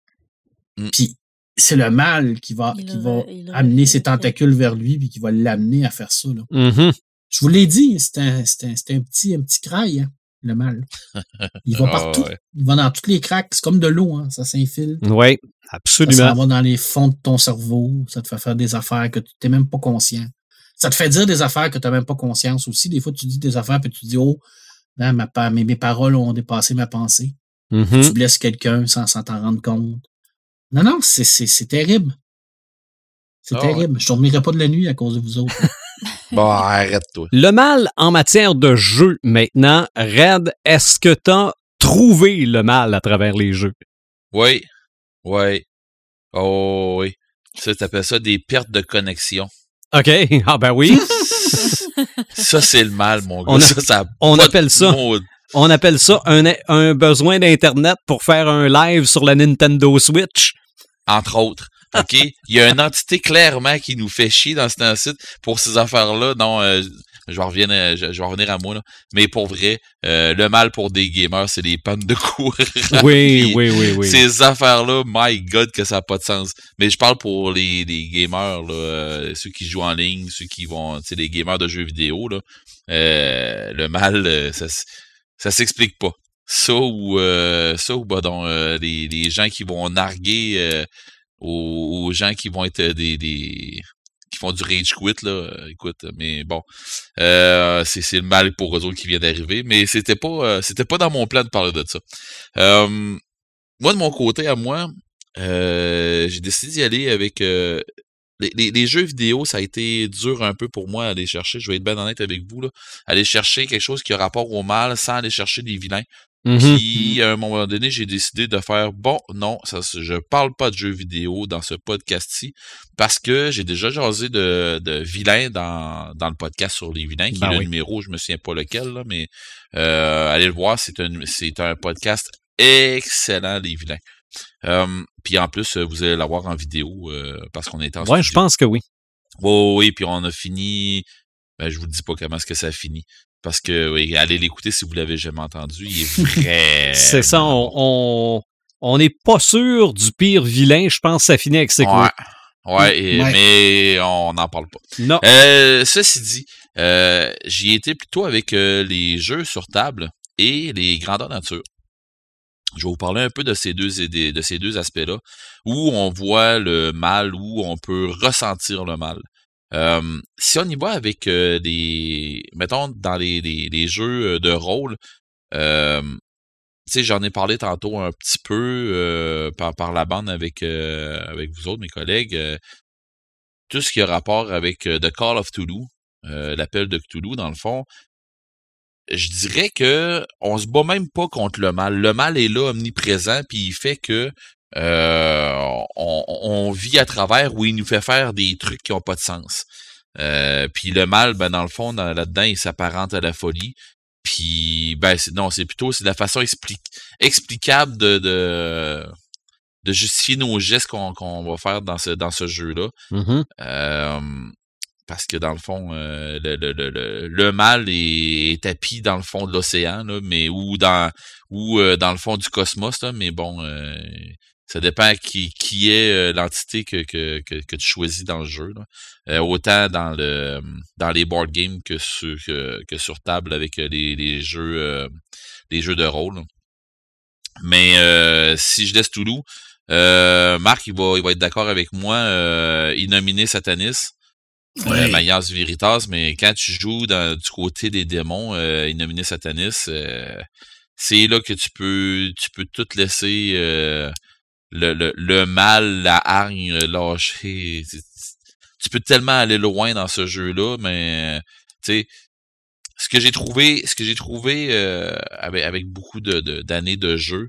Mm. Puis c'est le mal qui va, Il qui le- va il le amener ses tentacules vers lui puis qui va l'amener à faire ça. Là. Mhm. Je vous l'ai dit, c'est un, c'est un, c'est un petit, un petit crail, hein, le mal. Il va Ah, partout. ouais. Il va dans toutes les craques. C'est comme de l'eau, hein, ça s'infile. Oui, Ça absolument. s'en va dans les fonds de ton cerveau. Ça te fait faire des affaires que tu n'es même pas conscient. Ça te fait dire des affaires que tu n'as même pas conscience aussi. Des fois, tu dis des affaires puis tu dis, oh, hein, ma, pa- mes, mes paroles ont dépassé ma pensée. Mhm. Tu blesses quelqu'un sans sans t'en rendre compte. Non, non, c'est, terrible. C'est Ah ouais. terrible. Je ne dormirai pas de la nuit à cause de vous autres. Bon, arrête-toi. Le mal en matière de jeu maintenant, Red, est-ce que tu as trouvé le mal à travers les jeux? Oui. Oui. Oh, oui. Ça, t'appelles ça des pertes de connexion. OK. Ah ben oui. Ça, c'est le mal, mon gars. On a- ça, ça on appelle ça- mot. On appelle ça un, un besoin d'Internet pour faire un live sur la Nintendo Switch. entre autres. OK? Il y a une entité clairement qui nous fait chier dans ce site pour ces affaires-là. Non, euh, je, vais revenir, à- je, je vais revenir à moi, là. Mais pour vrai, euh, le mal pour des gamers, c'est les pannes de courant. Oui, oui, oui, oui. Ces affaires-là, my God, que ça n'a pas de sens. Mais je parle pour les, les gamers, là, euh, ceux qui jouent en ligne, ceux qui vont, tu sais, les gamers de jeux vidéo, là. Euh, le mal, euh, ça, ça s'explique pas. Ça ou, euh, ça ou, bah, donc, euh, les, les gens qui vont narguer euh, aux, gens qui vont être des, des qui font du rage quit là euh, écoute mais bon euh, c'est le mal pour eux autres qui vient d'arriver mais c'était pas euh, c'était pas dans mon plan de parler de ça Euh, moi de mon côté à moi euh, j'ai décidé d'y aller avec euh, les, les- les jeux vidéo, ça a été dur un peu pour moi à aller chercher. Je vais être bien honnête avec vous. Là. Aller chercher quelque chose qui a rapport au mal sans aller chercher des vilains. Mhm. Puis, à un moment donné, j'ai décidé de faire bon, non, ça, je parle pas de jeux vidéo dans ce podcast-ci parce que j'ai déjà jasé de, de vilains dans, dans le podcast sur les vilains, qui Ben est le oui. numéro, je me souviens pas lequel, là, mais euh, allez le voir, c'est un, c'est un podcast excellent, les vilains. Euh, puis en plus, vous allez l'avoir en vidéo euh, parce qu'on est en Ouais, je pense que oui. Oui, oui, puis on a fini. Ben, je vous dis pas comment est-ce que ça a fini. Parce que, oui, allez l'écouter si vous l'avez jamais entendu. Il est vrai. C'est ça, on- on on n'est pas sûr du pire vilain. Je pense que ça finit avec c'est Ouais. Ouais, et- Ouais. mais on n'en parle pas. Non. Euh, ceci dit, euh, j'y étais plutôt avec euh, les jeux sur table et les grandeurs nature. Je vais vous parler un peu de ces deux de, de ces deux aspects-là, où on voit le mal, où on peut ressentir le mal. Euh, si on y va avec euh, des, mettons dans les, les, les jeux de rôle, euh, j'en ai parlé tantôt un petit peu euh, par, par la bande avec euh, avec vous autres, mes collègues. euh, tout ce qui a rapport avec euh, The Call of Toulouse, euh, l'appel de Cthulhu, dans le fond, je dirais que on se bat même pas contre le mal. Le mal est là, omniprésent, puis il fait que euh, on, on vit à travers où il nous fait faire des trucs qui ont pas de sens. Euh, puis le mal, ben dans le fond, dans- là-dedans, il s'apparente à la folie. Puis ben c'est- non, c'est plutôt c'est la façon expli- explicable de, de de justifier nos gestes qu'on qu'on va faire dans ce, dans ce jeu-là. Mhm. Euh, parce que dans le fond, euh, le, le, le, le, le mal est, est tapis dans le fond de l'océan, là, mais ou dans ou euh, dans le fond du cosmos, là, mais bon, euh, ça dépend qui, qui est euh, l'entité que, que, que, que tu choisis dans le jeu. Là. Euh, autant dans le dans les board games que sur que, que sur table avec euh, les, les jeux euh, les jeux de rôle. là. Mais euh, si je laisse Toulouse, euh, Marc il va il va être d'accord avec moi. Euh, il nominait Satanis. Ouais. Euh, Magnus Veritas, mais quand tu joues dans, du côté des démons, euh, Innominé Satanis, euh, c'est là que tu peux tu peux tout laisser euh, le, le, le mal, la hargne lâcher. Tu- peux tellement aller loin dans ce jeu-là, mais tu sais, ce que j'ai trouvé, ce que j'ai trouvé euh, avec, beaucoup de, d'années de jeu,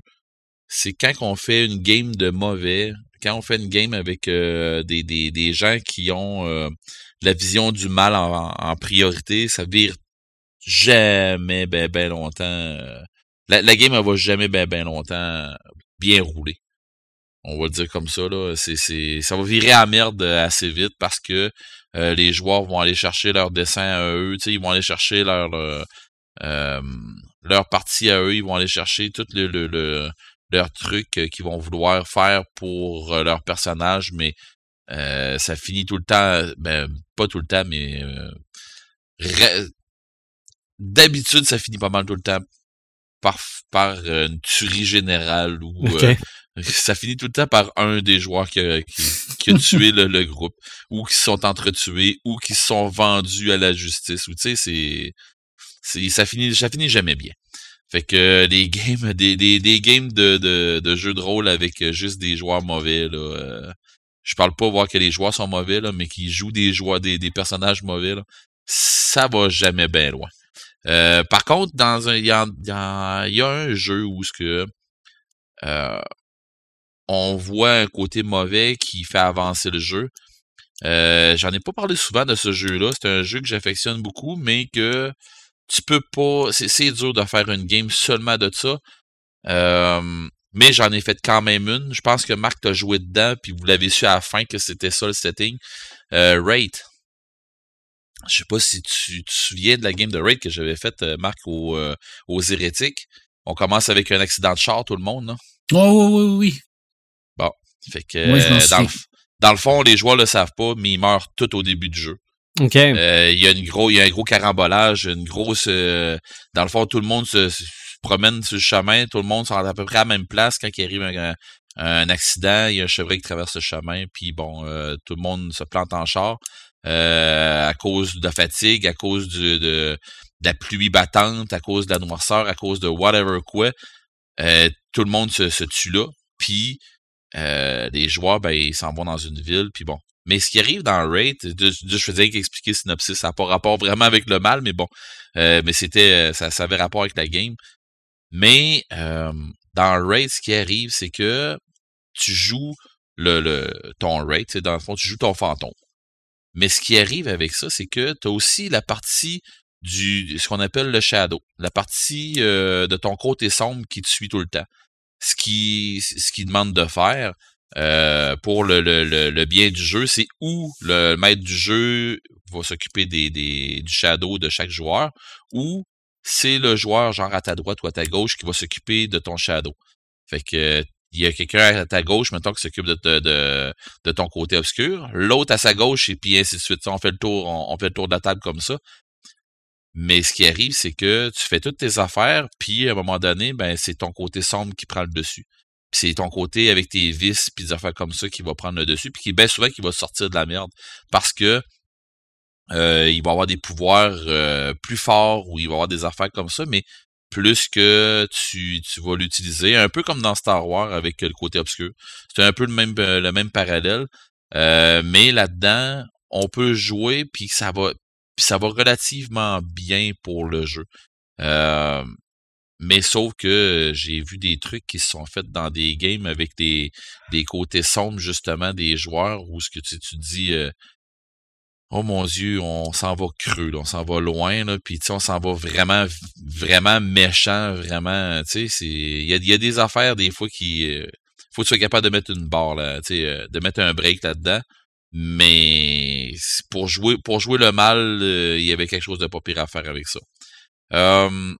c'est quand on fait une game de mauvais, quand on fait une game avec euh, des, des, des gens qui ont euh, la vision du mal en, en priorité, ça vire jamais ben ben longtemps. euh, La, la game elle va jamais ben ben longtemps bien rouler. On va le dire comme ça là, c'est c'est ça va virer à merde assez vite parce que euh, les joueurs vont aller chercher leur dessin à eux, tu sais, ils vont aller chercher leur euh, euh, leur partie à eux, ils vont aller chercher tout le, le, le leur truc euh, qu'ils vont vouloir faire pour euh, leur personnage, mais euh, ça finit tout le temps, ben pas tout le temps, mais euh, d'habitude ça finit pas mal tout le temps par par euh, une tuerie générale ou euh, ça finit tout le temps par un des joueurs qui a, qui, a tué le, le groupe ou qui sont entretués ou qui sont vendus à la justice ou tu sais c'est c'est ça finit ça finit jamais bien. Fait que euh, les games des, des, des games de, de, de jeux de rôle avec euh, juste des joueurs mauvais là euh, je parle pas voir que les joueurs sont mauvais là mais qui jouent des joueurs des, des personnages mauvais là, ça va jamais bien loin. Euh, par contre dans un il y y a un jeu où ce que euh, on voit un côté mauvais qui fait avancer le jeu. Euh, J'en ai pas parlé souvent de ce jeu-là. C'est un jeu que j'affectionne beaucoup, mais que tu peux pas. C'est dur de faire une game seulement de ça. Euh, mais j'en ai fait quand même une. Je pense que Marc t'a joué dedans, puis vous l'avez su à la fin que c'était ça le setting. Euh, Rate. Je sais pas si tu te souviens de la game de Rate que j'avais faite, euh, Marc, euh, aux hérétiques. On commence avec un accident de char, tout le monde, là. Oh, oui, oui, oui. Fait que je euh, dans, le, souviens. dans le fond, les joueurs le savent pas, mais ils meurent tout au début du jeu. OK. Euh, Il y a une gros, il y a un gros carambolage, une grosse. euh, dans le fond, tout le monde se, se promène sur le chemin, tout le monde sont à peu près à la même place quand il arrive un, un accident, il y a un chevreuil qui traverse le chemin, puis bon, euh, tout le monde se plante en char euh, à cause de la fatigue, à cause du, de, de la pluie battante, à cause de la noirceur, à cause de whatever quoi. Euh, tout le monde se, se tue là, puis euh, les joueurs, ben, ils s'en vont dans une ville, puis bon. Mais ce qui arrive dans Raid, je faisais qu'expliquer synopsis, ça n'a pas rapport vraiment avec le mal, mais bon. Euh, mais c'était, ça, ça avait rapport avec la game. Mais euh, dans Raid, ce qui arrive, c'est que tu joues le, le ton Raid, dans le fond, tu joues ton fantôme. Mais ce qui arrive avec ça, c'est que tu as aussi la partie du ce qu'on appelle le shadow, la partie euh, de ton côté sombre qui te suit tout le temps. Ce qui ce qui demande de faire euh, pour le, le, le, bien du jeu, c'est où le maître du jeu va s'occuper des, des du shadow de chaque joueur, ou c'est le joueur genre à ta droite ou à ta gauche qui va s'occuper de ton shadow. Fait que il y a quelqu'un à ta gauche, maintenant qui s'occupe de, de, de, ton côté obscur, l'autre à sa gauche, et puis ainsi de suite. On fait le tour, on fait le tour de la table comme ça. Mais ce qui arrive, c'est que tu fais toutes tes affaires, puis à un moment donné, ben c'est ton côté sombre qui prend le dessus. Puis c'est ton côté avec tes vices puis des affaires comme ça qui va prendre le dessus, puis qui bien souvent qui va sortir de la merde parce que euh, il va avoir des pouvoirs euh, plus forts ou il va avoir des affaires comme ça, mais plus que tu, tu vas l'utiliser, un peu comme dans Star Wars avec le côté obscur. C'est un peu le même euh, le même parallèle, mais là-dedans on peut jouer puis ça va puis ça va relativement bien pour le jeu. Euh, mais sauf que j'ai vu des trucs qui se sont faits dans des games avec des, des côtés sombres, justement, des joueurs où ce que tu, tu dis euh, Oh mon Dieu, on s'en va creux, on s'en va loin, là, puis on s'en va vraiment, vraiment méchant, vraiment, tu sais. Il y a, des affaires des fois qui. euh, faut que tu sois capable de mettre une barre, là, euh, de mettre un break là-dedans. Mais pour jouer pour jouer le mal, euh, il y avait quelque chose de pas pire à faire avec ça. Euh,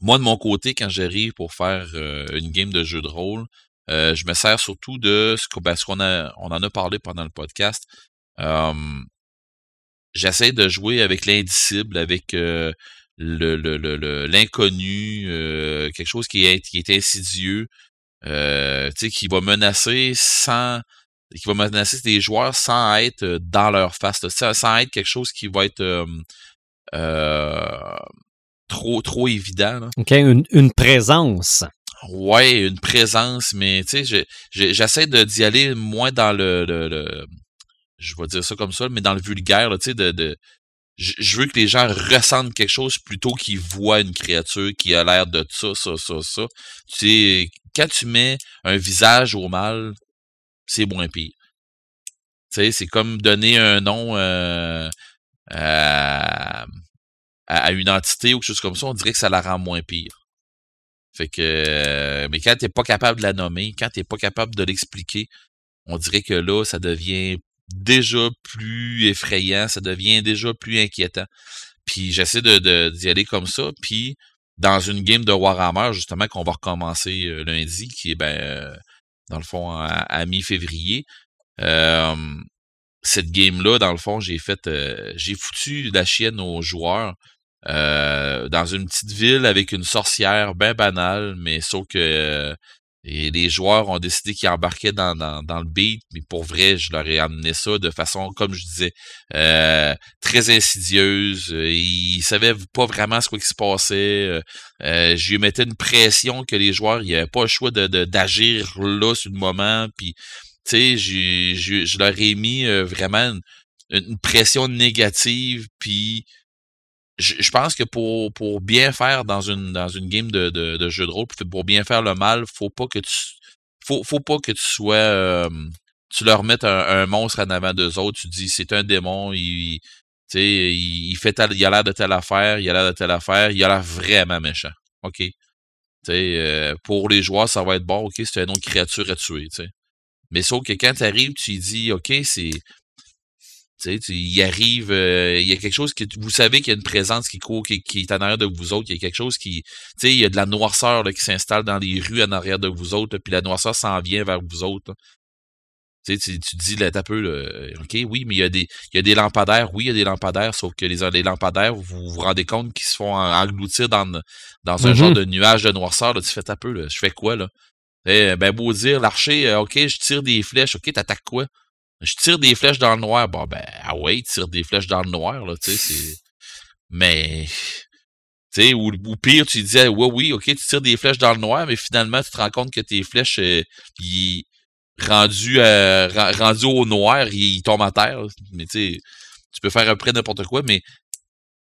moi, de mon côté, quand j'arrive pour faire euh, une game de jeu de rôle, euh, je me sers surtout de ce qu'on ben, a on en a parlé pendant le podcast. J'essaie de jouer avec l'indicible, avec euh, le le- le- l'inconnu, quelque chose qui est, qui est insidieux, qui va menacer sans qui va menacer des joueurs sans être euh, dans leur face, là, sans, être quelque chose qui va être euh, euh, trop trop évident. là. OK, une, une présence. Ouais, une présence, mais tu sais, je- je- j'essaie d'y aller moins dans le, le, le- je vais dire ça comme ça, mais dans le vulgaire, tu sais, de, de je veux que les gens ressentent quelque chose plutôt qu'ils voient une créature qui a l'air de ça, ça, ça, ça. Tu sais, quand tu mets un visage au mal, c'est moins pire. Tu sais, c'est comme donner un nom euh, à, à- une entité ou quelque chose comme ça, on dirait que ça la rend moins pire. Fait que, mais quand t'es pas capable de la nommer, quand t'es pas capable de l'expliquer, on dirait que là, ça devient déjà plus effrayant, ça devient déjà plus inquiétant. Puis j'essaie de, de- d'y aller comme ça. Puis dans une game de Warhammer, justement, qu'on va recommencer euh, lundi, qui est ben euh, dans le fond à, mi-février. cette game-là, dans le fond, j'ai fait euh, j'ai foutu la chienne aux joueurs euh, dans une petite ville avec une sorcière bien banale, mais sauf que euh, et les joueurs ont décidé qu'ils embarquaient dans, le beat, mais pour vrai, je leur ai amené ça de façon, comme je disais, euh, très insidieuse. Ils savaient pas vraiment ce qui se passait. Euh, euh, je lui mettais une pression que les joueurs, n'avaient pas le choix de, de- d'agir là sur le moment. Puis, tu sais, je leur ai mis euh, vraiment une, une pression négative. Puis, je, je pense que pour, pour bien faire dans une dans une game de, de, de jeu de rôle, pour bien faire le mal, faut pas que tu faut, faut pas que tu sois euh, tu leur mettes un, un monstre en avant d'eux autres, tu dis c'est un démon, il il, il fait il a l'air de telle affaire, il a l'air de telle affaire, il a l'air vraiment méchant. OK? Euh, pour les joueurs, ça va être bon, OK, c'est une autre créature à tuer, tu sais. Mais sauf que quand tu arrives, tu dis OK, c'est tu sais, tu- il arrive, euh, il y a quelque chose que vous savez qu'il y a une présence qui court, qui, qui est en arrière de vous autres. Il y a quelque chose qui, tu sais, il y a de la noirceur là, qui s'installe dans les rues en arrière de vous autres, là, puis la noirceur s'en vient vers vous autres. là. Tu sais, tu, dis là, t'as peu, là, ok, oui, mais il y a des, il y a des lampadaires, oui, il y a des lampadaires, sauf que les, les lampadaires, vous vous rendez compte qu'ils se font en- engloutir dans, dans un Mhm. genre de nuage de noirceur. Là, tu fais t'as peu, là, je fais quoi là? Eh, Ben beau dire, l'archer, euh, ok, je tire des flèches, ok, t'attaques quoi? Je tire des flèches dans le noir. Bon, ben, ah ouais, tire des flèches dans le noir, là, tu sais, c'est... Mais... Tu sais, ou, ou pire, tu disais, ouais, oui, ok, tu tires des flèches dans le noir, mais finalement, tu te rends compte que tes flèches, euh, ils... Rendu, euh, ren- rendu au noir, ils, ils tombent à terre. Mais tu sais, tu peux faire à peu près n'importe quoi, mais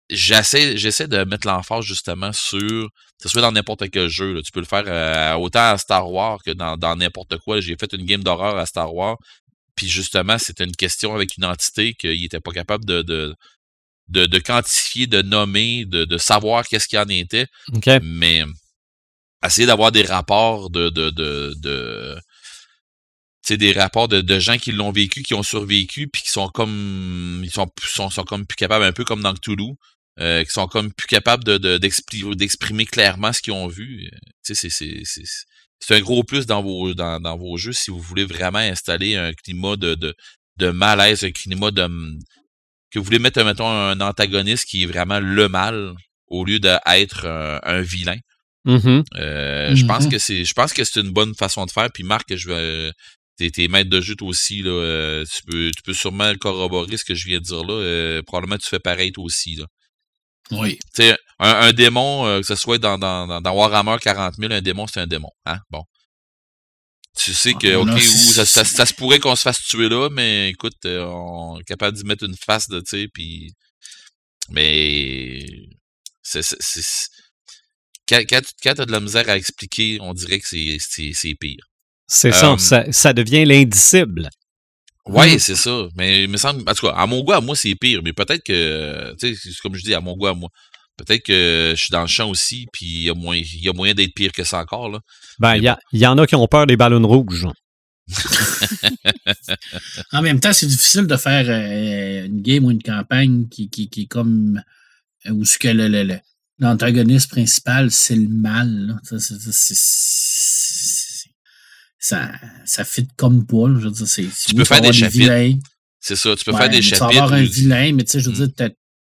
j'essaie j'essaie de mettre l'emphase justement sur que ce soit dans n'importe quel jeu. là. Tu peux le faire euh, autant à Star Wars que dans dans n'importe quoi. J'ai fait une game d'horreur à Star Wars. Puis justement, c'était une question avec une entité qu'il était pas capable de, de, de, de quantifier, de nommer, de, de savoir qu'est-ce qu'il en était. OK. Mais essayer d'avoir des rapports de, de, de, de tu sais, des rapports de, de gens qui l'ont vécu, qui ont survécu, puis qui sont comme ils sont, sont, sont comme plus capables, un peu comme dans Cthulhu, euh, qui sont comme plus capables de, de, d'expli- d'exprimer clairement ce qu'ils ont vu. Tu sais, c'est, c'est, c'est, c'est un gros plus dans vos, dans, dans vos jeux si vous voulez vraiment installer un climat de, de, de malaise, un climat de que vous voulez mettre, mettons, un antagoniste qui est vraiment le mal au lieu d'être un, un vilain. Mhm. Euh, Je pense Mhm. que c'est, je pense que c'est une bonne façon de faire. Puis Marc, je vais, t'es, t'es maître de jeu toi aussi là. euh, tu peux, tu peux sûrement corroborer ce que je viens de dire là. euh, probablement tu fais pareil toi aussi là. Oui. Tu sais, un, un démon, euh, que ce soit dans, dans, dans, Warhammer 40 000, un démon c'est un démon. Hein? Bon. Tu sais que, On ok, ça, ça, ça se pourrait qu'on se fasse tuer là, mais écoute, euh, on est capable d'y mettre une face de, tu sais, puis. Mais. C'est. Quand, quand, tu- quand t'as de la misère à expliquer, on dirait que c'est, pire. C'est ça, Euh, ça, ça devient l'indicible. Ouais, Mhm. c'est ça. Mais il me semble, en tout cas, à mon goût, à moi, c'est pire. Mais peut-être que, tu sais, c'est comme je dis, à mon goût, à moi. Peut-être que je suis dans le champ aussi, puis il y a moyen, il y a moyen d'être pire que ça encore. Là. Ben, il y, a- il y en a qui ont peur des ballons rouges. En même temps, c'est difficile de faire euh, une game ou une campagne qui, qui, qui est comme euh, où ce que le, le- le- l'antagoniste principal, c'est le mal. là. Ça, ça, ça, c'est- c'est- ça, ça fit comme pas. là. Je veux dire, c'est, Tu peux faire des chapitres. vilains. C'est ça, tu peux Ouais, faire des mais tu chapitres. avoir un vilain, mais tu sais, je veux Mm. dire,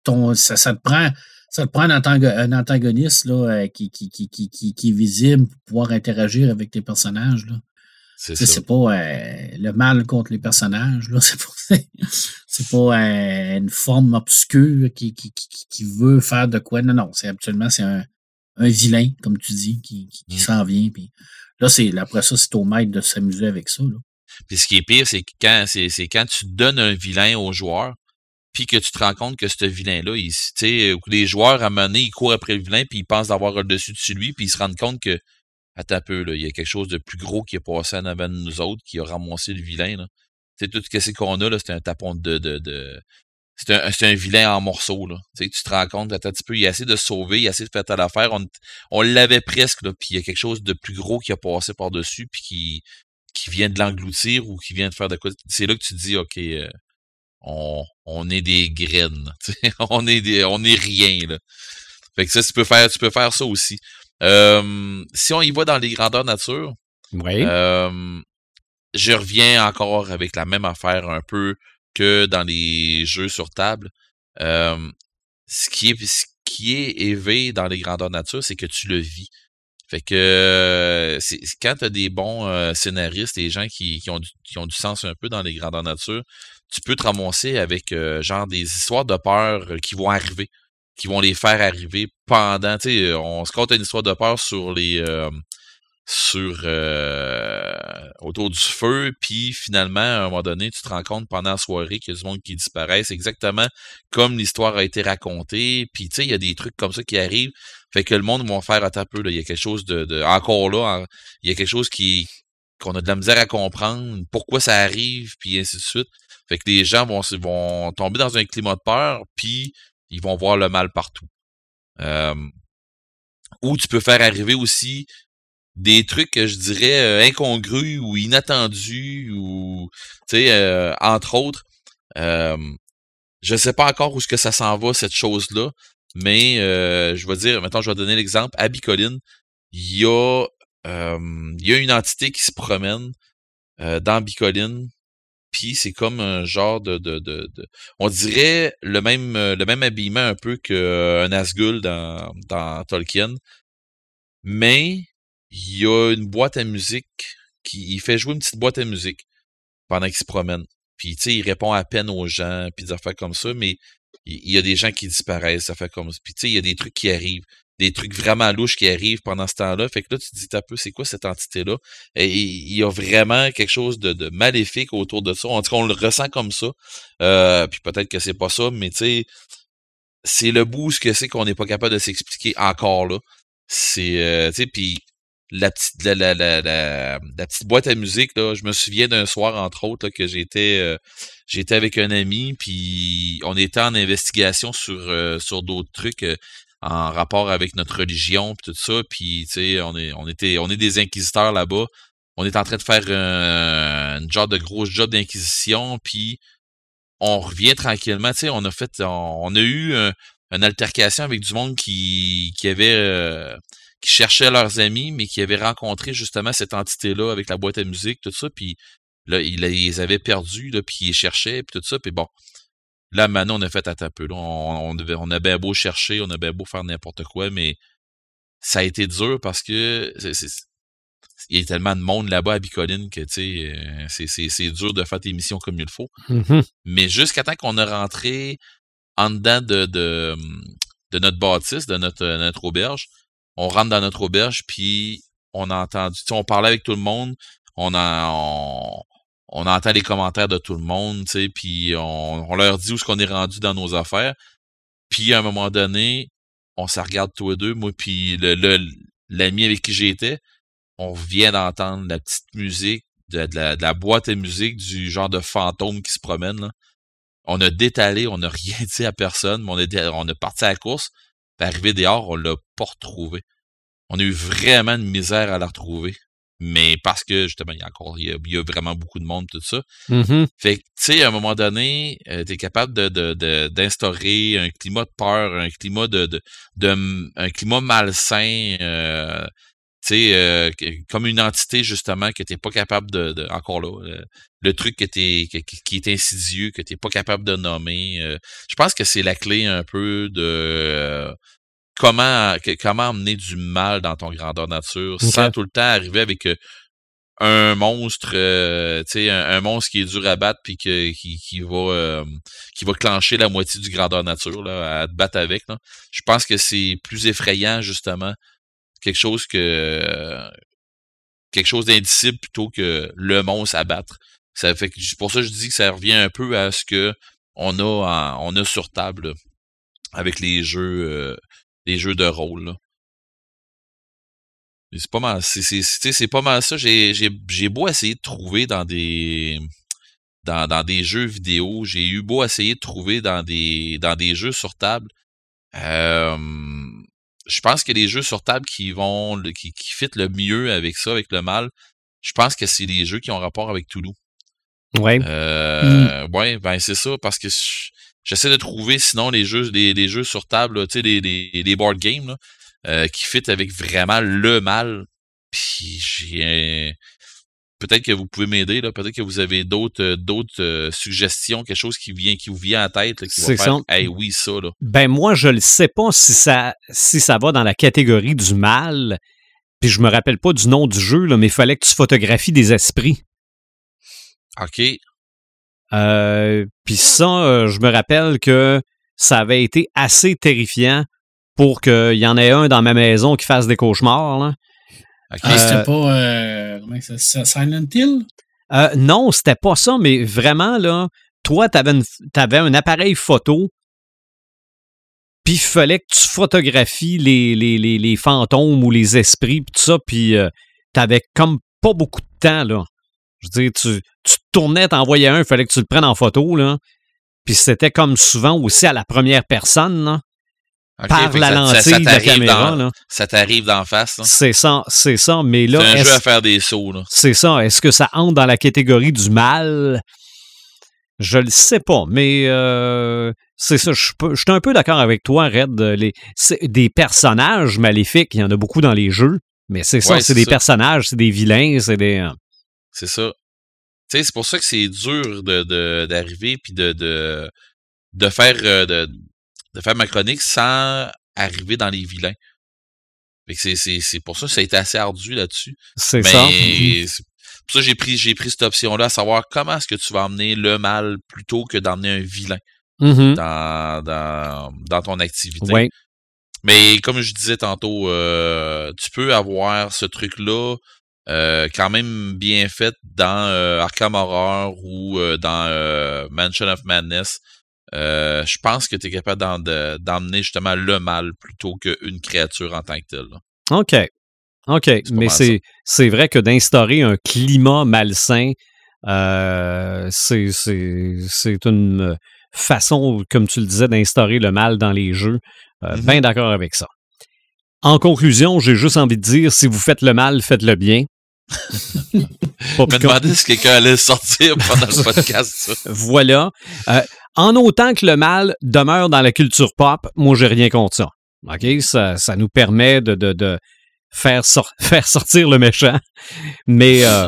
ton, ça, ça te prend. Ça te prend un, antago- un antagoniste là, euh, qui, qui, qui, qui, qui, qui est visible pour pouvoir interagir avec tes personnages. Là. C'est pas euh, le mal contre les personnages. Là. C'est pas, c'est pas euh, une forme obscure qui, qui, qui, qui- qui veut faire de quoi. Non, non, c'est absolument c'est un, un vilain, comme tu dis, qui, qui, qui Mm. s'en vient. Puis là, c'est, après ça, c'est au maître de s'amuser avec ça. Là. Puis ce qui est pire, c'est quand, c'est, quand tu donnes un vilain au joueur, puis que tu te rends compte que ce vilain-là, il, tu les joueurs à mener, ils courent après le vilain, puis ils pensent d'avoir le dessus de lui, puis ils se rendent compte que, attends un peu, là, il y a quelque chose de plus gros qui est passé en avant de nous autres, qui a ramassé le vilain, là. Tu sais, tout ce qu'on a, là, c'est un tapon de, de, de c'est un, c'est un vilain en morceaux, là. Tu sais, tu te rends compte, attends un petit peu, il a essayé de se sauver, il a essayé de faire telle affaire, on, on l'avait presque, là, puis il y a quelque chose de plus gros qui a passé par-dessus, puis qui, qui vient de l'engloutir ou qui vient de faire de quoi. C'est là que tu te dis, OK, euh, on, on est des graines. tu sais, on est des, on est rien, là. Fait que ça, tu peux faire, tu peux faire ça aussi. Euh, si on y va dans les grandeurs nature, Oui. euh, je reviens encore avec la même affaire un peu que dans les jeux sur table. Euh, ce qui est ce qui est élevé dans les grandeurs nature, c'est que tu le vis. Fait que quand tu as des bons scénaristes, des gens qui, qui, ont du, qui ont du sens un peu dans les grandeurs nature, tu peux te ramasser avec euh, genre des histoires de peur qui vont arriver, qui vont les faire arriver pendant, tu sais, on se compte une histoire de peur sur les sur euh, autour du feu, puis finalement, à un moment donné, tu te rends compte pendant la soirée qu'il y a du monde qui disparaît. Exactement comme l'histoire a été racontée. Puis tu sais, il y a des trucs comme ça qui arrivent. Fait que le monde va faire un peu, là, il y a quelque chose de, de encore là, il y a quelque chose qui qu'on a de la misère à comprendre, pourquoi ça arrive, puis ainsi de suite. Fait que les gens vont, vont tomber dans un climat de peur, puis ils vont voir le mal partout. Euh, ou tu peux faire arriver aussi des trucs que je dirais euh, incongrus ou inattendus ou tu sais euh, entre autres. Euh, je sais pas encore où est-ce que ça s'en va cette chose là mais euh, je vais dire maintenant je vais donner l'exemple. À Bicoline il y a il y a une entité qui se promène euh, dans Bicoline puis c'est comme un genre de, de, de, on dirait le même le même habillement un peu qu'un Nazgûl dans dans Tolkien mais il y a une boîte à musique qui il fait jouer une petite boîte à musique pendant qu'il se promène. Puis tu sais, il répond à peine aux gens, puis des affaires comme ça, mais il y a des gens qui disparaissent, ça fait comme ça. Puis tu sais, il y a des trucs qui arrivent, des trucs vraiment louches qui arrivent pendant ce temps-là. Fait que là, tu te dis un peu, c'est quoi cette entité-là? Et il y a vraiment quelque chose de, de maléfique autour de ça. En tout cas, on le ressent comme ça. Euh, puis peut-être que c'est pas ça, mais tu sais, c'est le bout ce que c'est qu'on n'est pas capable de s'expliquer encore là. C'est, euh, tu sais, puis la petite la, la, la, la, petite boîte à musique là. Je me souviens d'un soir entre autres là, que j'étais euh, j'étais avec un ami puis on était en investigation sur euh, sur d'autres trucs euh, en rapport avec notre religion puis tout ça. Puis tu sais on est on était on est des inquisiteurs là-bas. On est en train de faire un, genre de gros job d'inquisition puis on revient tranquillement. Tu sais on a fait on, a eu un- une altercation avec du monde qui qui avait euh, qui cherchaient leurs amis, mais qui avaient rencontré justement cette entité-là avec la boîte à musique, tout ça, puis là, ils les avaient perdus, là, puis ils cherchaient, puis tout ça, puis bon. Là, maintenant, on a fait un peu, là, on, on, on a bien beau chercher, on a bien beau faire n'importe quoi, mais ça a été dur parce que c'est- c'est- il y a tellement de monde là-bas à Bicoline que, tu sais, euh, c'est- c'est c'est dur de faire tes missions comme il faut. Mhm. Mais jusqu'à temps qu'on a rentré en dedans de, de, de notre bâtisse, de notre, notre auberge, on rentre dans notre auberge, puis on a entendu, on parlait avec tout le monde, on, a, on, on entend les commentaires de tout le monde, tu sais, puis on, on leur dit où est-ce qu'on est rendu dans nos affaires. Puis à un moment donné, on se regarde tous les deux, moi puis le, l'ami avec qui j'étais, on vient d'entendre la petite musique, de, la, boîte à musique, du genre de fantôme qui se promène, là. On a détalé, on n'a rien dit à personne, mais on est, on est parti à la course. Arrivé dehors, on l'a pas. On a eu vraiment de misère à la retrouver. Mais parce que, justement, il y a encore, il y a, il y a vraiment beaucoup de monde, tout ça. Mhm. Fait que, tu sais, à un moment donné, euh, t'es capable de, de, de- d'instaurer un climat de peur, un climat de, un climat malsain, euh, tu sais, euh, comme une entité, justement, que t'es pas capable de, encore là, euh, le truc que que- qui est insidieux, que t'es pas capable de nommer. je pense que c'est la clé un peu de, comment, comment emmener du mal dans ton grandeur nature sans tout le temps arriver avec euh, un monstre, euh, tu sais, un, un monstre qui est dur à battre puis que, qui, qui va euh, qui va clencher la moitié du grandeur nature là, à te battre avec. Là. Je pense que c'est plus effrayant justement quelque chose que euh, quelque chose d'indicible plutôt que le monstre à battre. Ça fait que c'est pour ça que je dis que ça revient un peu à ce que on a en- on a sur table là, avec les jeux euh, les jeux de rôle. là. C'est pas mal, c'est pas mal ça. J'ai j'ai j'ai beau essayer de trouver dans des dans, dans des jeux vidéo, j'ai eu beau essayer de trouver dans des dans des jeux sur table. Euh, je pense que les jeux sur table qui vont qui qui fit le mieux avec ça, avec le mal, je pense que c'est les jeux qui ont rapport avec Toulouse. Ouais. Euh, Ouais, ben c'est ça, parce que je- j'essaie de trouver sinon les jeux, les, les jeux sur table, tu sais, les, les, les board games là, euh, qui fit avec vraiment le mal. Puis j'ai peut-être que vous pouvez m'aider, là, peut-être que vous avez d'autres euh, d'autres euh, suggestions, quelque chose qui vient qui vous vient en tête, là, qui va C'est faire ça. Hey oui, ça là. Ben moi, je ne sais pas si ça, si ça va dans la catégorie du mal. Puis je me rappelle pas du nom du jeu, là, mais il fallait que tu photographies des esprits. OK. Euh, Puis ça, euh, je me rappelle que ça avait été assez terrifiant pour qu'il y en ait un dans ma maison qui fasse des cauchemars. là. Ah, Euh, c'était pas. euh, ça Silent Hill? Non, c'était pas ça, mais vraiment, là, toi, tu avais, un appareil photo, puis il fallait que tu photographies les, les, les, les fantômes ou les esprits, puis tout ça, puis t'avais comme pas beaucoup de temps, là. Je veux dire, tu, tu te tournais, t'envoyais un, il fallait que tu le prennes en photo, là. Puis c'était comme souvent aussi à la première personne, là, par la ça- lentille ça de la caméra, dans- là. Ça t'arrive d'en face. là. C'est ça, c'est ça, mais là, C'est un jeu à faire des sauts. Là. C'est ça. Est-ce que ça entre dans la catégorie du mal? Je le sais pas, mais euh, c'est ça. Je suis un peu d'accord avec toi, Red. Les, c'est des personnages maléfiques, il y en a beaucoup dans les jeux, mais c'est ça, Ouais, c'est c'est des ça. personnages, c'est des vilains, c'est des. C'est ça. Tu sais, c'est pour ça que c'est dur de, de- d'arriver puis de, de, de faire euh, de, de faire ma chronique sans arriver dans les vilains. Fait que c'est, c'est, c'est pour ça que ça a été assez ardu là-dessus. C'est ça. pour ça que j'ai pris, j'ai pris cette option-là, à savoir comment est-ce que tu vas emmener le mal plutôt que d'emmener un vilain Mhm. dans, dans, dans ton activité. Ouais. Mais comme je disais tantôt, euh, tu peux avoir ce truc-là euh, quand même bien fait dans euh, Arkham Horror ou euh, dans Mansion of Madness. Je pense que tu es capable d'emmener justement le mal plutôt qu'une créature en tant que telle. là. OK. OK. Mais c'est, vrai que d'instaurer un climat malsain, c'est, une façon, comme tu le disais, d'instaurer le mal dans les jeux. Mhm. Bien d'accord avec ça. En conclusion, j'ai juste envie de dire, si vous faites le mal, faites-le bien. Je me demandais si quelqu'un allait sortir pendant le podcast. ça. Voilà. Euh, en autant que le mal demeure dans la culture pop, moi, j'ai rien contre ça. OK? Ça, ça nous permet de, de, de faire, sor- faire sortir le méchant. Mais euh,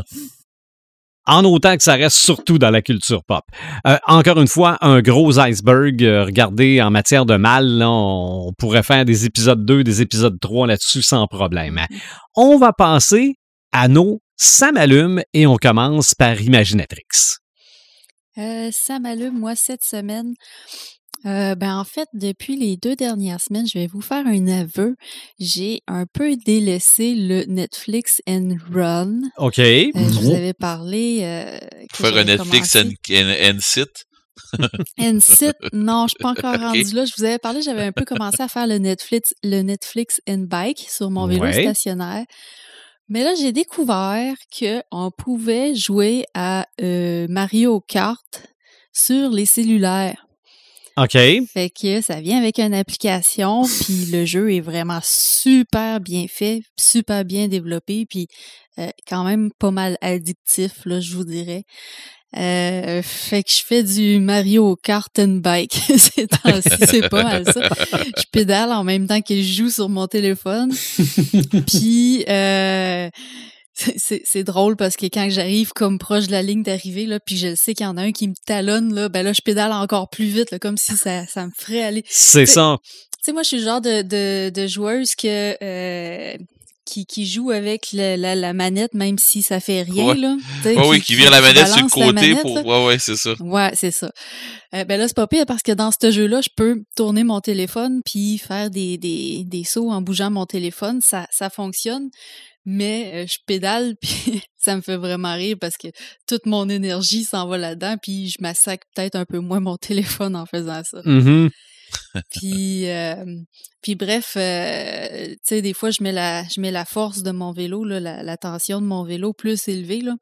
en autant que ça reste surtout dans la culture pop. Euh, encore une fois, un gros iceberg. euh, regardez, en matière de mal, là, on pourrait faire des épisodes 2, des épisodes 3 là-dessus sans problème. On va passer nos ça m'allume et on commence par Imaginatrix. Euh, ça m'allume, moi, cette semaine. Euh, ben, en fait, depuis les deux dernières semaines, je vais vous faire un aveu. J'ai un peu délaissé le Netflix and Run. OK. Euh, je vous avais parlé. Euh, que Faire un Netflix commencé. and, and, and sit. And-sit, non, je suis pas encore Ok. rendue là. Je vous avais parlé, j'avais un peu commencé à faire le Netflix, le Netflix and Bike sur mon vélo Ouais. stationnaire. Mais là, j'ai découvert qu'on pouvait jouer à euh, Mario Kart sur les cellulaires. OK. Fait que ça vient avec une application, puis le jeu est vraiment super bien fait, super bien développé, puis euh, quand même pas mal addictif, là, je vous dirais. Euh, fait que je fais du Mario Kart and Bike c'est pas mal ça. Je pédale en même temps que je joue sur mon téléphone. Puis euh, c'est drôle parce que quand j'arrive comme proche de la ligne d'arrivée, là, puis je sais qu'il y en a un qui me talonne, là, ben là, je pédale encore plus vite, là, comme si ça, ça me ferait aller. C'est C'est- ça. Tu sais, moi, je suis le genre de, de, de joueuse que, euh, qui, qui joue avec le- la, la manette, même si ça fait rien, Ouais. là. Ouais, oui, qui vire la manette sur le la côté manette, pour. là. Ouais, ouais, c'est ça. Ouais, c'est ça. Euh, ben là, c'est pas pire parce que dans ce jeu-là, je peux tourner mon téléphone puis faire des, des, des sauts en bougeant mon téléphone. Ça, ça fonctionne. Mais euh, je pédale puis ça me fait vraiment rire parce que toute mon énergie s'en va là-dedans puis je massacre peut-être un peu moins mon téléphone en faisant ça. Mhm. Puis, euh, puis bref, euh, tu sais, des fois, je mets la, je mets la force de mon vélo, là, la, la tension de mon vélo plus élevée, là.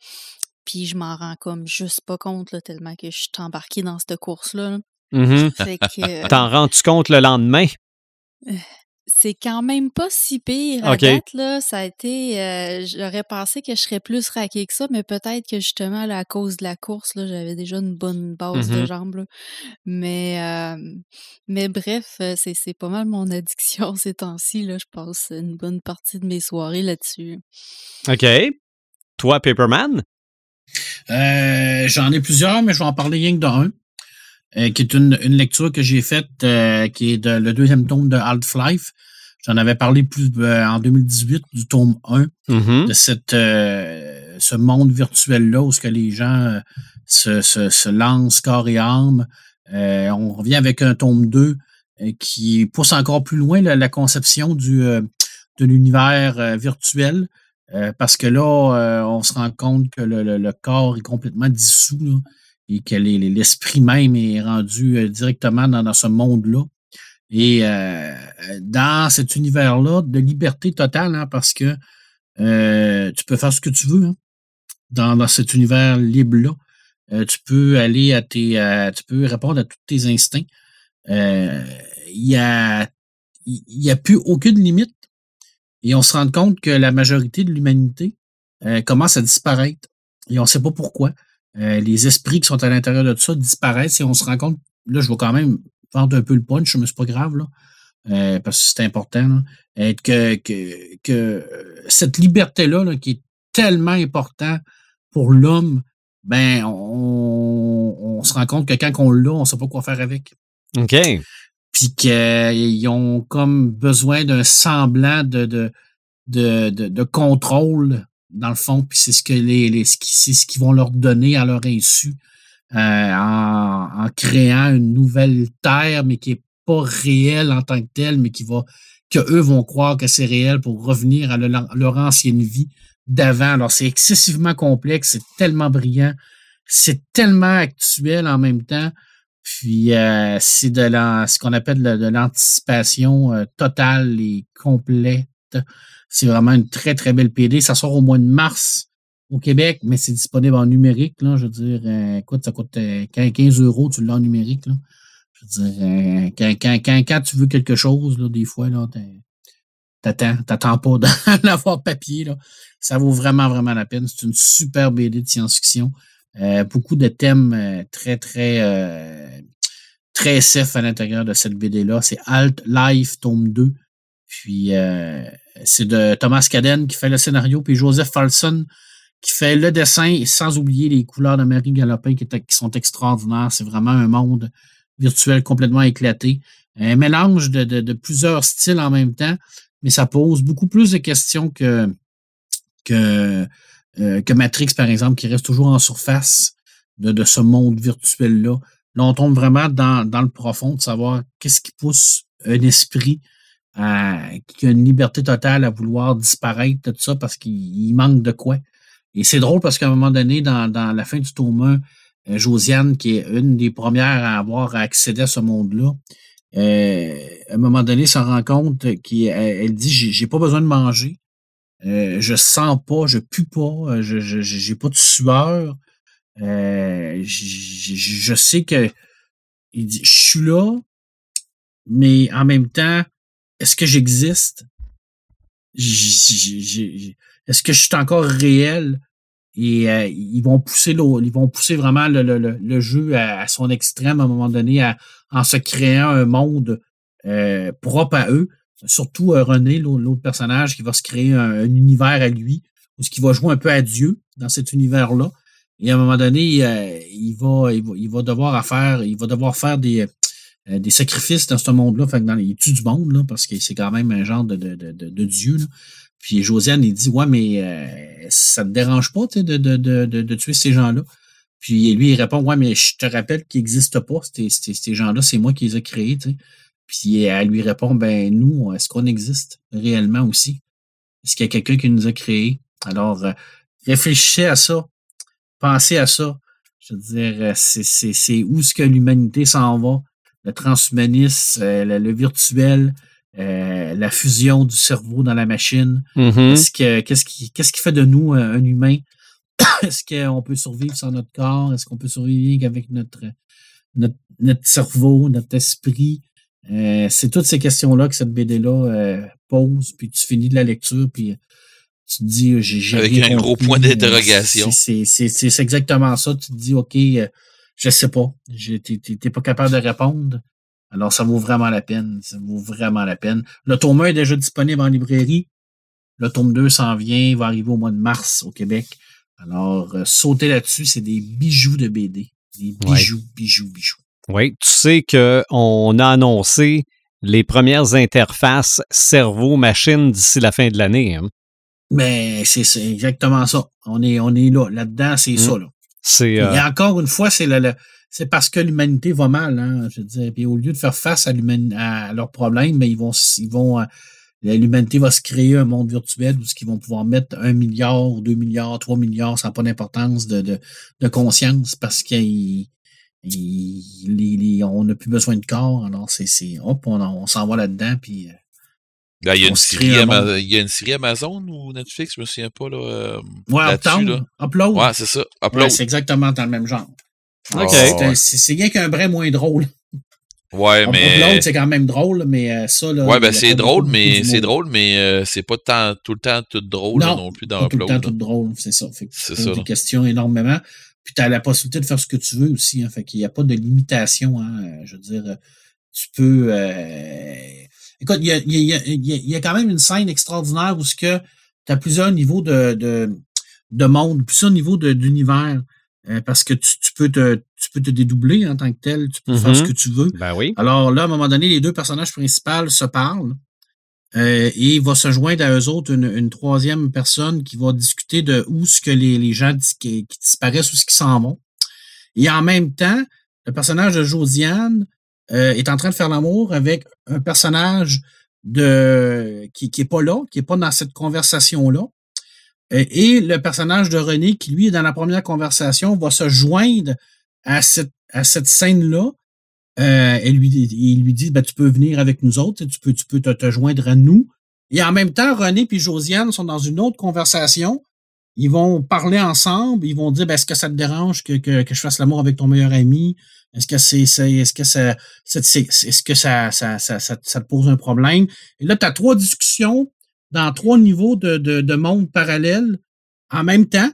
Puis je m'en rends comme juste pas compte, là, tellement que je suis embarquée dans cette course-là. là. Mhm. Fait que euh, T'en rends-tu compte le lendemain? C'est quand même pas si pire à OK. date, là. Ça a été... euh, J'aurais pensé que je serais plus raquée que ça, mais peut-être que justement, là, à cause de la course, là, j'avais déjà une bonne base de Mhm. jambes, là. Mais, euh, mais bref, euh, c'est c'est pas mal mon addiction ces temps-ci, là. Je passe une bonne partie de mes soirées là-dessus. OK. Toi, Paperman? Euh, J'en ai plusieurs, mais je vais en parler rien que d'un. Euh, qui est une, une lecture que j'ai faite, euh, qui est de, le deuxième tome de Half-Life. J'en avais parlé plus euh, en 2018 du tome 1 Mhm. de cette, euh, ce monde virtuel-là où ce que les gens euh, se, se, se lancent corps et âme. Euh, on revient avec un tome 2 euh, qui pousse encore plus loin la, la conception du, euh, de l'univers virtuel. euh, parce que là, euh, on se rend compte que le, le- le corps est complètement dissous là, et que les- les- l'esprit même est rendu euh, directement dans, ce monde-là. Et euh, dans cet univers-là, de liberté totale, hein, parce que euh, tu peux faire ce que tu veux hein, dans, cet univers libre-là. Tu peux aller à tes. tu peux répondre à tous tes instincts. Il y a, il y a plus aucune limite. Et on se rend compte que la majorité de l'humanité commence à disparaître. Et on ne sait pas pourquoi. Euh, les esprits qui sont à l'intérieur de tout ça disparaissent et on se rend compte, là, je vais quand même vendre un peu le punch, mais c'est pas grave, là, euh, parce que c'est important, là, euh, que, que, que cette liberté-là, là, qui est tellement important pour l'homme, ben, on, on se rend compte que quand on l'a, on ne sait pas quoi faire avec. OK. Puis qu'ils ont comme besoin d'un semblant de, de, de, de, de contrôle, dans le fond, puis c'est ce que les, les c'est ce qu'ils vont leur donner à leur insu euh, en, en créant une nouvelle terre, mais qui est pas réelle en tant que telle, mais qui va que eux vont croire que c'est réel pour revenir à leur, ancienne vie d'avant. Alors, c'est excessivement complexe, c'est tellement brillant, c'est tellement actuel en même temps. Puis euh, c'est de la, ce qu'on appelle de, de l'anticipation euh, totale et complète. C'est vraiment une très, très belle PD. Ça sort au mois de mars au Québec, mais c'est disponible en numérique. Là, je veux dire, euh, écoute, ça coûte euh, 15 euros, tu l'as en numérique. Là. Je veux dire, euh, quand, quand, quand, tu veux quelque chose, là, des fois, là, t'attends, t'attends pas d'en avoir papier. Là. Ça vaut vraiment, vraiment la peine. C'est une super BD de science-fiction. Euh, beaucoup de thèmes euh, très, très, euh, très SF à l'intérieur de cette BD-là. C'est Alt Life, tome 2. Puis, euh, c'est de Thomas Caden qui fait le scénario, puis Joseph Falson qui fait le dessin, sans oublier les couleurs de Marie Galopin qui, sont extraordinaires. C'est vraiment un monde virtuel complètement éclaté. Un mélange de, plusieurs styles en même temps, mais ça pose beaucoup plus de questions que, euh, Matrix, par exemple, qui reste toujours en surface de, de ce monde virtuel-là. Là, on tombe vraiment dans, dans le profond de savoir qu'est-ce qui pousse un esprit qui a une liberté totale à vouloir disparaître tout ça parce qu'il il manque de quoi. Et c'est drôle parce qu'à un moment donné, dans, la fin du tome 1, euh, Josiane, qui est une des premières à avoir accédé à ce monde-là, euh, à un moment donné, se rend compte qu'elle elle dit j'ai pas besoin de manger, euh, je sens pas, je pue pas, euh, je j'ai pas de sueur, euh, je sais que il dit, je suis là, mais en même temps, est-ce que j'existe? Est-ce que je suis encore réel? Et euh, ils vont pousser ils vont pousser vraiment le, le, jeu à, son extrême à un moment donné en se créant un monde euh, propre à eux. Surtout euh, René, l'autre personnage, qui va se créer un, univers à lui, ou ce qui va jouer un peu à Dieu dans cet univers-là. Et à un moment donné, il, va, il, va, devoir faire, il va devoir faire des, des sacrifices dans ce monde-là. Fait dans, il tue du monde, là, parce que c'est quand même un genre de, de, de, de Dieu. Là. Puis Josiane, il dit Ouais, mais euh, ça te dérange pas de, tuer ces gens-là? Puis lui, il répond Ouais, mais je te rappelle qu'ils n'existent pas, ces, ces, ces gens-là, c'est moi qui les ai créés. Puis elle lui répond Ben, nous, est-ce qu'on existe réellement aussi? Est-ce qu'il y a quelqu'un qui nous a créés? Alors, euh, réfléchissez à ça. Pensez à ça. Je veux dire, euh, c'est où est-ce que l'humanité s'en va? Le transhumanisme, le virtuel, euh, la fusion du cerveau dans la machine. Mm-hmm. Qu'est-ce qui, fait de nous euh, un humain? Est-ce qu'on peut survivre sans notre corps? Est-ce qu'on peut survivre avec notre, notre, notre cerveau, notre esprit? Euh, c'est toutes ces questions-là que cette BD-là pose, puis tu finis de la lecture, puis tu te dis, j'ai Avec un gros point d'interrogation. C'est exactement ça. Tu te dis, OK, je sais pas. T'es pas capable de répondre. Alors, ça vaut vraiment la peine. Ça vaut vraiment la peine. Le tome 1 est déjà disponible en librairie. Le tome 2 s'en vient, il va arriver au mois de mars au Québec. Alors, euh, sauter là-dessus, c'est des bijoux de BD. Des bijoux, bijoux, bijoux. Oui, tu sais qu'on a annoncé les premières interfaces cerveau-machine d'ici la fin de l'année. Hein? Mais c'est exactement ça. On est, on est là. Là-dedans, c'est mmh. ça. Là. C'est, Et euh, encore une fois, c'est le, c'est parce que l'humanité va mal, hein, je veux dire. Puis au lieu de faire face à, à leurs problèmes, mais ils vont, ils vont, euh, l'humanité va se créer un monde virtuel où ils vont pouvoir mettre un milliard, deux milliards, trois milliards, ça n'a pas d'importance de, de, de, conscience parce qu'on n'a plus besoin de corps. Alors c'est, c'est hop, on, on s'en va là-dedans, puis. Euh, il, y a une série il y a une série Amazon ou Netflix, je me souviens pas là. Euh, ouais, Upload. Upload. Ouais, c'est ça. Upload. Ouais, c'est exactement dans le même genre. OK. C'est rien qu'un vrai moins drôle. Ouais, mais. L'autre, c'est quand même drôle, mais euh, ça, là. Ouais, ben c'est drôle, mais c'est drôle, mais c'est pas tout le temps tout drôle non, plus dans pas tout le temps tout drôle, c'est ça. C'est ça. des questions énormément. Puis tu as la possibilité de faire ce que tu veux aussi. Hein, fait qu'il n'y a pas de limitation. Hein, je veux dire, tu peux. Euh... Écoute, il y a, y, a, y a, quand même une scène extraordinaire où tu as plusieurs niveaux de, de, de monde, plusieurs niveaux d'univers. Euh, parce que tu, peux te, tu peux te dédoubler en tant que tel, tu peux faire ce mm-hmm. que tu veux. Ben oui. Alors là, à un moment donné, les deux personnages principaux se parlent euh, et il va se joindre à eux autres une, troisième personne qui va discuter de où ce que les, les gens qui, disparaissent ou ce qui s'en vont. Et en même temps, le personnage de Josiane euh, est en train de faire l'amour avec un personnage de qui, qui est pas là, qui est pas dans cette conversation-là. Euh, et le personnage de René, qui lui, dans la première conversation, va se joindre à cette, à cette scène-là. Euh, et lui, il lui dit ben, Tu peux venir avec nous autres, tu peux, tu peux te, joindre à nous. Et en même temps, René et Josiane sont dans une autre conversation. Ils vont parler ensemble, ils vont dire ben, Est-ce que ça te dérange que, que, que je fasse l'amour avec ton meilleur ami? Est-ce que c'est est-ce que ça est-ce que ça ça, ça, ça, te pose un problème? Et là, tu as trois discussions dans trois niveaux de, de, de monde parallèle en même temps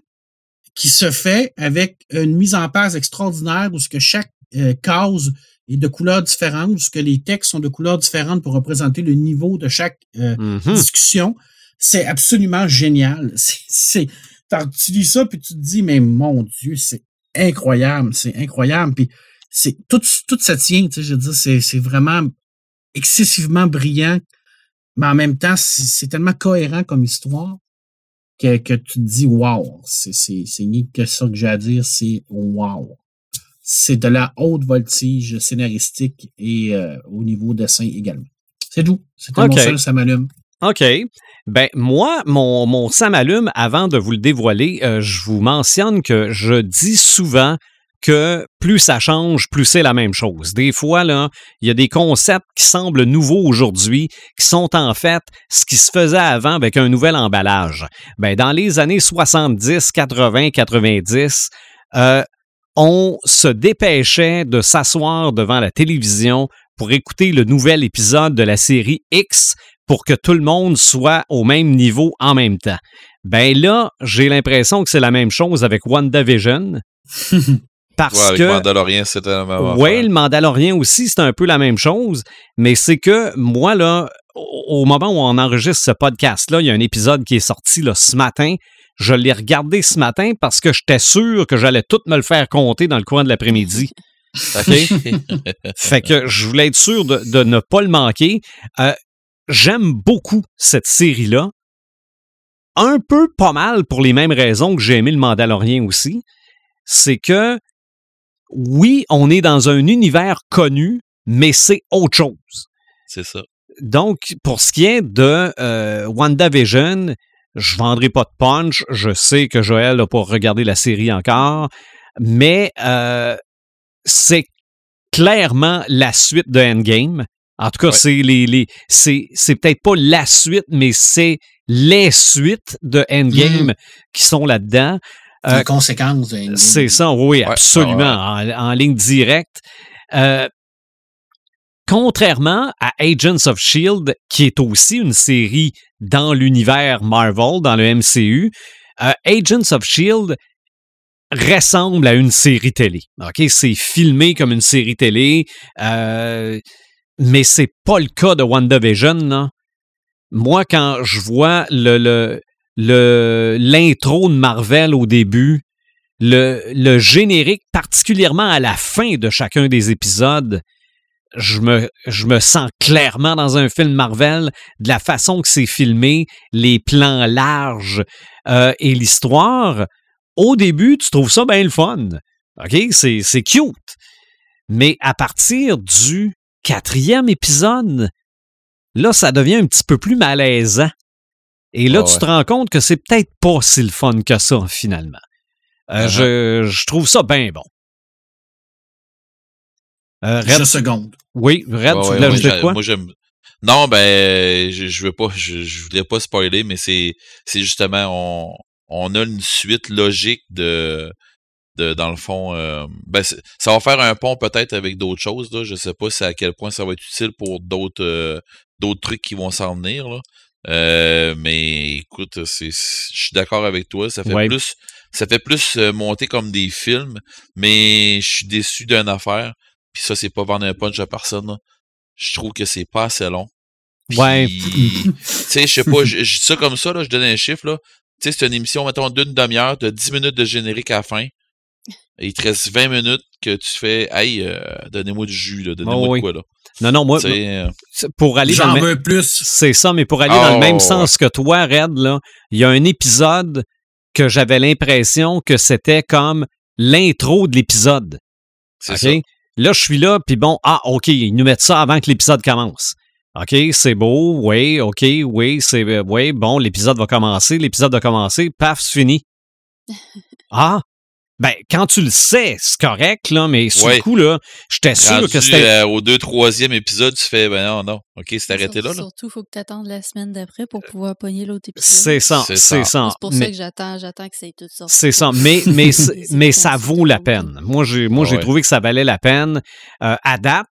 qui se fait avec une mise en place extraordinaire où ce que chaque euh, case est de couleurs différentes, où ce que les textes sont de couleurs différentes pour représenter le niveau de chaque euh, mm-hmm. discussion. C'est absolument génial. C'est, tu lis ça puis tu te dis mais mon Dieu, c'est incroyable, c'est incroyable. Puis c'est tout, tout ça tient. Tu sais, je veux dire, c'est, c'est vraiment excessivement brillant mais en même temps, c'est tellement cohérent comme histoire que, que tu te dis wow, c'est ni que ça que j'ai à dire, c'est wow. C'est de la haute voltige scénaristique et euh, au niveau dessin également. C'est tout. C'est okay. mon seul, ça m'allume. OK. Ben, moi, mon, mon ça m'allume, avant de vous le dévoiler, euh, je vous mentionne que je dis souvent que plus ça change, plus c'est la même chose. Des fois, là, il y a des concepts qui semblent nouveaux aujourd'hui, qui sont en fait ce qui se faisait avant avec un nouvel emballage. Ben, dans les années 70, 80, 90, euh, on se dépêchait de s'asseoir devant la télévision pour écouter le nouvel épisode de la série X pour que tout le monde soit au même niveau en même temps. Ben là, j'ai l'impression que c'est la même chose avec WandaVision. Parce Ouais, avec que Mandalorian, c'était la même oui, le Mandalorien aussi, c'est un peu la même chose, mais c'est que moi, là, au au moment où on enregistre ce podcast-là, il y a un épisode qui est sorti là, ce matin. Je l'ai regardé ce matin parce que j'étais sûr que j'allais tout me le faire compter dans le coin de l'après-midi. OK? fait que je voulais être sûr de, de ne pas le manquer. Euh, J'aime beaucoup cette série-là. Un peu pas mal pour les mêmes raisons que j'ai aimé le Mandalorien aussi. C'est que oui, on est dans un univers connu, mais c'est autre chose. c'est ça. Donc, pour ce qui est de euh, WandaVision, je vendrai pas de punch. Je sais que Joël n'a pas regardé la série encore, mais euh, c'est clairement la suite de Endgame. En tout cas, Ouais. c'est les, les c'est c'est peut-être pas la suite, mais c'est les suites de Endgame qui sont là-dedans. Euh, conséquence. c'est ça, oui, absolument, ouais, En, en ligne directe. Euh, contrairement à Agents of Shield, qui est aussi une série dans l'univers Marvel, dans le MCU, euh, Agents of Shield ressemble à une série télé. Ok, c'est filmé comme une série télé, euh, mais c'est pas le cas de WandaVision. Là. Moi, quand je vois le, le- l'intro de Marvel au début, le, le générique, particulièrement à la fin de chacun des épisodes, je me, je me sens clairement dans un film Marvel, de la façon que c'est filmé, les plans larges euh, et l'histoire. Au début, tu trouves ça bien le fun. OK? C'est, c'est cute. Mais à partir du quatrième épisode, là, ça devient un petit peu plus malaisant. Et là, Ah tu ouais. te rends compte que c'est peut-être pas si le fun que ça, finalement. Euh, Uh-huh. je, je trouve ça bien bon. Euh, Red, Je seconde. oui, Red, tu voulais moi, ajouter quoi? moi, j'aime. Non, ben, je, je veux pas, je, je voulais pas spoiler, mais c'est, c'est justement, on, on a une suite logique de, de dans le fond, euh, ben, ça va faire un pont peut-être avec d'autres choses, là. Je sais pas si à quel point ça va être utile pour d'autres, euh, d'autres trucs qui vont s'en venir, là. Euh, mais écoute, c'est, je suis d'accord avec toi. Ça fait Ouais. plus, ça fait plus euh, monter comme des films, mais je suis déçu d'une affaire. Puis ça, c'est pas vendre un punch à personne. Je trouve que c'est pas assez long. Ouais. Tu sais, je sais pas, je je dis ça comme ça, là, je donne un chiffre, là. Tu sais, c'est une émission, mettons, d'une demi-heure, de 10 minutes de générique à la fin. Et il te reste 20 minutes que tu fais, hey, euh, donnez-moi du jus, donnez-moi Oh oui. quoi, là. Non, non, moi, euh, pour aller dans le même- plus. C'est ça, mais pour aller dans le Oh, même ouais. sens que toi, Red, là, il y a un épisode que j'avais l'impression que c'était comme l'intro de l'épisode. c'est ça. Là, je suis là, puis bon, ah, OK, ils nous mettent ça avant que l'épisode commence. OK, c'est beau, oui, OK, oui, c'est euh, oui, bon, l'épisode va commencer, l'épisode va commencer, paf, c'est fini. Ah, ben, quand tu le sais, c'est correct, là, mais sur Ouais. le coup, là, j'étais sûr Rendu, que c'était. euh, au deux, troisième épisode, tu fais, ben non, non, ok, c'est arrêté là, là. Surtout, il faut que tu attendes la semaine d'après pour pouvoir pogner l'autre épisode. C'est ça, C'est ça. ça. C'est pour Mais- ça que j'attends, j'attends que ça ait tout sorti. C'est ça, mais, mais, mais ça vaut la peine. Moi, j'ai, moi, Ah j'ai ouais. trouvé que ça valait la peine. Euh, à date,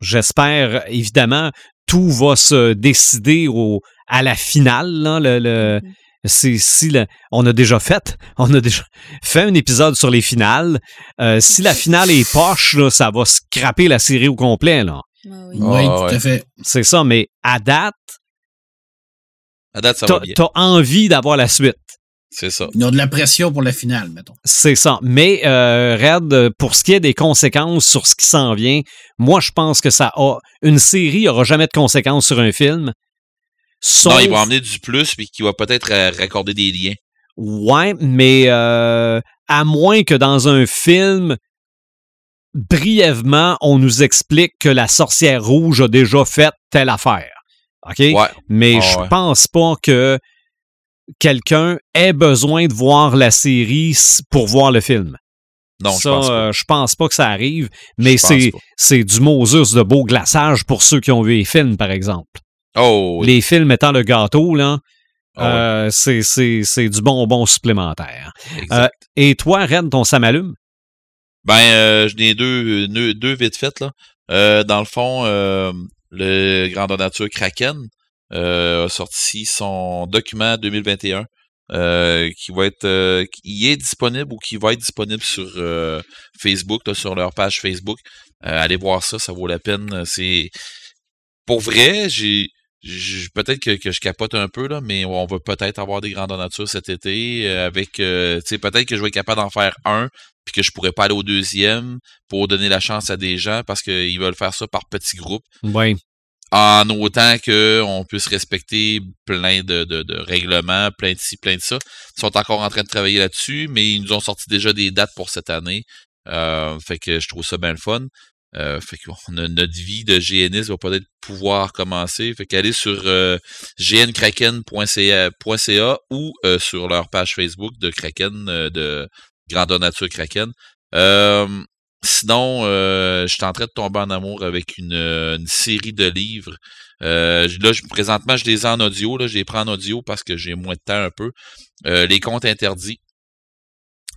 j'espère, évidemment, tout va se décider au, à la finale. Là, le, le- Mhm. c'est, si le- on a déjà fait, on a déjà fait un épisode sur les finales. Euh, si la finale est poche, là, ça va scraper la série au complet. Là. Ah oui. Oui, tout ouais. à fait. C'est ça, mais à date, À date, ça va t'as, bien. t'as envie d'avoir la suite. C'est ça. Ils ont de la pression pour la finale, mettons. C'est ça. Mais euh, Red, pour ce qui est des conséquences sur ce qui s'en vient, moi je pense que ça a une série n'aura jamais de conséquences sur un film. Sauf, Non, ils vont emmener du plus, puis qui va peut-être euh, raccorder des liens. Ouais, mais euh, à moins que dans un film, brièvement, on nous explique que la sorcière rouge a déjà fait telle affaire. OK? Ouais. Mais Ah je ouais. pense pas que quelqu'un ait besoin de voir la série pour voir le film. Non, ça, je pense pas. euh, je pense pas que ça arrive, mais c'est, c'est du Moses de beau glaçage pour ceux qui ont vu les films, par exemple. Oh, oui. Les films étant le gâteau, là, ouais, euh, c'est, c'est, c'est du bonbon supplémentaire. euh, Et toi, Red, ton ça m'allume? Ben, euh, j'en ai deux, deux, deux vite faites, là. Euh, dans le fond, euh, le Grandeur Nature Kraken euh, a sorti son document 2021 euh, qui va être euh, qui est disponible ou qui va être disponible sur euh, Facebook, là, sur leur page Facebook. Euh, allez voir ça, ça vaut la peine. C'est pour vrai, j'ai- peut-être que, que je capote un peu là, mais on va peut-être avoir des grandes nature cet été euh, avec euh, tu sais peut-être que je vais être capable d'en faire un puis que je pourrais pas aller au deuxième pour donner la chance à des gens parce qu'ils veulent faire ça par petits groupes Oui. en autant qu'on puisse respecter plein de, de, de règlements, plein de ci, plein de ça. Ils sont encore en train de travailler là-dessus, mais ils nous ont sorti déjà des dates pour cette année. Euh, fait que je trouve ça bien le fun. Euh, fait que notre vie de GNiste va peut-être pouvoir commencer. Fait qu'allez sur euh, gnkraken.ca .ca ou euh, sur leur page Facebook de Kraken, euh, de Grandeur Nature Kraken. Sinon, je suis en train de tomber en amour avec une, série de livres. Là, je- présentement, je les ai en audio. Là, je les prends en audio parce que j'ai moins de temps un peu. Les comptes interdits.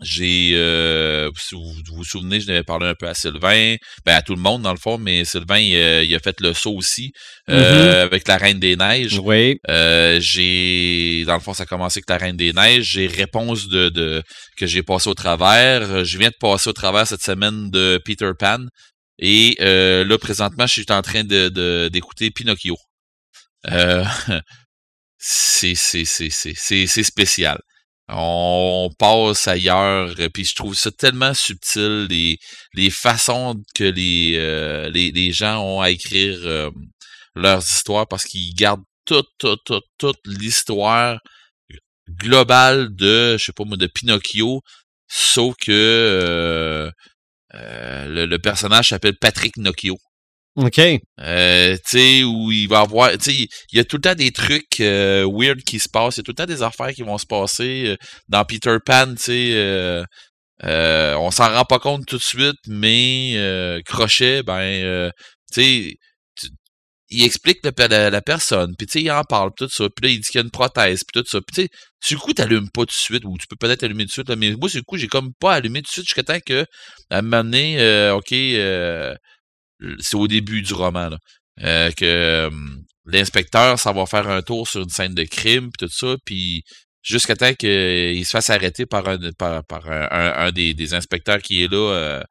J'ai, euh, si vous vous vous souvenez, je n'avais parlé un peu à Sylvain, ben à tout le monde dans le fond, mais Sylvain, il, a- il a fait le saut aussi euh, avec la Reine des Neiges. Oui. Euh, j'ai, dans le fond, ça a commencé avec la Reine des Neiges. J'ai réponse de, de que j'ai passé au travers. Je viens de passer au travers cette semaine de Peter Pan. Et euh, là, présentement, je suis en train de, de- d'écouter Pinocchio. Euh, c'est, c'est, c'est, c'est, c'est, c'est spécial. On passe ailleurs, euh, puis je trouve ça tellement subtil, les, les façons que les, euh, les, les gens ont à écrire euh, leurs histoires, parce qu'ils gardent toute, toute, toute, l'histoire globale de, je sais pas moi, de Pinocchio, sauf que le, le personnage s'appelle Patrick Nocchio. OK. Euh, tu sais, où il va avoir, tu sais, il y a tout le temps des trucs euh, weird qui se passent, il y a tout le temps des affaires qui vont se passer. euh, dans Peter Pan, tu sais, euh, euh, on s'en rend pas compte tout de suite, mais euh, Crochet, ben, tu sais, il explique la, la personne, puis tu sais, il en parle, tout ça, puis là, il dit qu'il y a une prothèse, puis tout ça, puis tu sais, du coup, t'allumes pas tout de suite, ou tu peux peut-être allumer tout de suite, là, mais moi, du coup, j'ai comme pas allumé tout de suite jusqu'à temps que, à un moment donné, OK, c'est au début du roman, là, euh, que euh, l'inspecteur, ça va faire un tour sur une scène de crime, puis tout ça, puis jusqu'à temps qu'il se fasse arrêter par un, par, par un, un- des, des inspecteurs qui est là, euh,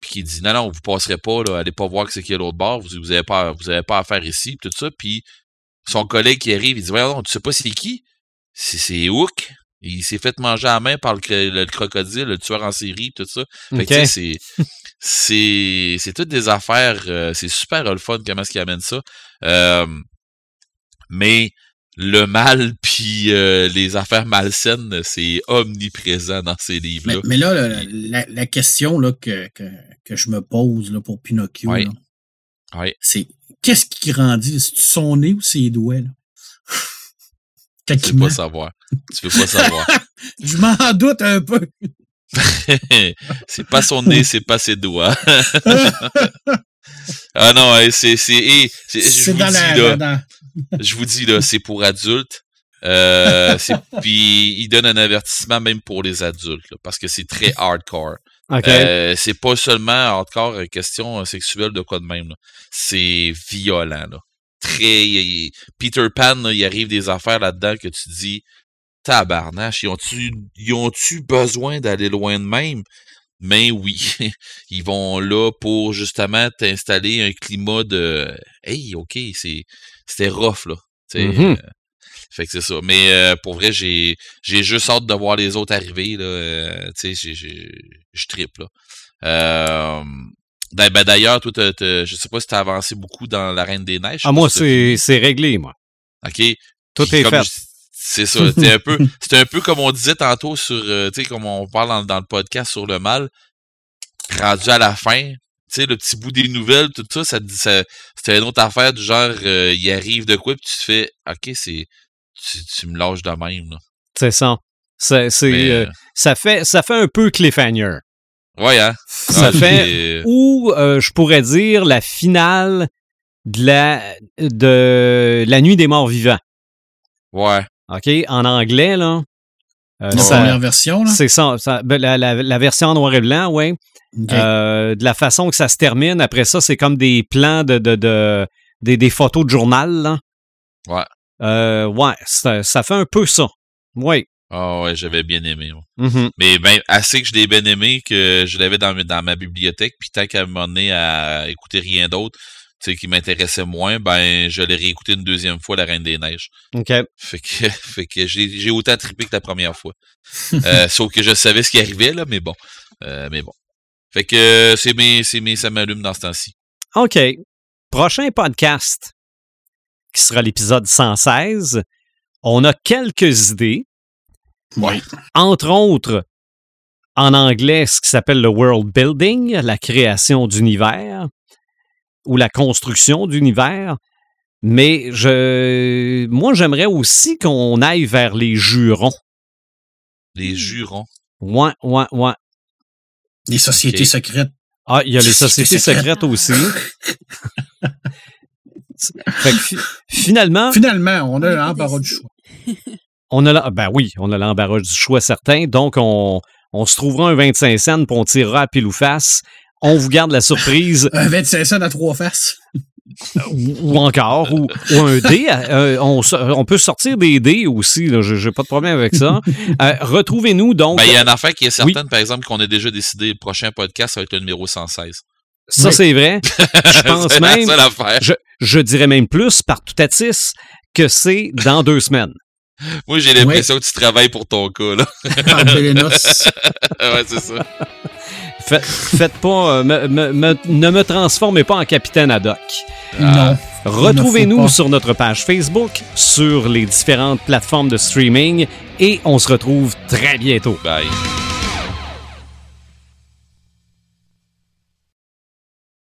puis qui dit non, non, vous passerez pas, là, allez pas voir que c'est qui est l'autre bord, vous, vous avez pas, vous avez pas affaire ici, puis tout ça, puis son collègue qui arrive, il dit, voyons, tu sais pas c'est qui? C'est, c'est Il s'est fait manger à la main par le, le crocodile, le tueur en série, tout ça. Fait que, c'est, c'est, c'est toutes des affaires, euh, c'est super le fun comment est-ce qu'il amène ça. Euh, mais le mal puis euh, les affaires malsaines, c'est omniprésent dans ces livres-là. mais là, la, la- la question là, que, que, que je me pose là, pour Pinocchio, c'est qu'est-ce qui grandit? C'est son nez ou ses doigts? Là? Quand il pas savoir. Tu veux pas savoir. Je m'en doute un peu. c'est pas son nez, c'est pas ses doigts. ah non, ouais, c'est, c'est, c'est- je vous dans dis, la. là, je vous dis là, c'est pour adultes. Euh, puis il donne un avertissement même pour les adultes là, parce que c'est très hardcore. Euh, c'est pas seulement hardcore euh, question sexuelle de quoi de même. là. C'est violent. Là. Très. Peter Pan, là, il arrive des affaires là-dedans que tu dis Tabarnache, ils ont-tu ils ont-tu besoin d'aller loin de même? Mais oui, ils vont là pour justement t'installer un climat de Hey, ok, c'est c'était rough là. Euh, fait que c'est ça. Mais euh, pour vrai, j'ai j'ai juste hâte de voir les autres arriver. Là, euh, tu sais, j'ai- j'ai- je triple. Là. Euh, ben, ben, D'ailleurs, toi, t'as- t'as- je sais pas si tu as avancé beaucoup dans la Reine des Neiges. Ah, moi, t'as c'est c'est réglé, moi. OK. Tout Puis est fait. je- C'est ça. C'est un peu, un peu comme on disait tantôt sur, euh, tu sais, comme on parle dans, dans le podcast sur le mal. Rendu à la fin, tu sais, le petit bout des nouvelles, tout ça, ça, dit- ça c'était une autre affaire du genre, euh, il arrive de quoi, puis tu te fais, ok, c'est, tu, tu me lâches de même, là. C'est ça. C'est, Mais, euh, euh, ça, fait, ça fait un peu cliffhanger. ouais, hein. Ça Ah, fait- c'est- Ou, euh, je pourrais dire, la finale de la, de la nuit des morts vivants. Ouais. OK? En anglais, là, Euh, La ça- première version, là? c'est ça, ça- ben, la, la- la version en noir et blanc, oui. Euh, de la façon que ça se termine, après ça, c'est comme des plans de, de, de- des, des photos de journal. Là. Ouais. Euh, ouais, ça, ça fait un peu ça. Oui. Ah ouais, j'avais bien aimé. moi. Mhm. Mais ben, assez que je l'ai bien aimé, que je l'avais dans, dans ma bibliothèque, puis tant qu'à m'en donné à écouter rien d'autre, qui m'intéressait moins, ben, je l'ai réécouté une deuxième fois, La Reine des Neiges. OK. Fait que, fait que j'ai j'ai autant trippé que la première fois. Euh, sauf que je savais ce qui arrivait, là, mais bon. Euh, mais bon. Fait que c'est mes, c'est mes, ça m'allume dans ce temps-ci. OK. Prochain podcast, qui sera l'épisode 116. On a quelques idées. Ouais. entre autres, en anglais, ce qui s'appelle le world building, la création d'univers ou la construction d'univers. Mais je, moi, j'aimerais aussi qu'on aille vers les jurons. Les jurons. Ouais, ouais, ouais. Les sociétés secrètes. Ah, il y a les Sociétés secrètes. secrètes aussi. fait que fi- finalement, Finalement, on a On un peut embarras du choix. on a la- ben oui, on a l'embarras du choix certain. Donc, on, on se trouvera un 25 cents puis on tirera à pile ou face. On vous garde la surprise Un 25 cents à trois faces. ou, ou encore, ou, ou un dé. euh, on, peut sortir des dés aussi, j'ai j'ai pas de problème avec ça. Euh, Retrouvez-nous donc. Ben, il y a une affaire qui est certaine, par exemple, qu'on a déjà décidé, le prochain podcast, ça va être le numéro 116. ça, Oui. c'est vrai. Je pense c'est la même, seule affaire. je, je dirais même plus par tout à tis que c'est dans deux semaines. Moi, j'ai l'impression que tu travailles pour ton cas, là. Ouais, c'est ça. Faites, faites pas, euh, me- me- me- ne me transformez pas en capitaine ad hoc. Non. Retrouvez-nous sur notre page Facebook, sur les différentes plateformes de streaming et on se retrouve très bientôt. Bye.